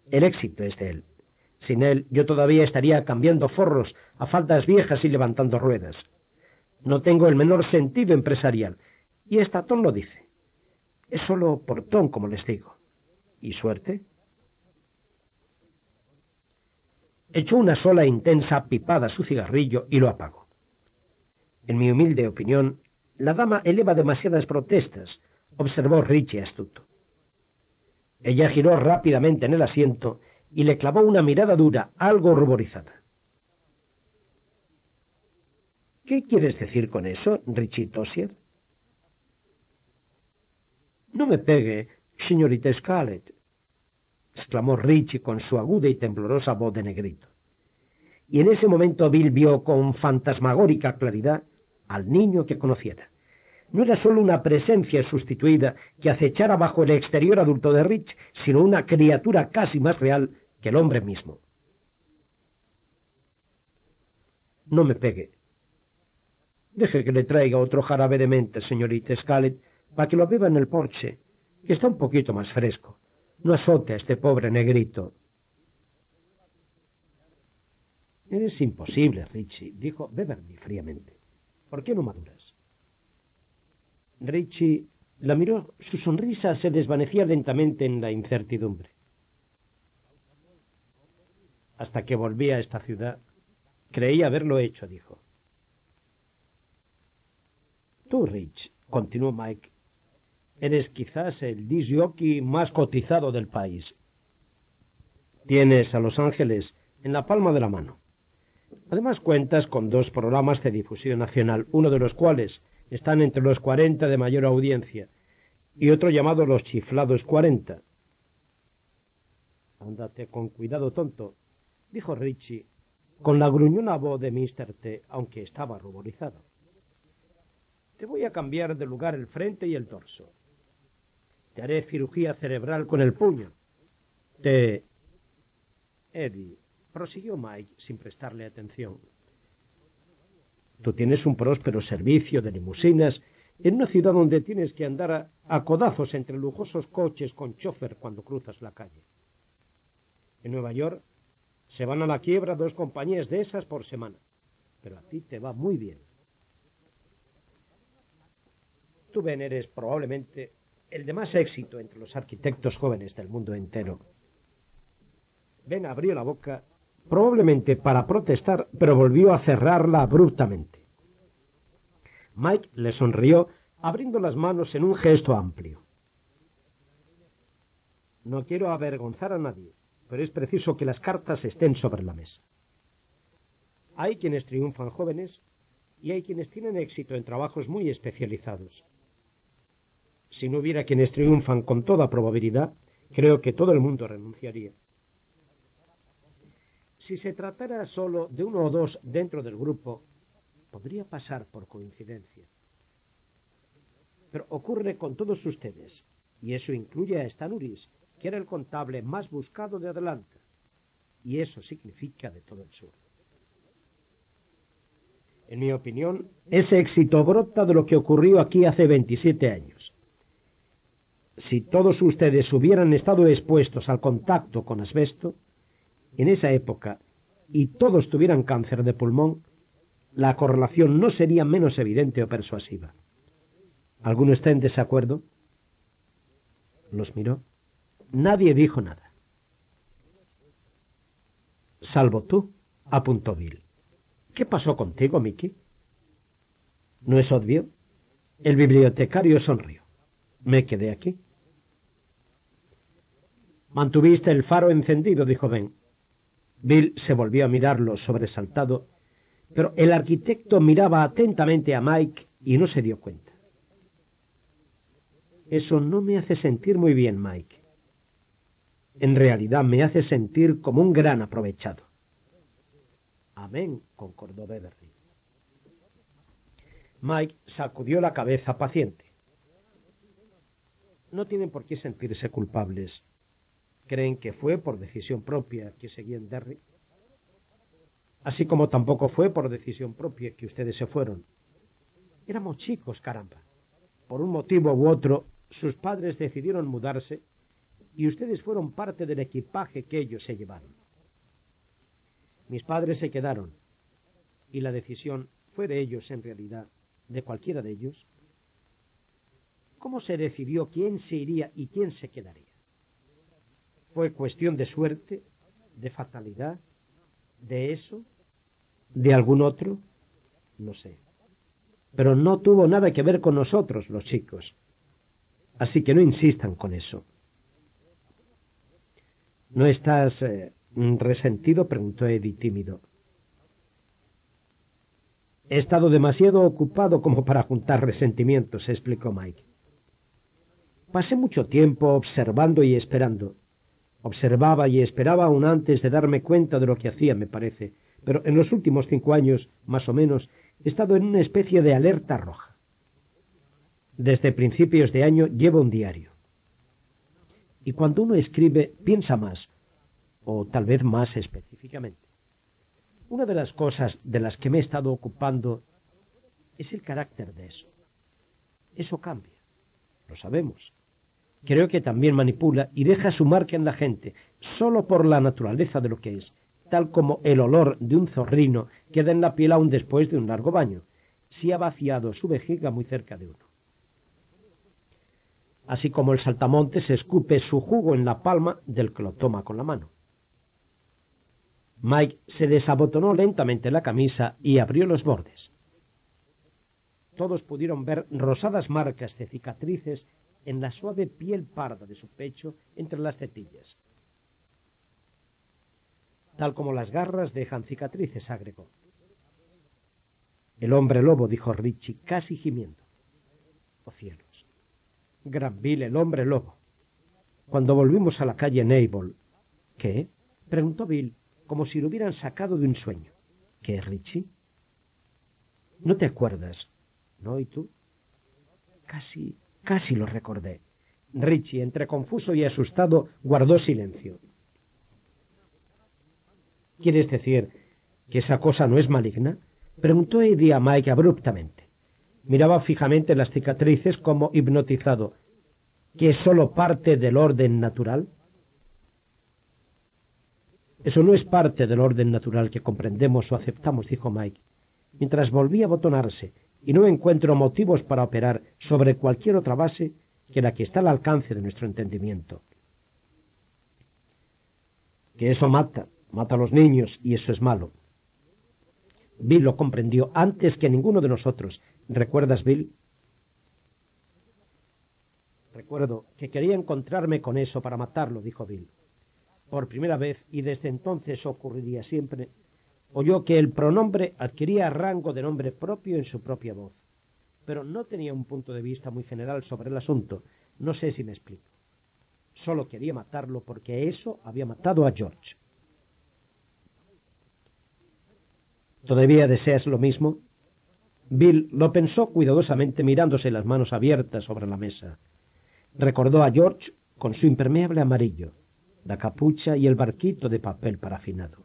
El éxito es de él. Sin él, yo todavía estaría cambiando forros a faldas viejas y levantando ruedas. No tengo el menor sentido empresarial. Y Estatón lo dice. Es solo portón, como les digo. ¿Y suerte? Echó una sola intensa pipada a su cigarrillo y lo apagó. En mi humilde opinión, la dama eleva demasiadas protestas, observó Richie astuto. Ella giró rápidamente en el asiento y le clavó una mirada dura, algo ruborizada. ¿Qué quieres decir con eso, Richie Tossier? No me pegue, señorita Scarlett, exclamó Richie con su aguda y temblorosa voz de negrito. Y en ese momento Bill vio con fantasmagórica claridad al niño que conociera no era solo una presencia sustituida que acechara bajo el exterior adulto de Rich, sino una criatura casi más real que el hombre mismo. No me pegue. Deje que le traiga otro jarabe de mente, señorita Scarlett, para que lo beba en el porche, que está un poquito más fresco. No azote a este pobre negrito. Es imposible, Richie, dijo Beverly fríamente. ¿Por qué no maduras? Richie la miró, su sonrisa se desvanecía lentamente en la incertidumbre. Hasta que volví a esta ciudad, creí haberlo hecho, dijo. Tú, Rich, continuó Mike, eres quizás el disjockey más cotizado del país. Tienes a Los Ángeles en la palma de la mano. Además cuentas con dos programas de difusión nacional, uno de los cuales están entre los cuarenta de mayor audiencia, y otro llamado Los Chiflados Cuarenta. Ándate con cuidado, tonto, dijo Richie, con la gruñona voz de Mr. T, aunque estaba ruborizado. Te voy a cambiar de lugar el frente y el torso. Te haré cirugía cerebral con el puño. Te... Eddie, prosiguió Mike sin prestarle atención. Tú tienes un próspero servicio de limusinas en una ciudad donde tienes que andar a, codazos entre lujosos coches con chofer cuando cruzas la calle. En Nueva York se van a la quiebra dos compañías de esas por semana. Pero a ti te va muy bien. Tú, Ben, eres probablemente el de más éxito entre los arquitectos jóvenes del mundo entero. Ben abrió la boca, probablemente para protestar, pero volvió a cerrarla abruptamente. Mike le sonrió, abriendo las manos en un gesto amplio. No quiero avergonzar a nadie, pero es preciso que las cartas estén sobre la mesa. Hay quienes triunfan jóvenes y hay quienes tienen éxito en trabajos muy especializados. Si no hubiera quienes triunfan con toda probabilidad, creo que todo el mundo renunciaría. Si se tratara solo de uno o dos dentro del grupo, podría pasar por coincidencia. Pero ocurre con todos ustedes, y eso incluye a Stanuris, que era el contable más buscado de Adelanta, y eso significa de todo el sur. En mi opinión, ese éxito brota de lo que ocurrió aquí hace 27 años. Si todos ustedes hubieran estado expuestos al contacto con asbesto, en esa época, y todos tuvieran cáncer de pulmón, la correlación no sería menos evidente o persuasiva. ¿Alguno está en desacuerdo? Los miró. Nadie dijo nada. Salvo tú, apuntó Bill. ¿Qué pasó contigo, Mickey? ¿No es obvio? El bibliotecario sonrió. Me quedé aquí. Mantuviste el faro encendido, dijo Ben. Bill se volvió a mirarlo sobresaltado, pero el arquitecto miraba atentamente a Mike y no se dio cuenta. Eso no me hace sentir muy bien, Mike en realidad me hace sentir como un gran aprovechado. Amén, concordó Beverly. Mike sacudió la cabeza paciente. No tienen por qué sentirse culpables. ¿Creen que fue por decisión propia que seguían Derry? Así como tampoco fue por decisión propia que ustedes se fueron. Éramos chicos, caramba. Por un motivo u otro, sus padres decidieron mudarse y ustedes fueron parte del equipaje que ellos se llevaron. Mis padres se quedaron y la decisión fue de ellos en realidad, de cualquiera de ellos. ¿Cómo se decidió quién se iría y quién se quedaría? ¿Fue cuestión de suerte, de fatalidad, de eso, de algún otro? No sé. Pero no tuvo nada que ver con nosotros, los chicos. Así que no insistan con eso. ¿No estás eh, resentido? preguntó Eddie tímido. He estado demasiado ocupado como para juntar resentimientos, explicó Mike. Pasé mucho tiempo observando y esperando. Observaba y esperaba aún antes de darme cuenta de lo que hacía, me parece, pero en los últimos cinco años, más o menos, he estado en una especie de alerta roja. Desde principios de año llevo un diario. Y cuando uno escribe, piensa más, o tal vez más específicamente. Una de las cosas de las que me he estado ocupando es el carácter de eso. Eso cambia, lo sabemos. Creo que también manipula y deja su marca en la gente, solo por la naturaleza de lo que es, tal como el olor de un zorrino queda en la piel aún después de un largo baño, si ha vaciado su vejiga muy cerca de uno así como el saltamontes escupe su jugo en la palma del que lo toma con la mano. Mike se desabotonó lentamente la camisa y abrió los bordes. Todos pudieron ver rosadas marcas de cicatrices en la suave piel parda de su pecho entre las tetillas. Tal como las garras dejan cicatrices, agregó. El hombre lobo, dijo Richie, casi gimiendo. Oh cielo. Granville, el hombre lobo. Cuando volvimos a la calle Nable. ¿Qué? preguntó Bill, como si lo hubieran sacado de un sueño. ¿Qué, Richie? ¿No te acuerdas? ¿No? ¿Y tú? Casi, casi lo recordé. Richie, entre confuso y asustado, guardó silencio. ¿Quieres decir que esa cosa no es maligna? Preguntó Eddie a Mike abruptamente. Miraba fijamente las cicatrices como hipnotizado. ¿Que es sólo parte del orden natural? Eso no es parte del orden natural que comprendemos o aceptamos, dijo Mike, mientras volvía a botonarse, y no encuentro motivos para operar sobre cualquier otra base que la que está al alcance de nuestro entendimiento. Que eso mata, mata a los niños, y eso es malo. Bill lo comprendió antes que ninguno de nosotros. ¿Recuerdas, Bill? Recuerdo que quería encontrarme con eso para matarlo, dijo Bill. Por primera vez, y desde entonces ocurriría siempre, oyó que el pronombre adquiría rango de nombre propio en su propia voz. Pero no tenía un punto de vista muy general sobre el asunto. No sé si me explico. Solo quería matarlo porque eso había matado a George. ¿Todavía deseas lo mismo? Bill lo pensó cuidadosamente mirándose las manos abiertas sobre la mesa. Recordó a George con su impermeable amarillo, la capucha y el barquito de papel parafinado.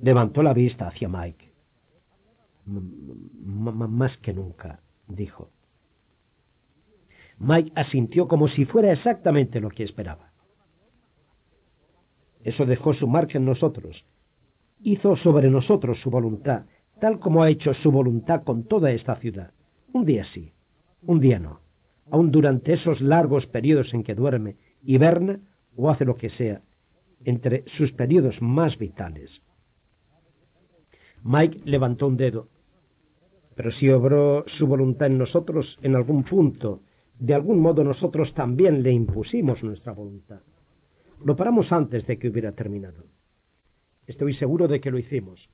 Levantó la vista hacia Mike. más que nunca, dijo. Mike asintió como si fuera exactamente lo que esperaba. Eso dejó su marcha en nosotros. Hizo sobre nosotros su voluntad, tal como ha hecho su voluntad con toda esta ciudad. Un día sí, un día no aun durante esos largos periodos en que duerme, hiberna o hace lo que sea, entre sus periodos más vitales. Mike levantó un dedo, pero si obró su voluntad en nosotros en algún punto, de algún modo nosotros también le impusimos nuestra voluntad. Lo paramos antes de que hubiera terminado. Estoy seguro de que lo hicimos.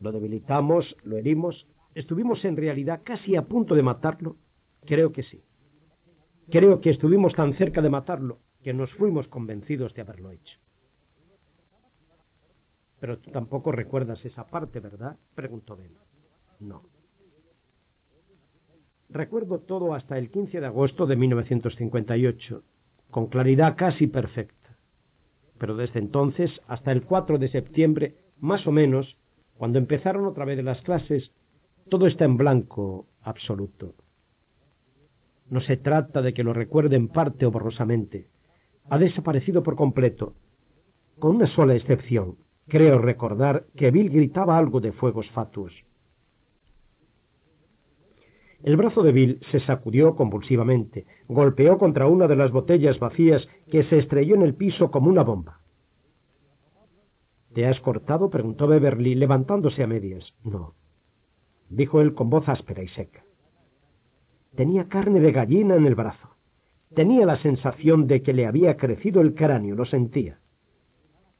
Lo debilitamos, lo herimos, estuvimos en realidad casi a punto de matarlo Creo que sí. Creo que estuvimos tan cerca de matarlo que nos fuimos convencidos de haberlo hecho. Pero tú tampoco recuerdas esa parte, ¿verdad? preguntó Ben. No. Recuerdo todo hasta el 15 de agosto de 1958, con claridad casi perfecta. Pero desde entonces hasta el 4 de septiembre, más o menos, cuando empezaron otra vez las clases, todo está en blanco absoluto. No se trata de que lo recuerde en parte o borrosamente. Ha desaparecido por completo, con una sola excepción. Creo recordar que Bill gritaba algo de fuegos fatuos. El brazo de Bill se sacudió convulsivamente, golpeó contra una de las botellas vacías que se estrelló en el piso como una bomba. ¿Te has cortado? preguntó Beverly, levantándose a medias. No, dijo él con voz áspera y seca. Tenía carne de gallina en el brazo. Tenía la sensación de que le había crecido el cráneo, lo sentía.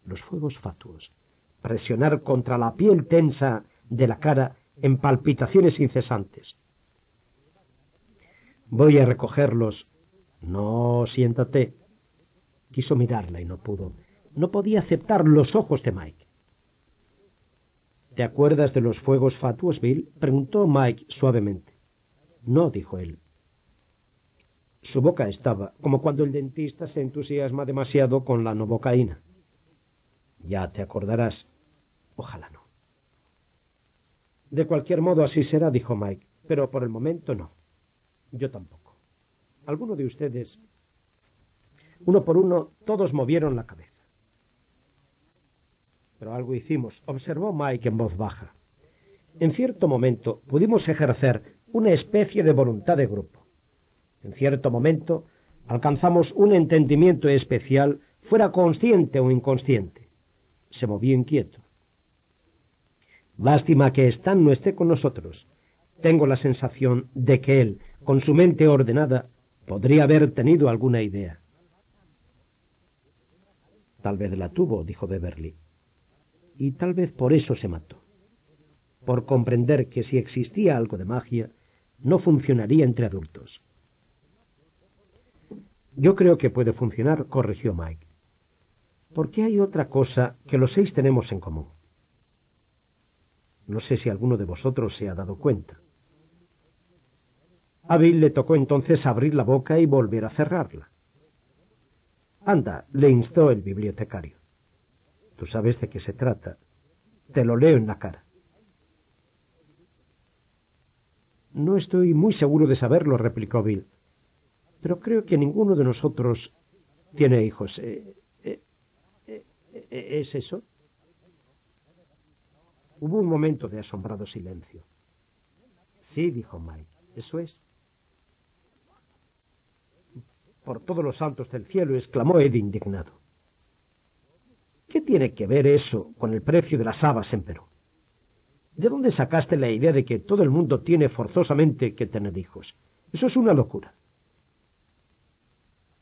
Los fuegos fatuos, presionar contra la piel tensa de la cara en palpitaciones incesantes. Voy a recogerlos. No, siéntate. Quiso mirarla y no pudo. No podía aceptar los ojos de Mike. ¿Te acuerdas de los fuegos fatuos, Bill? preguntó Mike suavemente. No, dijo él. Su boca estaba, como cuando el dentista se entusiasma demasiado con la novocaína. Ya te acordarás. Ojalá no. De cualquier modo así será, dijo Mike, pero por el momento no. Yo tampoco. Alguno de ustedes, uno por uno, todos movieron la cabeza. Pero algo hicimos, observó Mike en voz baja. En cierto momento pudimos ejercer una especie de voluntad de grupo. En cierto momento alcanzamos un entendimiento especial, fuera consciente o inconsciente. Se movió inquieto. Lástima que Stan no esté con nosotros. Tengo la sensación de que él, con su mente ordenada, podría haber tenido alguna idea. Tal vez la tuvo, dijo Beverly. Y tal vez por eso se mató. Por comprender que si existía algo de magia, no funcionaría entre adultos. Yo creo que puede funcionar, corrigió Mike. Porque hay otra cosa que los seis tenemos en común. No sé si alguno de vosotros se ha dado cuenta. A Bill le tocó entonces abrir la boca y volver a cerrarla. Anda, le instó el bibliotecario. Tú sabes de qué se trata. Te lo leo en la cara. No estoy muy seguro de saberlo, replicó Bill. Pero creo que ninguno de nosotros tiene hijos. Eh, eh, ¿E-, ¿Es eso? Hubo un momento de asombrado silencio. Sí, dijo Mike, eso es. Por todos los santos del cielo, exclamó Eddie indignado. ¿Qué tiene que ver eso con el precio de las habas en Perú? ¿De dónde sacaste la idea de que todo el mundo tiene forzosamente que tener hijos? Eso es una locura.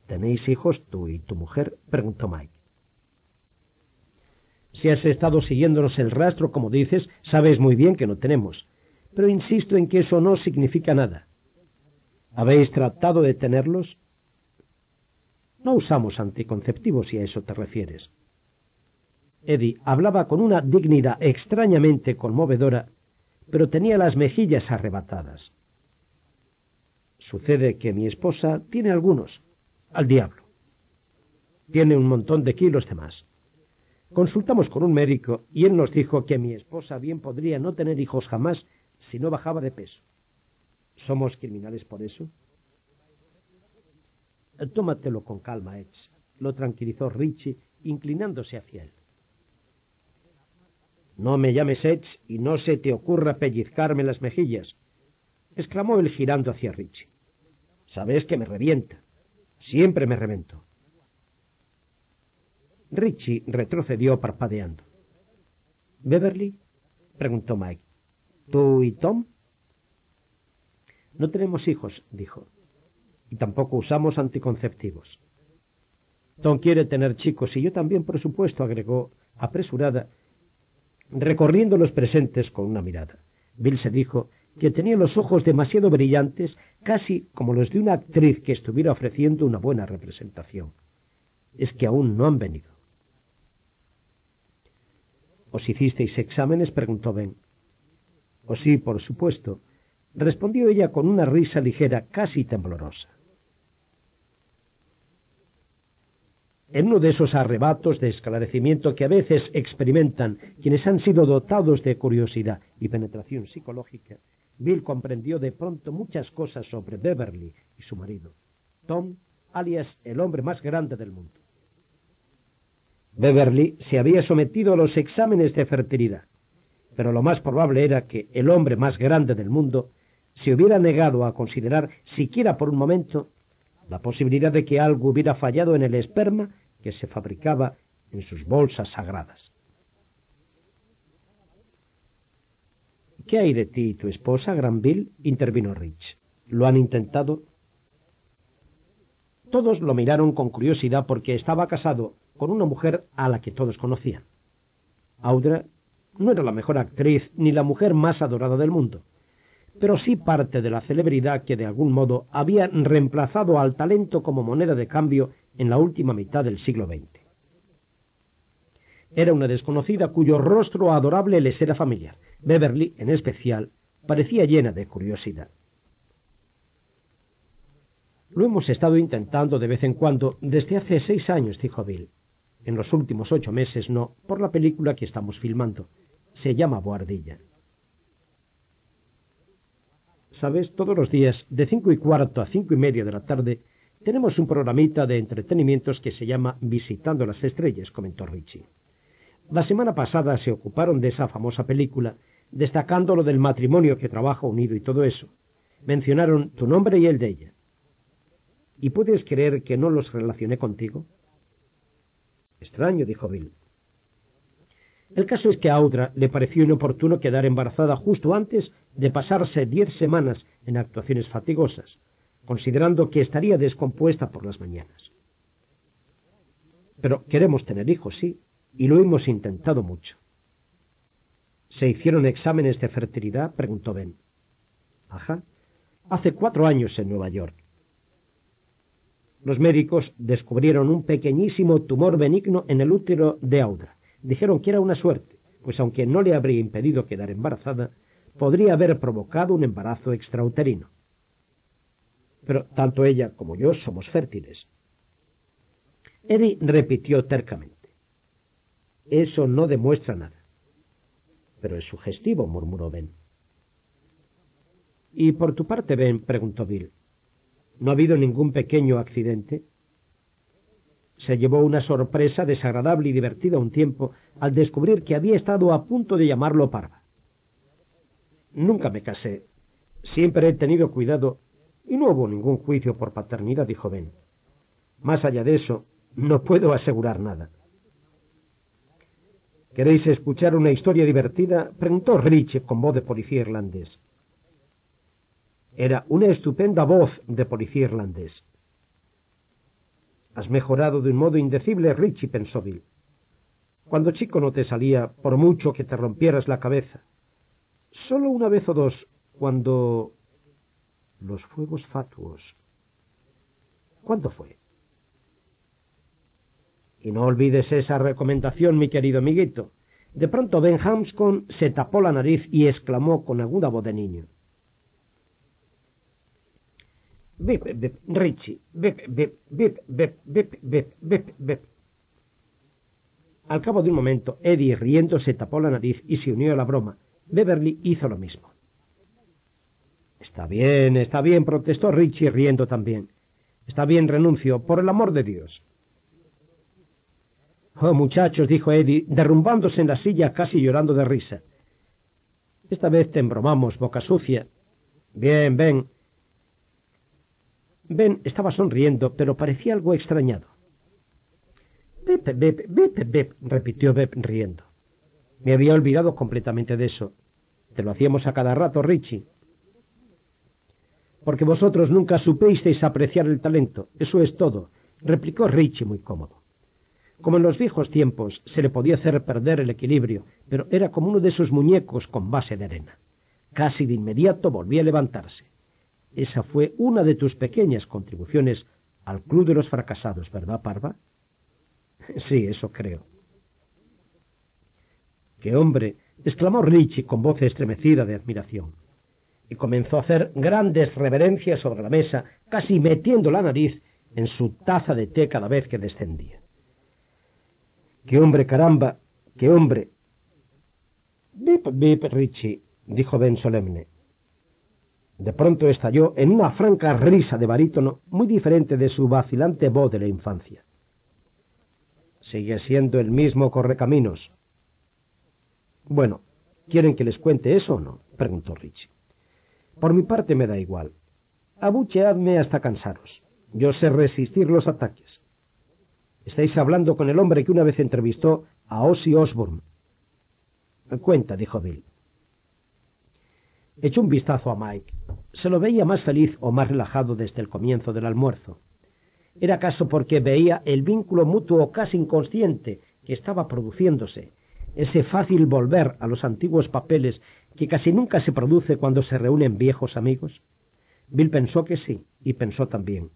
¿Tenéis hijos tú y tu mujer? preguntó Mike. Si has estado siguiéndonos el rastro, como dices, sabes muy bien que no tenemos. Pero insisto en que eso no significa nada. ¿Habéis tratado de tenerlos? No usamos anticonceptivos si a eso te refieres. Eddie hablaba con una dignidad extrañamente conmovedora, pero tenía las mejillas arrebatadas. Sucede que mi esposa tiene algunos, al diablo. Tiene un montón de kilos de más. Consultamos con un médico y él nos dijo que mi esposa bien podría no tener hijos jamás si no bajaba de peso. ¿Somos criminales por eso? Tómatelo con calma, Edge, lo tranquilizó Richie, inclinándose hacia él. No me llames Edge y no se te ocurra pellizcarme las mejillas, exclamó él girando hacia Richie. Sabes que me revienta. Siempre me revento. Richie retrocedió parpadeando. ¿Beverly? preguntó Mike. ¿Tú y Tom? No tenemos hijos, dijo, y tampoco usamos anticonceptivos. Tom quiere tener chicos y yo también, por supuesto, agregó, apresurada, recorriendo los presentes con una mirada. Bill se dijo que tenía los ojos demasiado brillantes, casi como los de una actriz que estuviera ofreciendo una buena representación. Es que aún no han venido. ¿Os hicisteis exámenes? preguntó Ben. Oh sí, por supuesto, respondió ella con una risa ligera, casi temblorosa. En uno de esos arrebatos de esclarecimiento que a veces experimentan quienes han sido dotados de curiosidad y penetración psicológica, Bill comprendió de pronto muchas cosas sobre Beverly y su marido, Tom, alias el hombre más grande del mundo. Beverly se había sometido a los exámenes de fertilidad, pero lo más probable era que el hombre más grande del mundo se hubiera negado a considerar siquiera por un momento la posibilidad de que algo hubiera fallado en el esperma que se fabricaba en sus bolsas sagradas. ¿Qué hay de ti y tu esposa, Granville? intervino Rich. ¿Lo han intentado? Todos lo miraron con curiosidad porque estaba casado con una mujer a la que todos conocían. Audra no era la mejor actriz ni la mujer más adorada del mundo, pero sí parte de la celebridad que de algún modo había reemplazado al talento como moneda de cambio en la última mitad del siglo XX. Era una desconocida cuyo rostro adorable les era familiar. Beverly, en especial, parecía llena de curiosidad. Lo hemos estado intentando de vez en cuando desde hace seis años, dijo Bill. En los últimos ocho meses no, por la película que estamos filmando. Se llama Boardilla. Sabes, todos los días, de cinco y cuarto a cinco y media de la tarde, tenemos un programita de entretenimientos que se llama Visitando las Estrellas, comentó Richie. La semana pasada se ocuparon de esa famosa película, destacando lo del matrimonio que trabaja unido y todo eso. Mencionaron tu nombre y el de ella. ¿Y puedes creer que no los relacioné contigo? Extraño, dijo Bill. El caso es que a Audra le pareció inoportuno quedar embarazada justo antes de pasarse diez semanas en actuaciones fatigosas, considerando que estaría descompuesta por las mañanas. Pero queremos tener hijos, sí, y lo hemos intentado mucho. ¿Se hicieron exámenes de fertilidad? preguntó Ben. Ajá. Hace cuatro años en Nueva York. Los médicos descubrieron un pequeñísimo tumor benigno en el útero de Audra. Dijeron que era una suerte, pues aunque no le habría impedido quedar embarazada, podría haber provocado un embarazo extrauterino. Pero tanto ella como yo somos fértiles. Eddie repitió tercamente. Eso no demuestra nada. Pero es sugestivo, murmuró Ben. ¿Y por tu parte, Ben? preguntó Bill. ¿No ha habido ningún pequeño accidente? Se llevó una sorpresa desagradable y divertida un tiempo al descubrir que había estado a punto de llamarlo Parva. Nunca me casé. Siempre he tenido cuidado y no hubo ningún juicio por paternidad, dijo Ben. Más allá de eso, no puedo asegurar nada. ¿Queréis escuchar una historia divertida? preguntó Rich con voz de policía irlandés. Era una estupenda voz de policía irlandés. Has mejorado de un modo indecible, Richie, pensó Bill. Cuando chico no te salía, por mucho que te rompieras la cabeza. Solo una vez o dos, cuando... los fuegos fatuos. ¿Cuándo fue? Y no olvides esa recomendación, mi querido amiguito. De pronto Ben Hamscon se tapó la nariz y exclamó con aguda voz de niño. Bip, Richie. Bip, bip, bip, bip, bip, bip, bip. Al cabo de un momento, Eddie, riendo, se tapó la nariz y se unió a la broma. Beverly hizo lo mismo. Está bien, está bien, protestó Richie, riendo también. Está bien, renuncio, por el amor de Dios. Oh, muchachos, dijo Eddie, derrumbándose en la silla casi llorando de risa. Esta vez te embromamos, boca sucia. Bien, ven, Ben estaba sonriendo, pero parecía algo extrañado. Bep, bep, bep, bep, repitió Bep riendo. Me había olvidado completamente de eso. Te lo hacíamos a cada rato, Richie. Porque vosotros nunca supisteis apreciar el talento. Eso es todo, replicó Richie muy cómodo. Como en los viejos tiempos se le podía hacer perder el equilibrio, pero era como uno de esos muñecos con base de arena. Casi de inmediato volvía a levantarse. Esa fue una de tus pequeñas contribuciones al Club de los Fracasados, ¿verdad, Parva? Sí, eso creo. ¡Qué hombre! exclamó Richie con voz estremecida de admiración. Y comenzó a hacer grandes reverencias sobre la mesa, casi metiendo la nariz en su taza de té cada vez que descendía. ¡Qué hombre, caramba! ¡Qué hombre! Bip, bip, Richie, dijo Ben solemne. De pronto estalló en una franca risa de barítono muy diferente de su vacilante voz de la infancia. Sigue siendo el mismo correcaminos. Bueno, ¿quieren que les cuente eso o no? preguntó Richie. Por mi parte me da igual. Abucheadme hasta cansaros. Yo sé resistir los ataques. Estáis hablando con el hombre que una vez entrevistó a Ozzy Osbourne. Cuenta, dijo Bill. Echó un vistazo a Mike. Se lo veía más feliz o más relajado desde el comienzo del almuerzo. ¿Era acaso porque veía el vínculo mutuo casi inconsciente que estaba produciéndose, ese fácil volver a los antiguos papeles que casi nunca se produce cuando se reúnen viejos amigos? Bill pensó que sí, y pensó también.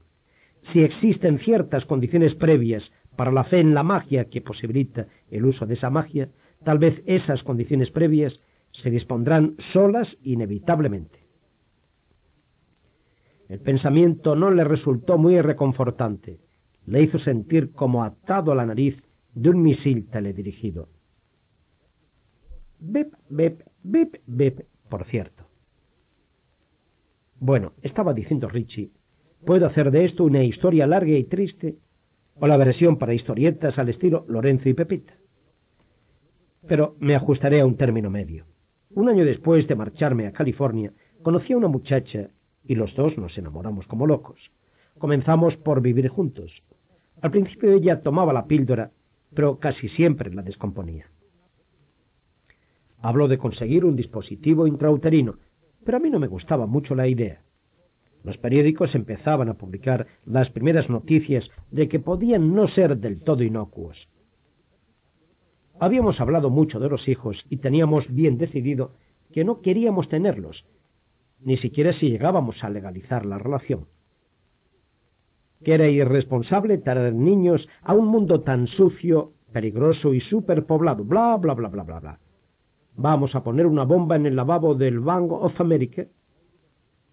Si existen ciertas condiciones previas para la fe en la magia que posibilita el uso de esa magia, tal vez esas condiciones previas se dispondrán solas inevitablemente. El pensamiento no le resultó muy reconfortante. Le hizo sentir como atado a la nariz de un misil teledirigido. Bip, bip, bip, bip, por cierto. Bueno, estaba diciendo Richie, puedo hacer de esto una historia larga y triste, o la versión para historietas al estilo Lorenzo y Pepita. Pero me ajustaré a un término medio. Un año después de marcharme a California, conocí a una muchacha y los dos nos enamoramos como locos. Comenzamos por vivir juntos. Al principio ella tomaba la píldora, pero casi siempre la descomponía. Habló de conseguir un dispositivo intrauterino, pero a mí no me gustaba mucho la idea. Los periódicos empezaban a publicar las primeras noticias de que podían no ser del todo inocuos. Habíamos hablado mucho de los hijos y teníamos bien decidido que no queríamos tenerlos, ni siquiera si llegábamos a legalizar la relación. Que era irresponsable traer niños a un mundo tan sucio, peligroso y superpoblado, bla, bla, bla, bla, bla, bla. Vamos a poner una bomba en el lavabo del Bank of America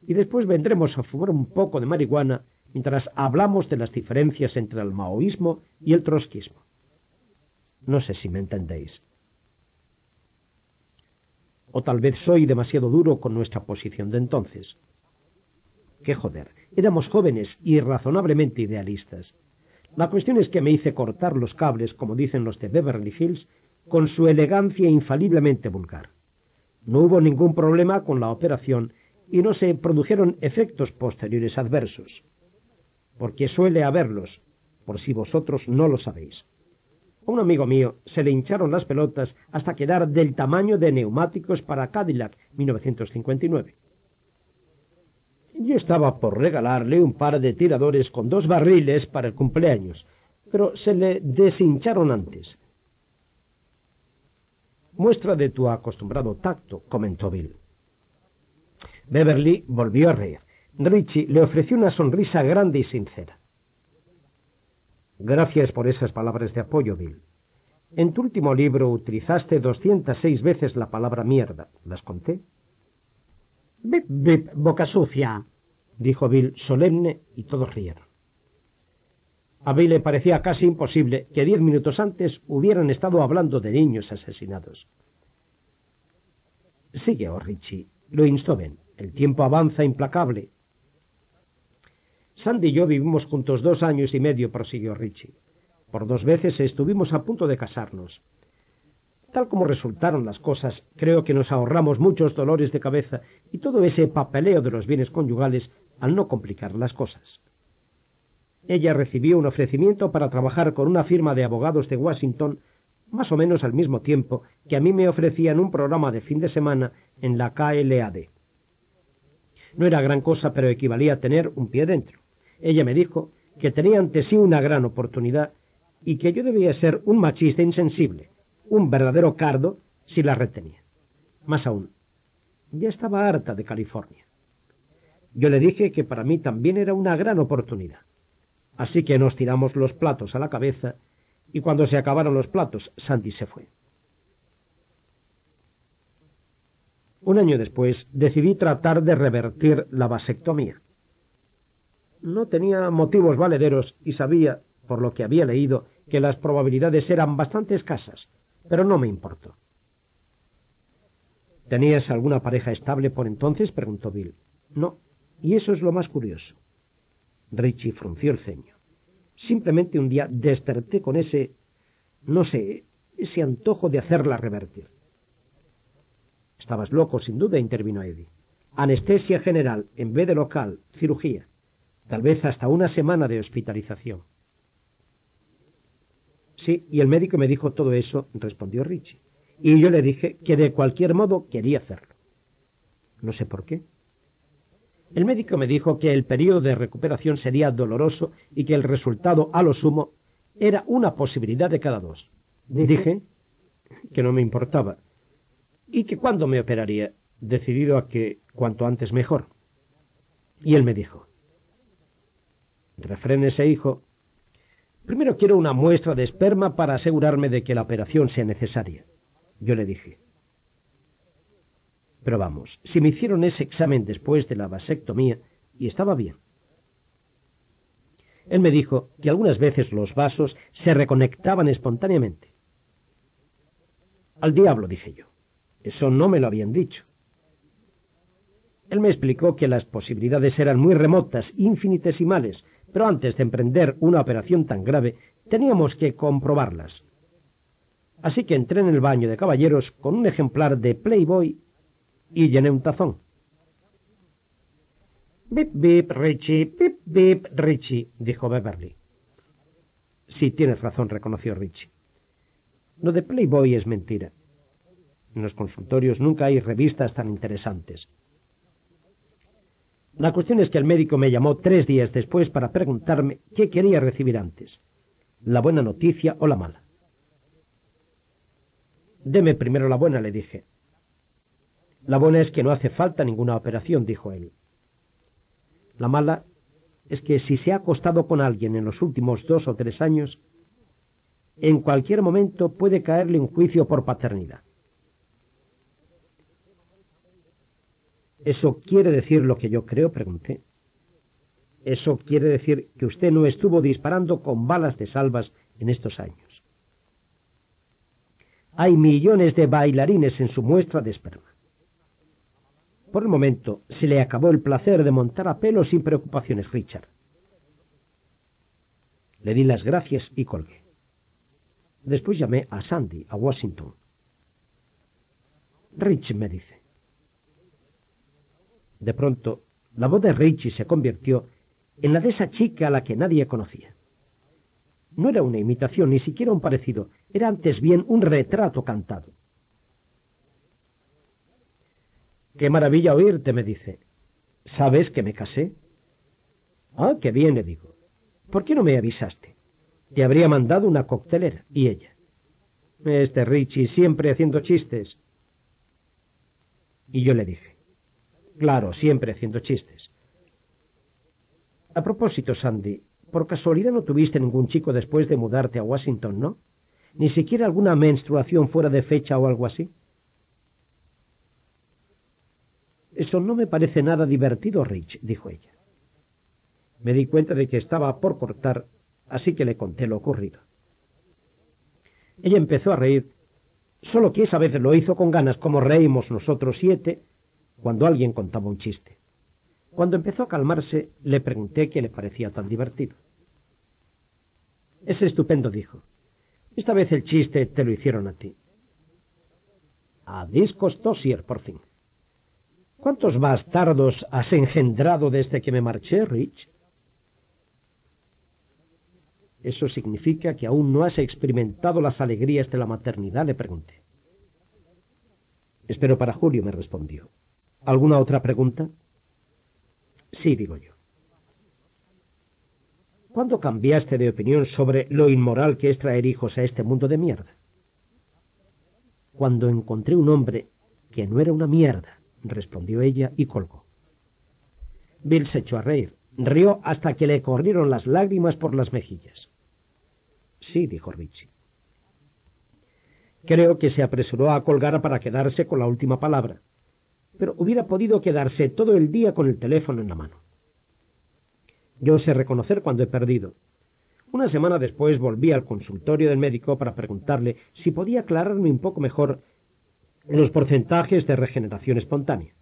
y después vendremos a fumar un poco de marihuana mientras hablamos de las diferencias entre el maoísmo y el trotskismo. No sé si me entendéis. O tal vez soy demasiado duro con nuestra posición de entonces. Qué joder, éramos jóvenes y razonablemente idealistas. La cuestión es que me hice cortar los cables, como dicen los de Beverly Hills, con su elegancia infaliblemente vulgar. No hubo ningún problema con la operación y no se produjeron efectos posteriores adversos, porque suele haberlos, por si vosotros no lo sabéis. A un amigo mío se le hincharon las pelotas hasta quedar del tamaño de neumáticos para Cadillac 1959. Yo estaba por regalarle un par de tiradores con dos barriles para el cumpleaños, pero se le deshincharon antes. Muestra de tu acostumbrado tacto, comentó Bill. Beverly volvió a reír. Richie le ofreció una sonrisa grande y sincera. Gracias por esas palabras de apoyo, Bill. En tu último libro utilizaste 206 veces la palabra mierda. ¿Las conté? Bip, bip, boca sucia, dijo Bill solemne y todos rieron. A Bill le parecía casi imposible que diez minutos antes hubieran estado hablando de niños asesinados. Sigue, oh Richie, lo instó Ben. El tiempo avanza implacable. Sandy y yo vivimos juntos dos años y medio, prosiguió Richie. Por dos veces estuvimos a punto de casarnos. Tal como resultaron las cosas, creo que nos ahorramos muchos dolores de cabeza y todo ese papeleo de los bienes conyugales al no complicar las cosas. Ella recibió un ofrecimiento para trabajar con una firma de abogados de Washington más o menos al mismo tiempo que a mí me ofrecían un programa de fin de semana en la KLAD. No era gran cosa, pero equivalía a tener un pie dentro. Ella me dijo que tenía ante sí una gran oportunidad y que yo debía ser un machista insensible, un verdadero cardo si la retenía. Más aún, ya estaba harta de California. Yo le dije que para mí también era una gran oportunidad. Así que nos tiramos los platos a la cabeza y cuando se acabaron los platos, Sandy se fue. Un año después decidí tratar de revertir la vasectomía. No tenía motivos valederos y sabía, por lo que había leído, que las probabilidades eran bastante escasas, pero no me importó. ¿Tenías alguna pareja estable por entonces? preguntó Bill. No, y eso es lo más curioso. Richie frunció el ceño. Simplemente un día desperté con ese, no sé, ese antojo de hacerla revertir. Estabas loco, sin duda, intervino Eddie. Anestesia general en vez de local, cirugía. Tal vez hasta una semana de hospitalización. Sí, y el médico me dijo todo eso, respondió Richie. Y yo le dije que de cualquier modo quería hacerlo. No sé por qué. El médico me dijo que el periodo de recuperación sería doloroso y que el resultado, a lo sumo, era una posibilidad de cada dos. Dije que no me importaba y que cuando me operaría, decidido a que cuanto antes mejor. Y él me dijo, refrénese, hijo, primero quiero una muestra de esperma para asegurarme de que la operación sea necesaria. Yo le dije, pero vamos, si me hicieron ese examen después de la vasectomía y estaba bien. Él me dijo que algunas veces los vasos se reconectaban espontáneamente. Al diablo, dije yo. Eso no me lo habían dicho. Él me explicó que las posibilidades eran muy remotas, infinitesimales, pero antes de emprender una operación tan grave teníamos que comprobarlas. Así que entré en el baño de caballeros con un ejemplar de Playboy y llené un tazón. Bip, bip, Richie, bip, bip, Richie, dijo Beverly. Sí, tienes razón, reconoció Richie. Lo de Playboy es mentira. En los consultorios nunca hay revistas tan interesantes. La cuestión es que el médico me llamó tres días después para preguntarme qué quería recibir antes, la buena noticia o la mala. Deme primero la buena, le dije. La buena es que no hace falta ninguna operación, dijo él. La mala es que si se ha acostado con alguien en los últimos dos o tres años, en cualquier momento puede caerle un juicio por paternidad. ¿Eso quiere decir lo que yo creo? pregunté. Eso quiere decir que usted no estuvo disparando con balas de salvas en estos años. Hay millones de bailarines en su muestra de esperma. Por el momento se le acabó el placer de montar a pelo sin preocupaciones, Richard. Le di las gracias y colgué. Después llamé a Sandy, a Washington. Rich me dice. De pronto, la voz de Richie se convirtió en la de esa chica a la que nadie conocía. No era una imitación, ni siquiera un parecido, era antes bien un retrato cantado. Qué maravilla oírte, me dice. ¿Sabes que me casé? Ah, qué bien, le digo. ¿Por qué no me avisaste? Te habría mandado una coctelera. Y ella. Este Richie siempre haciendo chistes. Y yo le dije. Claro, siempre haciendo chistes. A propósito, Sandy, por casualidad no tuviste ningún chico después de mudarte a Washington, ¿no? Ni siquiera alguna menstruación fuera de fecha o algo así. Eso no me parece nada divertido, Rich, dijo ella. Me di cuenta de que estaba por cortar, así que le conté lo ocurrido. Ella empezó a reír, solo que esa vez lo hizo con ganas, como reímos nosotros siete cuando alguien contaba un chiste. Cuando empezó a calmarse, le pregunté qué le parecía tan divertido. Es estupendo, dijo. Esta vez el chiste te lo hicieron a ti. A discos tosier, por fin. ¿Cuántos bastardos has engendrado desde que me marché, Rich? ¿Eso significa que aún no has experimentado las alegrías de la maternidad? le pregunté. Espero para Julio, me respondió. ¿Alguna otra pregunta? Sí, digo yo. ¿Cuándo cambiaste de opinión sobre lo inmoral que es traer hijos a este mundo de mierda? Cuando encontré un hombre que no era una mierda, respondió ella y colgó. Bill se echó a reír. Rió hasta que le corrieron las lágrimas por las mejillas. Sí, dijo Richie. Creo que se apresuró a colgar para quedarse con la última palabra, pero hubiera podido quedarse todo el día con el teléfono en la mano. Yo sé reconocer cuando he perdido. Una semana después volví al consultorio del médico para preguntarle si podía aclararme un poco mejor los porcentajes de regeneración espontánea.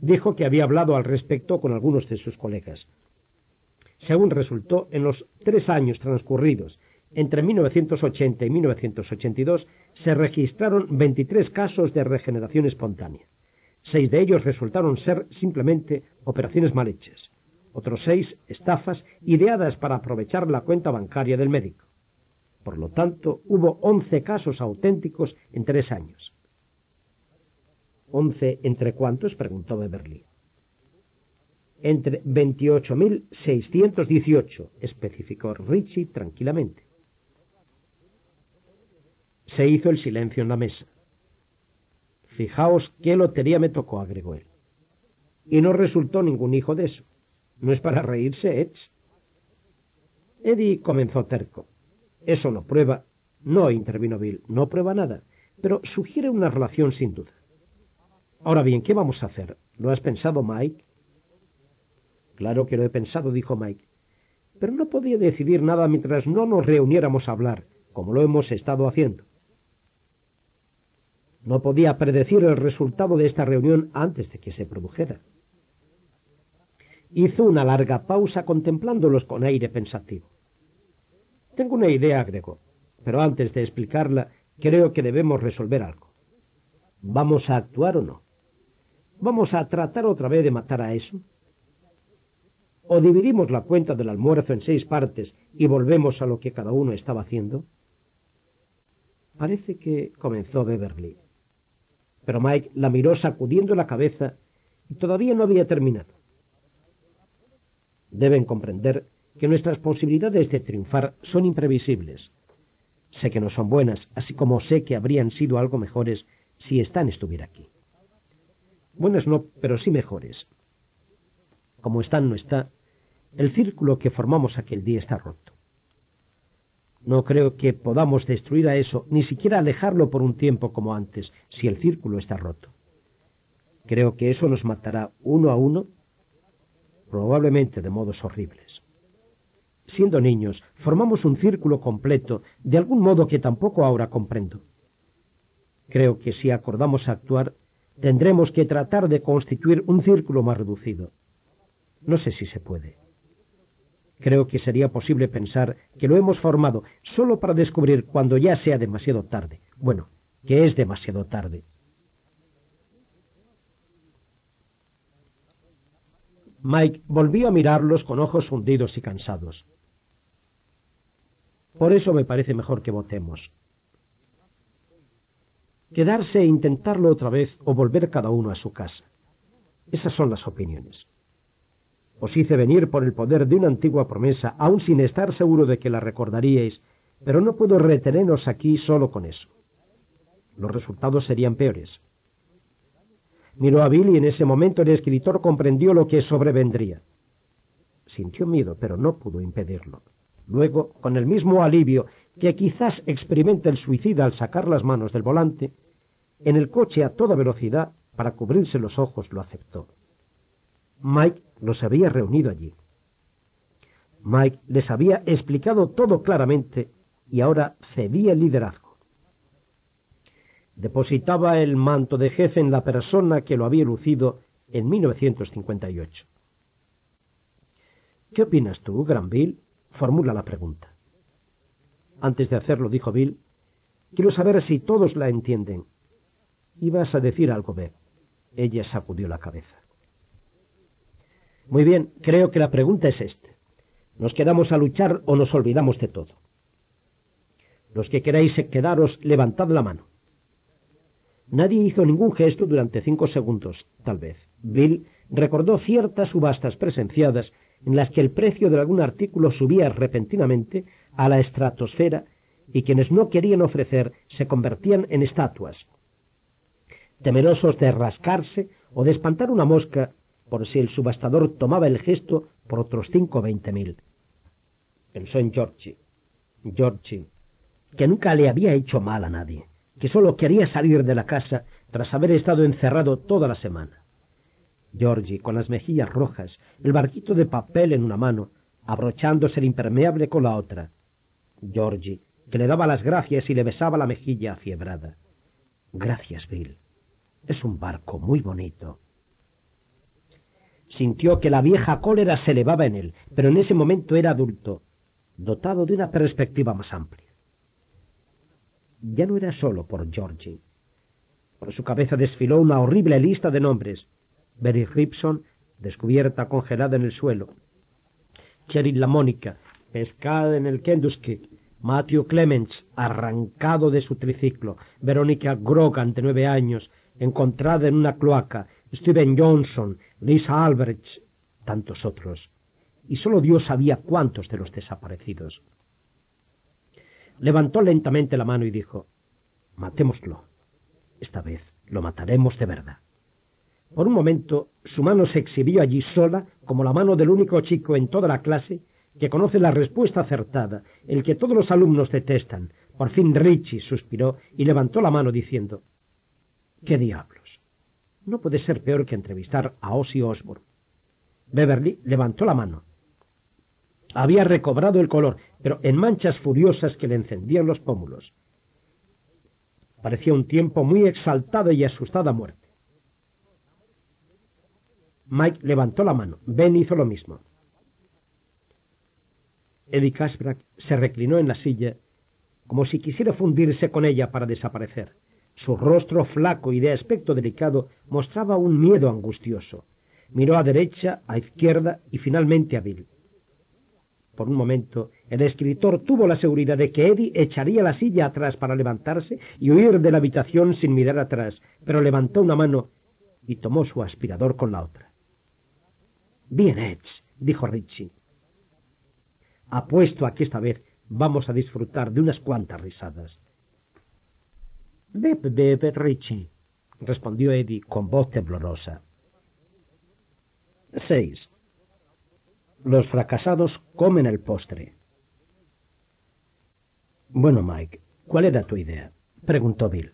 Dijo que había hablado al respecto con algunos de sus colegas. Según resultó, en los tres años transcurridos entre 1980 y 1982 se registraron 23 casos de regeneración espontánea. Seis de ellos resultaron ser simplemente operaciones mal hechas. Otros seis, estafas ideadas para aprovechar la cuenta bancaria del médico. Por lo tanto, hubo 11 casos auténticos en tres años. ¿Once entre cuántos? preguntó Beverly. Entre 28.618, especificó Richie tranquilamente. Se hizo el silencio en la mesa. Fijaos qué lotería me tocó, agregó él. Y no resultó ningún hijo de eso. No es para reírse, Edge. Eddie comenzó terco. Eso no prueba. No, intervino Bill, no prueba nada, pero sugiere una relación sin duda. Ahora bien, ¿qué vamos a hacer? ¿Lo has pensado, Mike? Claro que lo he pensado, dijo Mike. Pero no podía decidir nada mientras no nos reuniéramos a hablar, como lo hemos estado haciendo. No podía predecir el resultado de esta reunión antes de que se produjera. Hizo una larga pausa contemplándolos con aire pensativo. Tengo una idea, agregó, pero antes de explicarla, creo que debemos resolver algo. ¿Vamos a actuar o no? ¿Vamos a tratar otra vez de matar a eso? ¿O dividimos la cuenta del almuerzo en seis partes y volvemos a lo que cada uno estaba haciendo? Parece que comenzó Beverly. Pero Mike la miró sacudiendo la cabeza y todavía no había terminado. Deben comprender que nuestras posibilidades de triunfar son imprevisibles. Sé que no son buenas, así como sé que habrían sido algo mejores si Stan estuviera aquí. Buenas no, pero sí mejores. Como Stan no está, el círculo que formamos aquel día está roto. No creo que podamos destruir a eso, ni siquiera alejarlo por un tiempo como antes, si el círculo está roto. Creo que eso nos matará uno a uno, probablemente de modos horribles. Siendo niños, formamos un círculo completo, de algún modo que tampoco ahora comprendo. Creo que si acordamos actuar, tendremos que tratar de constituir un círculo más reducido. No sé si se puede. Creo que sería posible pensar que lo hemos formado solo para descubrir cuando ya sea demasiado tarde. Bueno, que es demasiado tarde. Mike volvió a mirarlos con ojos hundidos y cansados. Por eso me parece mejor que votemos. Quedarse e intentarlo otra vez o volver cada uno a su casa. Esas son las opiniones. Os hice venir por el poder de una antigua promesa, aun sin estar seguro de que la recordaríais, pero no puedo reteneros aquí solo con eso. Los resultados serían peores. Miró a Bill y en ese momento el escritor comprendió lo que sobrevendría. Sintió miedo, pero no pudo impedirlo. Luego, con el mismo alivio que quizás experimenta el suicida al sacar las manos del volante, en el coche a toda velocidad, para cubrirse los ojos, lo aceptó. Mike los había reunido allí. Mike les había explicado todo claramente y ahora cedía el liderazgo depositaba el manto de jefe en la persona que lo había lucido en 1958. ¿Qué opinas tú, Gran Bill? Formula la pregunta. Antes de hacerlo, dijo Bill, quiero saber si todos la entienden. Ibas a decir algo, Beth. Ella sacudió la cabeza. Muy bien, creo que la pregunta es esta. ¿Nos quedamos a luchar o nos olvidamos de todo? Los que queráis quedaros, levantad la mano. Nadie hizo ningún gesto durante cinco segundos, tal vez. Bill recordó ciertas subastas presenciadas en las que el precio de algún artículo subía repentinamente a la estratosfera y quienes no querían ofrecer se convertían en estatuas, temerosos de rascarse o de espantar una mosca por si el subastador tomaba el gesto por otros cinco o veinte mil. Pensó en Georgie, Georgie, que nunca le había hecho mal a nadie que solo quería salir de la casa tras haber estado encerrado toda la semana. Georgie, con las mejillas rojas, el barquito de papel en una mano, abrochándose el impermeable con la otra. Georgie, que le daba las gracias y le besaba la mejilla afiebrada. Gracias, Bill. Es un barco muy bonito. Sintió que la vieja cólera se elevaba en él, pero en ese momento era adulto, dotado de una perspectiva más amplia ya no era solo por Georgie. Por su cabeza desfiló una horrible lista de nombres. Betty Gibson, descubierta congelada en el suelo. Cheryl la Mónica, pescada en el Kendusky. Matthew Clements, arrancado de su triciclo. Verónica Grogan, de nueve años, encontrada en una cloaca. Steven Johnson, Lisa Albrecht, tantos otros. Y solo Dios sabía cuántos de los desaparecidos levantó lentamente la mano y dijo, Matémoslo. Esta vez lo mataremos de verdad. Por un momento su mano se exhibió allí sola como la mano del único chico en toda la clase que conoce la respuesta acertada, el que todos los alumnos detestan. Por fin Richie suspiró y levantó la mano diciendo, ¿Qué diablos? No puede ser peor que entrevistar a Ozzy Osbourne. Beverly levantó la mano. Había recobrado el color, pero en manchas furiosas que le encendían los pómulos. Parecía un tiempo muy exaltada y asustada muerte. Mike levantó la mano. Ben hizo lo mismo. Eddie Cashbrack se reclinó en la silla como si quisiera fundirse con ella para desaparecer. Su rostro flaco y de aspecto delicado mostraba un miedo angustioso. Miró a derecha, a izquierda y finalmente a Bill. Por un momento, el escritor tuvo la seguridad de que Eddie echaría la silla atrás para levantarse y huir de la habitación sin mirar atrás, pero levantó una mano y tomó su aspirador con la otra. Bien, Edge, dijo Richie. Apuesto a que esta vez vamos a disfrutar de unas cuantas risadas. Bebe, bebe, Richie, respondió Eddie con voz temblorosa. Seis. Los fracasados comen el postre. Bueno, Mike, ¿cuál era tu idea? preguntó Bill.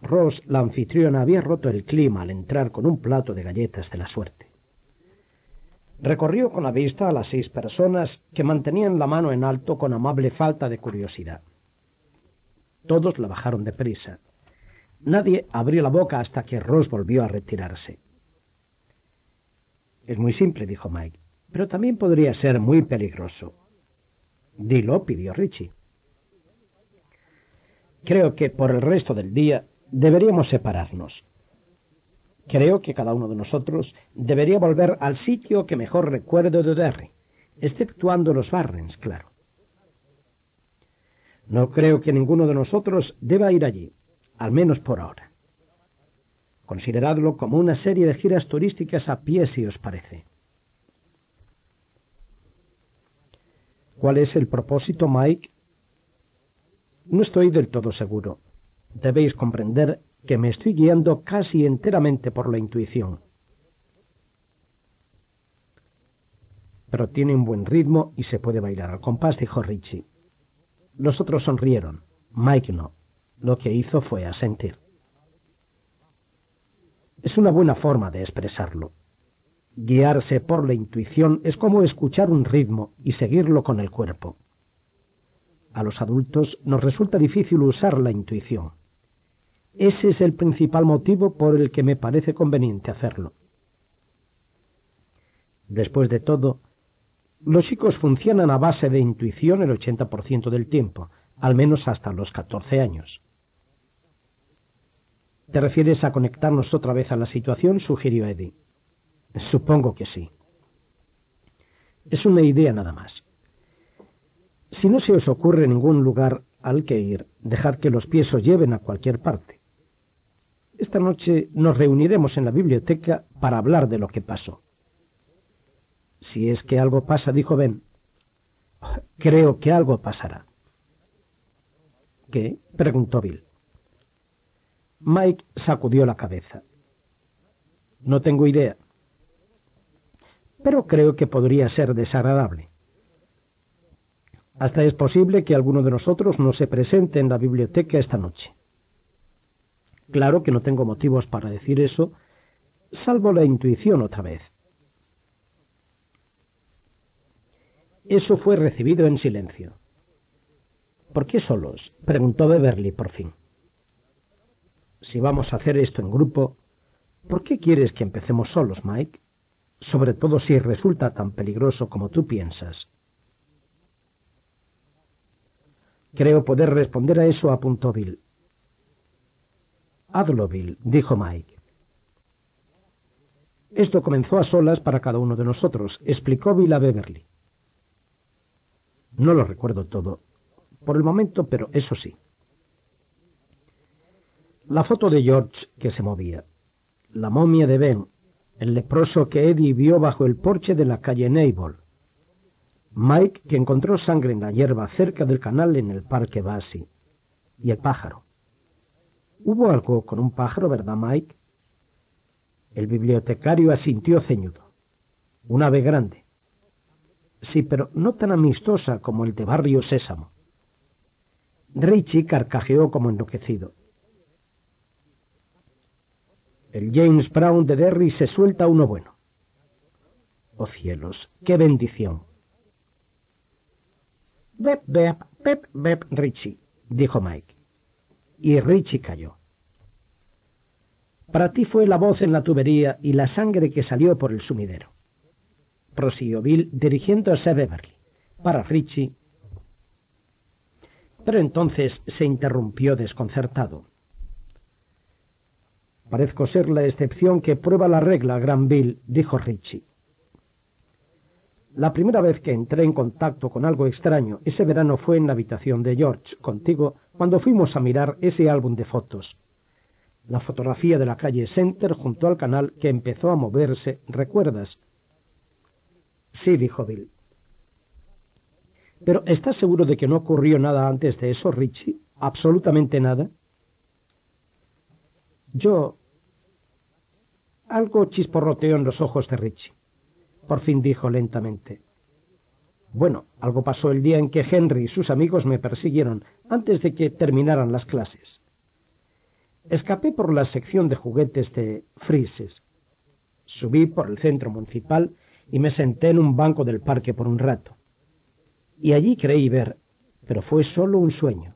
Ross, la anfitriona, había roto el clima al entrar con un plato de galletas de la suerte. Recorrió con la vista a las seis personas que mantenían la mano en alto con amable falta de curiosidad. Todos la bajaron deprisa. Nadie abrió la boca hasta que Ross volvió a retirarse. Es muy simple, dijo Mike. pero también podría ser muy peligroso. Dilo, pidió Richie. Creo que por el resto del día deberíamos separarnos. Creo que cada uno de nosotros debería volver al sitio que mejor recuerdo de Derry, exceptuando los Barrens, claro. No creo que ninguno de nosotros deba ir allí, al menos por ahora. Consideradlo como una serie de giras turísticas a pie si os parece. ¿Cuál es el propósito, Mike? No estoy del todo seguro. Debéis comprender que me estoy guiando casi enteramente por la intuición. Pero tiene un buen ritmo y se puede bailar al compás, dijo Richie. Los otros sonrieron. Mike no. Lo que hizo fue asentir. Es una buena forma de expresarlo. Guiarse por la intuición es como escuchar un ritmo y seguirlo con el cuerpo. A los adultos nos resulta difícil usar la intuición. Ese es el principal motivo por el que me parece conveniente hacerlo. Después de todo, los chicos funcionan a base de intuición el 80% del tiempo, al menos hasta los 14 años. ¿Te refieres a conectarnos otra vez a la situación? sugirió Eddie. Supongo que sí. Es una idea nada más. Si no se os ocurre ningún lugar al que ir, dejad que los pies os lleven a cualquier parte. Esta noche nos reuniremos en la biblioteca para hablar de lo que pasó. Si es que algo pasa, dijo Ben. Creo que algo pasará. ¿Qué? preguntó Bill. Mike sacudió la cabeza. No tengo idea. Pero creo que podría ser desagradable. Hasta es posible que alguno de nosotros no se presente en la biblioteca esta noche. Claro que no tengo motivos para decir eso, salvo la intuición otra vez. Eso fue recibido en silencio. ¿Por qué solos? preguntó Beverly por fin. Si vamos a hacer esto en grupo, ¿por qué quieres que empecemos solos, Mike? Sobre todo si resulta tan peligroso como tú piensas. Creo poder responder a eso, apuntó Bill. Hazlo, Bill, dijo Mike. Esto comenzó a solas para cada uno de nosotros, explicó Bill a Beverly. No lo recuerdo todo, por el momento, pero eso sí. La foto de George que se movía, la momia de Ben, el leproso que Eddie vio bajo el porche de la calle Nable, Mike que encontró sangre en la hierba cerca del canal en el parque Bassi, y el pájaro. Hubo algo con un pájaro, ¿verdad, Mike? El bibliotecario asintió ceñudo. Un ave grande. Sí, pero no tan amistosa como el de Barrio Sésamo. Richie carcajeó como enloquecido. El James Brown de Derry se suelta uno bueno. Oh cielos, qué bendición. Bep, bep, bep, bep, Richie, dijo Mike. Y Richie cayó. Para ti fue la voz en la tubería y la sangre que salió por el sumidero. Prosiguió Bill dirigiéndose a Beverly. Para Richie. Pero entonces se interrumpió desconcertado. Parezco ser la excepción que prueba la regla, Gran Bill, dijo Richie. La primera vez que entré en contacto con algo extraño ese verano fue en la habitación de George, contigo, cuando fuimos a mirar ese álbum de fotos. La fotografía de la calle Center junto al canal que empezó a moverse, ¿recuerdas? Sí, dijo Bill. Pero ¿estás seguro de que no ocurrió nada antes de eso, Richie? ¿Absolutamente nada? Yo... Algo chisporroteó en los ojos de Richie. Por fin dijo lentamente. Bueno, algo pasó el día en que Henry y sus amigos me persiguieron antes de que terminaran las clases. Escapé por la sección de juguetes de Frises. Subí por el centro municipal y me senté en un banco del parque por un rato. Y allí creí ver, pero fue solo un sueño.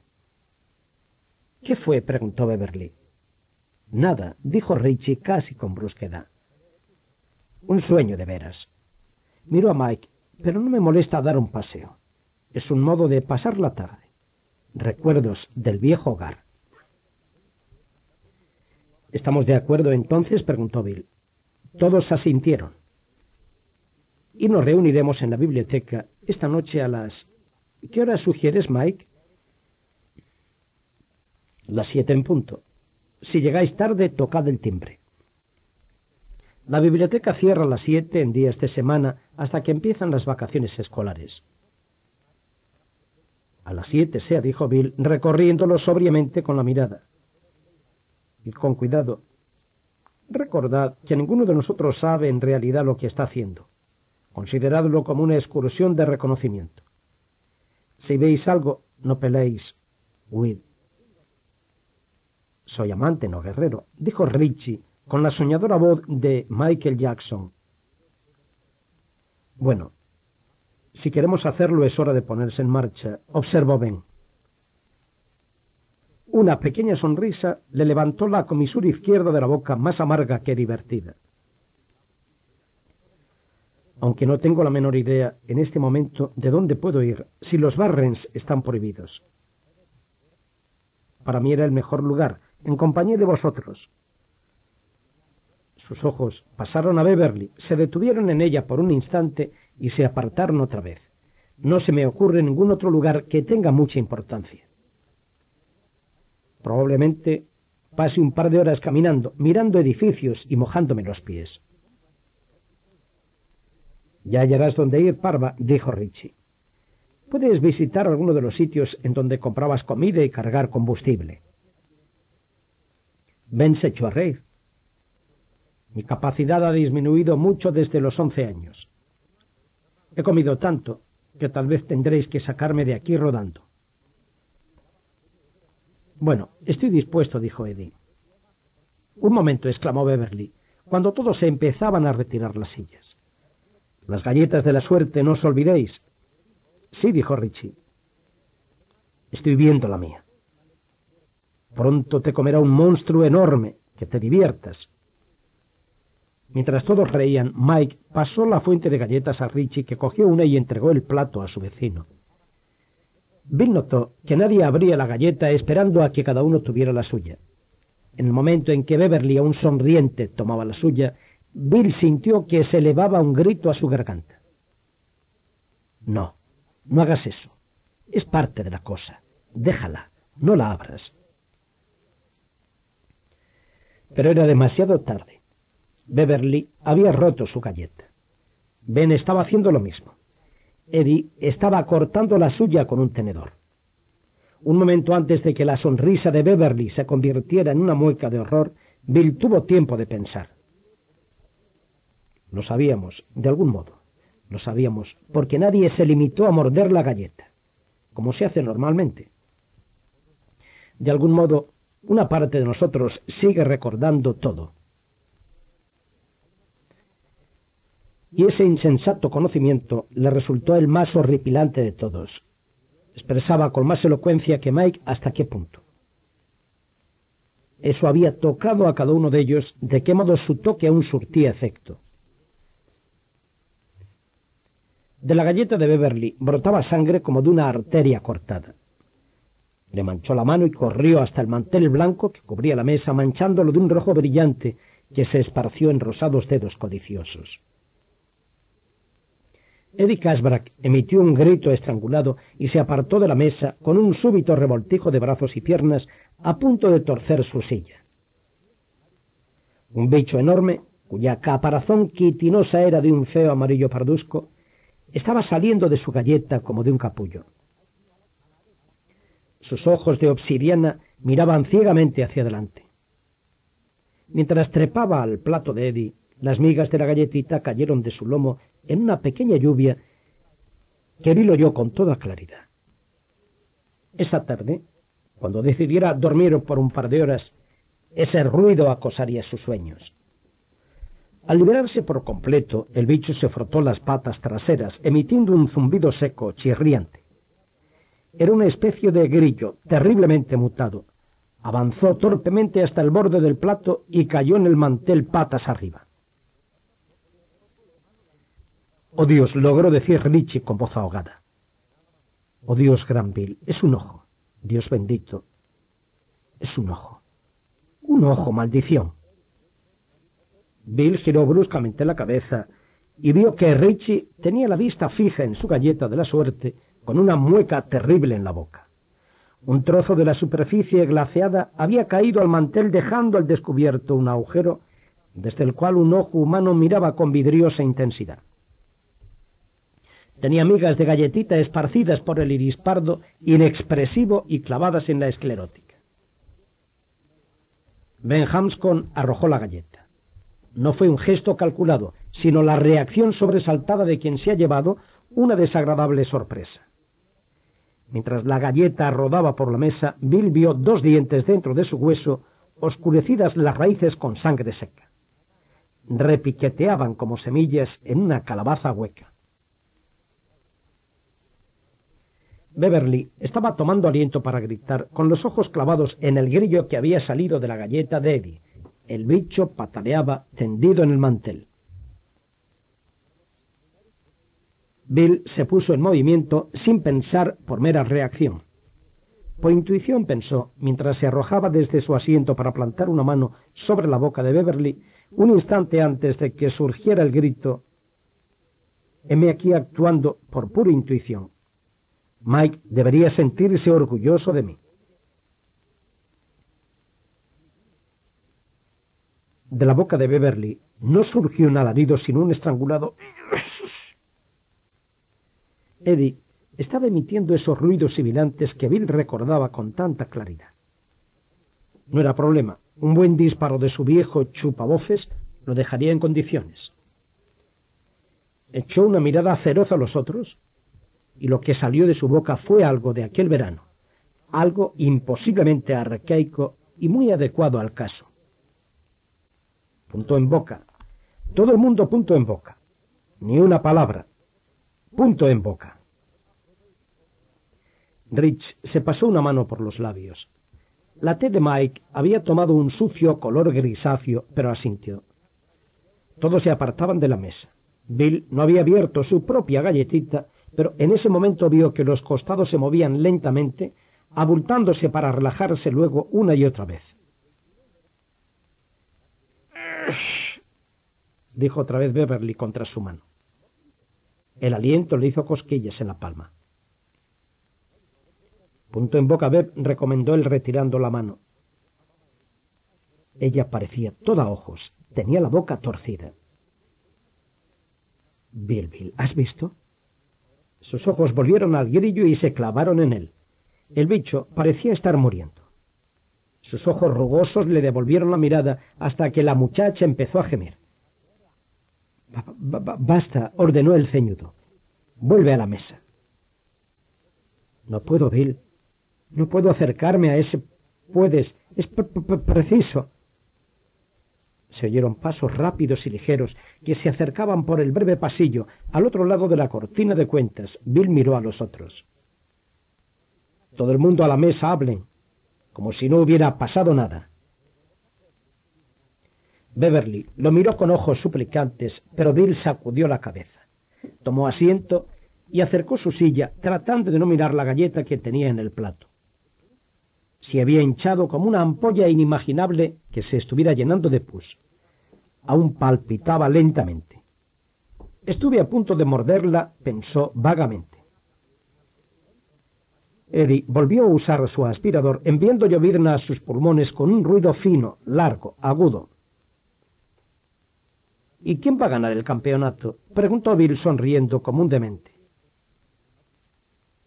¿Qué fue? preguntó Beverly. Nada, dijo Richie casi con brusquedad. Un sueño de veras. Miro a Mike, pero no me molesta dar un paseo. Es un modo de pasar la tarde. Recuerdos del viejo hogar. ¿Estamos de acuerdo entonces? preguntó Bill. Todos asintieron. Y nos reuniremos en la biblioteca esta noche a las... ¿Qué hora sugieres, Mike? Las siete en punto. Si llegáis tarde, tocad el timbre. La biblioteca cierra a las siete en días de semana hasta que empiezan las vacaciones escolares. A las siete sea, dijo Bill, recorriéndolo sobriamente con la mirada. Y con cuidado. Recordad que ninguno de nosotros sabe en realidad lo que está haciendo. Consideradlo como una excursión de reconocimiento. Si veis algo, no peleéis. Huid. Soy amante, no guerrero, dijo Richie con la soñadora voz de Michael Jackson. Bueno, si queremos hacerlo es hora de ponerse en marcha, observó Ben. Una pequeña sonrisa le levantó la comisura izquierda de la boca más amarga que divertida. Aunque no tengo la menor idea en este momento de dónde puedo ir si los Barrens están prohibidos. Para mí era el mejor lugar, en compañía de vosotros. Sus ojos pasaron a Beverly, se detuvieron en ella por un instante y se apartaron otra vez. No se me ocurre ningún otro lugar que tenga mucha importancia. Probablemente pase un par de horas caminando, mirando edificios y mojándome los pies. Ya hallarás dónde ir, Parva, dijo Richie. Puedes visitar alguno de los sitios en donde comprabas comida y cargar combustible. Ben se echó a reír. Mi capacidad ha disminuido mucho desde los once años. He comido tanto que tal vez tendréis que sacarme de aquí rodando. Bueno, estoy dispuesto, dijo Eddie. Un momento, exclamó Beverly, cuando todos se empezaban a retirar las sillas. Las galletas de la suerte, no os olvidéis. Sí, dijo Richie. Estoy viendo la mía. Pronto te comerá un monstruo enorme, que te diviertas. Mientras todos reían, Mike pasó la fuente de galletas a Richie, que cogió una y entregó el plato a su vecino. Bill notó que nadie abría la galleta esperando a que cada uno tuviera la suya. En el momento en que Beverly, aún sonriente, tomaba la suya, Bill sintió que se elevaba un grito a su garganta. No, no hagas eso. Es parte de la cosa. Déjala, no la abras. Pero era demasiado tarde. Beverly había roto su galleta. Ben estaba haciendo lo mismo. Eddie estaba cortando la suya con un tenedor. Un momento antes de que la sonrisa de Beverly se convirtiera en una mueca de horror, Bill tuvo tiempo de pensar. Lo sabíamos, de algún modo. Lo sabíamos, porque nadie se limitó a morder la galleta, como se hace normalmente. De algún modo, una parte de nosotros sigue recordando todo. Y ese insensato conocimiento le resultó el más horripilante de todos. Expresaba con más elocuencia que Mike hasta qué punto. Eso había tocado a cada uno de ellos, de qué modo su toque aún surtía efecto. De la galleta de Beverly brotaba sangre como de una arteria cortada. Le manchó la mano y corrió hasta el mantel blanco que cubría la mesa, manchándolo de un rojo brillante que se esparció en rosados dedos codiciosos. Eddie Casbrack emitió un grito estrangulado y se apartó de la mesa con un súbito revoltijo de brazos y piernas a punto de torcer su silla. Un bicho enorme, cuya caparazón quitinosa era de un feo amarillo pardusco, estaba saliendo de su galleta como de un capullo. Sus ojos de obsidiana miraban ciegamente hacia adelante. Mientras trepaba al plato de Eddie, las migas de la galletita cayeron de su lomo en una pequeña lluvia que vi lo oyó con toda claridad. Esa tarde, cuando decidiera dormir por un par de horas, ese ruido acosaría sus sueños. Al liberarse por completo, el bicho se frotó las patas traseras, emitiendo un zumbido seco, chirriante. Era una especie de grillo, terriblemente mutado. Avanzó torpemente hasta el borde del plato y cayó en el mantel patas arriba. Oh Dios, logró decir Richie con voz ahogada. Oh Dios, gran Bill, es un ojo. Dios bendito. Es un ojo. Un ojo, maldición. Bill giró bruscamente la cabeza y vio que Richie tenía la vista fija en su galleta de la suerte con una mueca terrible en la boca. Un trozo de la superficie glaciada había caído al mantel dejando al descubierto un agujero desde el cual un ojo humano miraba con vidriosa intensidad. Tenía migas de galletita esparcidas por el iris pardo, inexpresivo y clavadas en la esclerótica. Ben Hamscon arrojó la galleta. No fue un gesto calculado, sino la reacción sobresaltada de quien se ha llevado una desagradable sorpresa. Mientras la galleta rodaba por la mesa, Bill vio dos dientes dentro de su hueso, oscurecidas las raíces con sangre seca. Repiqueteaban como semillas en una calabaza hueca. Beverly estaba tomando aliento para gritar, con los ojos clavados en el grillo que había salido de la galleta de Eddie. El bicho pataleaba tendido en el mantel. Bill se puso en movimiento sin pensar por mera reacción. Por intuición pensó, mientras se arrojaba desde su asiento para plantar una mano sobre la boca de Beverly, un instante antes de que surgiera el grito, heme aquí actuando por pura intuición. Mike debería sentirse orgulloso de mí. De la boca de Beverly no surgió un alarido sino un estrangulado Eddie estaba emitiendo esos ruidos sibilantes que Bill recordaba con tanta claridad. No era problema. Un buen disparo de su viejo chupabofes lo dejaría en condiciones. Echó una mirada feroz a los otros y lo que salió de su boca fue algo de aquel verano, algo imposiblemente arcaico y muy adecuado al caso. Punto en boca. Todo el mundo punto en boca. Ni una palabra, punto en boca. Rich se pasó una mano por los labios. La T de Mike había tomado un sucio color grisáceo, pero asintió. Todos se apartaban de la mesa. Bill no había abierto su propia galletita, pero en ese momento vio que los costados se movían lentamente, abultándose para relajarse luego una y otra vez. Dijo otra vez Beverly contra su mano. El aliento le hizo cosquillas en la palma. Punto en boca Beb recomendó él retirando la mano. Ella parecía toda ojos, tenía la boca torcida. Bill, Bill, ¿has visto? Sus ojos volvieron al grillo y se clavaron en él. El bicho parecía estar muriendo. Sus ojos rugosos le devolvieron la mirada hasta que la muchacha empezó a gemir. Basta, ordenó el ceñudo. Vuelve a la mesa. No puedo, Bill. No puedo acercarme a ese... Puedes. Es preciso. Se oyeron pasos rápidos y ligeros que se acercaban por el breve pasillo al otro lado de la cortina de cuentas. Bill miró a los otros. Todo el mundo a la mesa hablen, como si no hubiera pasado nada. Beverly lo miró con ojos suplicantes, pero Bill sacudió la cabeza. Tomó asiento y acercó su silla, tratando de no mirar la galleta que tenía en el plato. Se había hinchado como una ampolla inimaginable que se estuviera llenando de pus. Aún palpitaba lentamente. Estuve a punto de morderla, pensó vagamente. Eddie volvió a usar su aspirador, enviando llovizna a sus pulmones con un ruido fino, largo, agudo. ¿Y quién va a ganar el campeonato? preguntó Bill sonriendo como demente.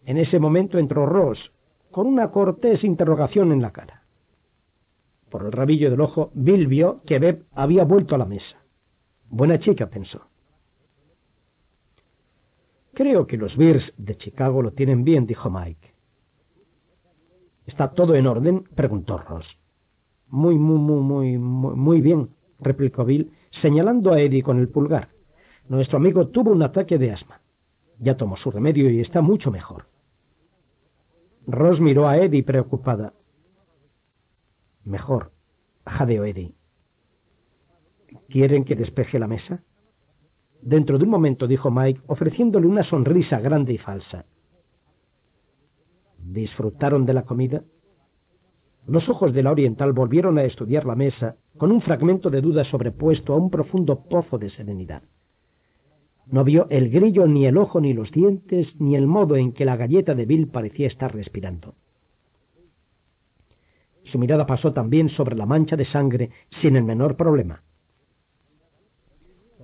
En ese momento entró Ross, con una cortés interrogación en la cara. Por el rabillo del ojo, Bill vio que Beb había vuelto a la mesa. Buena chica, pensó. Creo que los Bears de Chicago lo tienen bien, dijo Mike. ¿Está todo en orden? preguntó Ross. Muy, muy, muy, muy, muy bien, replicó Bill, señalando a Eddie con el pulgar. Nuestro amigo tuvo un ataque de asma. Ya tomó su remedio y está mucho mejor. Ross miró a Eddie preocupada. Mejor, jadeó Eddie. ¿Quieren que despeje la mesa? Dentro de un momento, dijo Mike, ofreciéndole una sonrisa grande y falsa. ¿Disfrutaron de la comida? Los ojos de la oriental volvieron a estudiar la mesa con un fragmento de duda sobrepuesto a un profundo pozo de serenidad. No vio el grillo, ni el ojo, ni los dientes, ni el modo en que la galleta de Bill parecía estar respirando. Su mirada pasó también sobre la mancha de sangre sin el menor problema.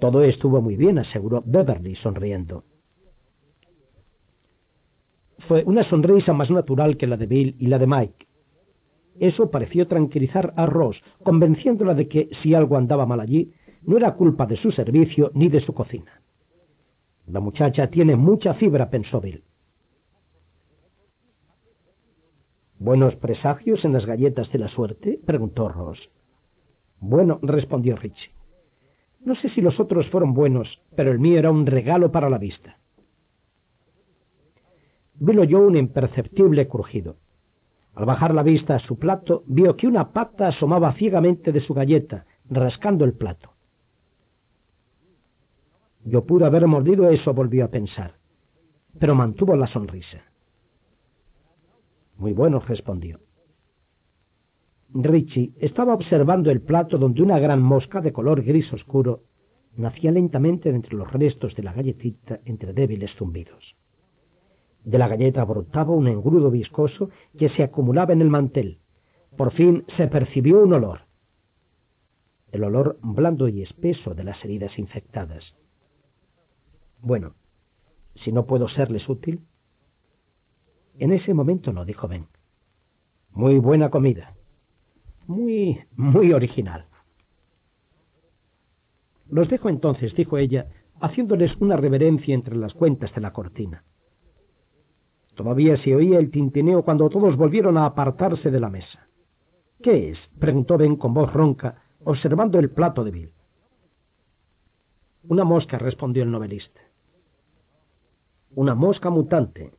Todo estuvo muy bien, aseguró Beverly, sonriendo. Fue una sonrisa más natural que la de Bill y la de Mike. Eso pareció tranquilizar a Ross, convenciéndola de que si algo andaba mal allí, no era culpa de su servicio ni de su cocina. La muchacha tiene mucha fibra, pensó Bill. ¿Buenos presagios en las galletas de la suerte? preguntó Ross. Bueno, respondió Richie. No sé si los otros fueron buenos, pero el mío era un regalo para la vista. Bill oyó un imperceptible crujido. Al bajar la vista a su plato, vio que una pata asomaba ciegamente de su galleta, rascando el plato. Yo pude haber mordido eso, volvió a pensar, pero mantuvo la sonrisa. Muy bueno, respondió. Richie estaba observando el plato donde una gran mosca de color gris oscuro nacía lentamente entre los restos de la galletita entre débiles zumbidos. De la galleta brotaba un engrudo viscoso que se acumulaba en el mantel. Por fin se percibió un olor. El olor blando y espeso de las heridas infectadas. Bueno, si no puedo serles útil, en ese momento no, dijo Ben. Muy buena comida. Muy, muy original. Los dejo entonces, dijo ella, haciéndoles una reverencia entre las cuentas de la cortina. Todavía se oía el tintineo cuando todos volvieron a apartarse de la mesa. ¿Qué es? preguntó Ben con voz ronca, observando el plato de Bill. Una mosca, respondió el novelista. Una mosca mutante,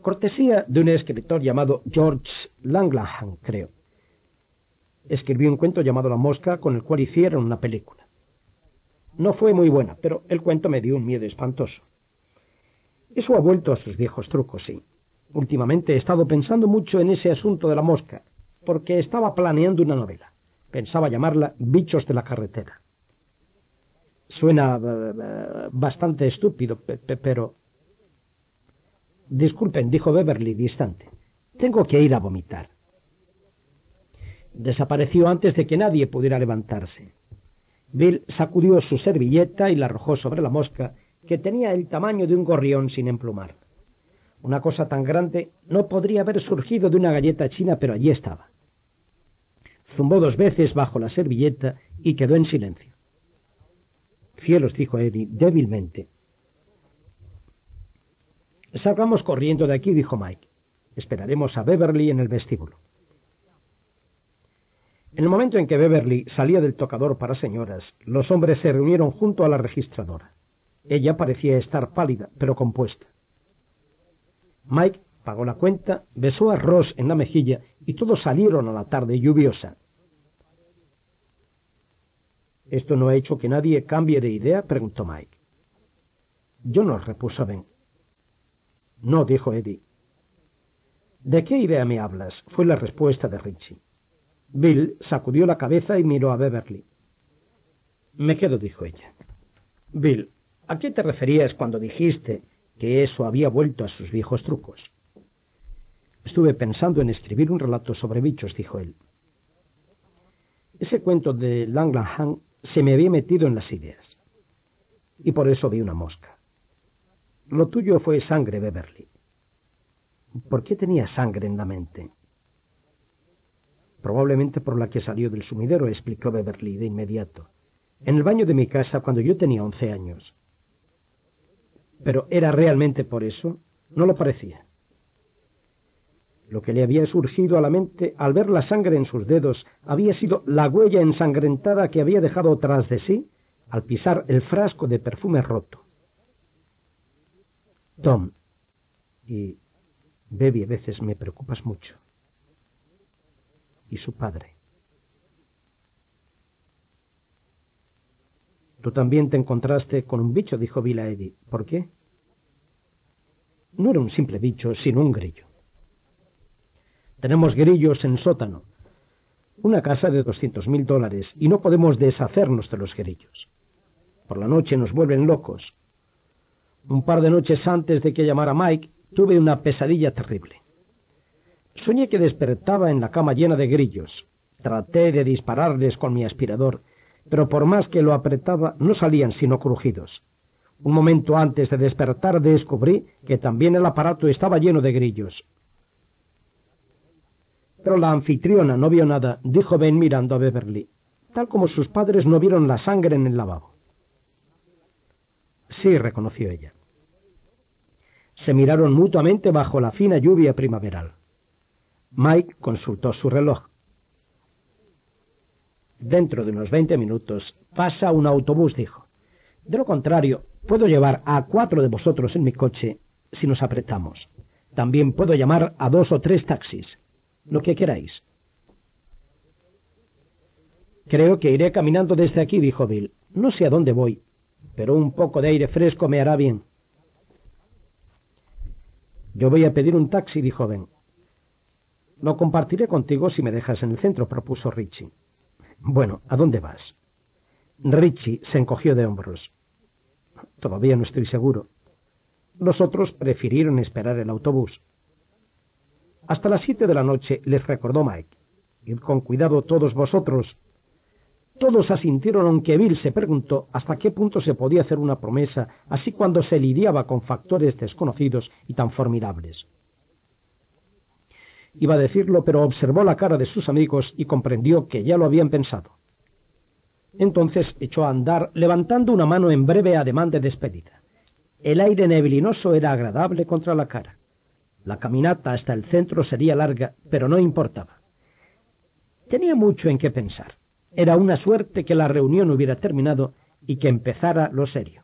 cortesía de un escritor llamado George Langlanham, creo. Escribió un cuento llamado La Mosca, con el cual hicieron una película. No fue muy buena, pero el cuento me dio un miedo espantoso. Eso ha vuelto a sus viejos trucos, sí. Últimamente he estado pensando mucho en ese asunto de la mosca, porque estaba planeando una novela. Pensaba llamarla Bichos de la carretera. Suena uh, bastante estúpido, pero Disculpen, dijo Beverly distante. Tengo que ir a vomitar. Desapareció antes de que nadie pudiera levantarse. Bill sacudió su servilleta y la arrojó sobre la mosca, que tenía el tamaño de un gorrión sin emplumar. Una cosa tan grande no podría haber surgido de una galleta china, pero allí estaba. Zumbó dos veces bajo la servilleta y quedó en silencio. Cielos, dijo Eddie débilmente. Salgamos corriendo de aquí, dijo Mike. Esperaremos a Beverly en el vestíbulo. En el momento en que Beverly salía del tocador para señoras, los hombres se reunieron junto a la registradora. Ella parecía estar pálida, pero compuesta. Mike pagó la cuenta, besó a Ross en la mejilla y todos salieron a la tarde lluviosa. ¿Esto no ha hecho que nadie cambie de idea? preguntó Mike. Yo no, repuso Ben. No, dijo Eddie. ¿De qué idea me hablas? fue la respuesta de Richie. Bill sacudió la cabeza y miró a Beverly. Me quedo, dijo ella. Bill, ¿a qué te referías cuando dijiste que eso había vuelto a sus viejos trucos? Estuve pensando en escribir un relato sobre bichos, dijo él. Ese cuento de Langlanham se me había metido en las ideas. Y por eso vi una mosca. Lo tuyo fue sangre, Beverly. ¿Por qué tenía sangre en la mente? Probablemente por la que salió del sumidero, explicó Beverly de inmediato. En el baño de mi casa cuando yo tenía once años. Pero ¿era realmente por eso? No lo parecía. Lo que le había surgido a la mente al ver la sangre en sus dedos había sido la huella ensangrentada que había dejado tras de sí al pisar el frasco de perfume roto. Tom, y Baby, a veces me preocupas mucho. Y su padre. También te encontraste con un bicho, dijo Eddie. ¿Por qué? No era un simple bicho, sino un grillo. Tenemos grillos en sótano, una casa de doscientos mil dólares, y no podemos deshacernos de los grillos. Por la noche nos vuelven locos. Un par de noches antes de que llamara Mike, tuve una pesadilla terrible. Soñé que despertaba en la cama llena de grillos. Traté de dispararles con mi aspirador, pero por más que lo apretaba no salían sino crujidos. Un momento antes de despertar descubrí que también el aparato estaba lleno de grillos. Pero la anfitriona no vio nada, dijo Ben mirando a Beverly, tal como sus padres no vieron la sangre en el lavabo. Sí, reconoció ella. Se miraron mutuamente bajo la fina lluvia primaveral. Mike consultó su reloj. Dentro de unos veinte minutos pasa un autobús, dijo. De lo contrario, puedo llevar a cuatro de vosotros en mi coche si nos apretamos. También puedo llamar a dos o tres taxis. Lo que queráis. Creo que iré caminando desde aquí, dijo Bill. No sé a dónde voy, pero un poco de aire fresco me hará bien. Yo voy a pedir un taxi, dijo Ben. Lo compartiré contigo si me dejas en el centro, propuso Richie. Bueno, ¿a dónde vas? Richie se encogió de hombros. Todavía no estoy seguro. Los otros prefirieron esperar el autobús. Hasta las siete de la noche les recordó Mike. Id con cuidado todos vosotros. Todos asintieron aunque Bill se preguntó hasta qué punto se podía hacer una promesa así cuando se lidiaba con factores desconocidos y tan formidables. Iba a decirlo, pero observó la cara de sus amigos y comprendió que ya lo habían pensado. Entonces echó a andar, levantando una mano en breve ademán de despedida. El aire neblinoso era agradable contra la cara. La caminata hasta el centro sería larga, pero no importaba. Tenía mucho en qué pensar. Era una suerte que la reunión hubiera terminado y que empezara lo serio.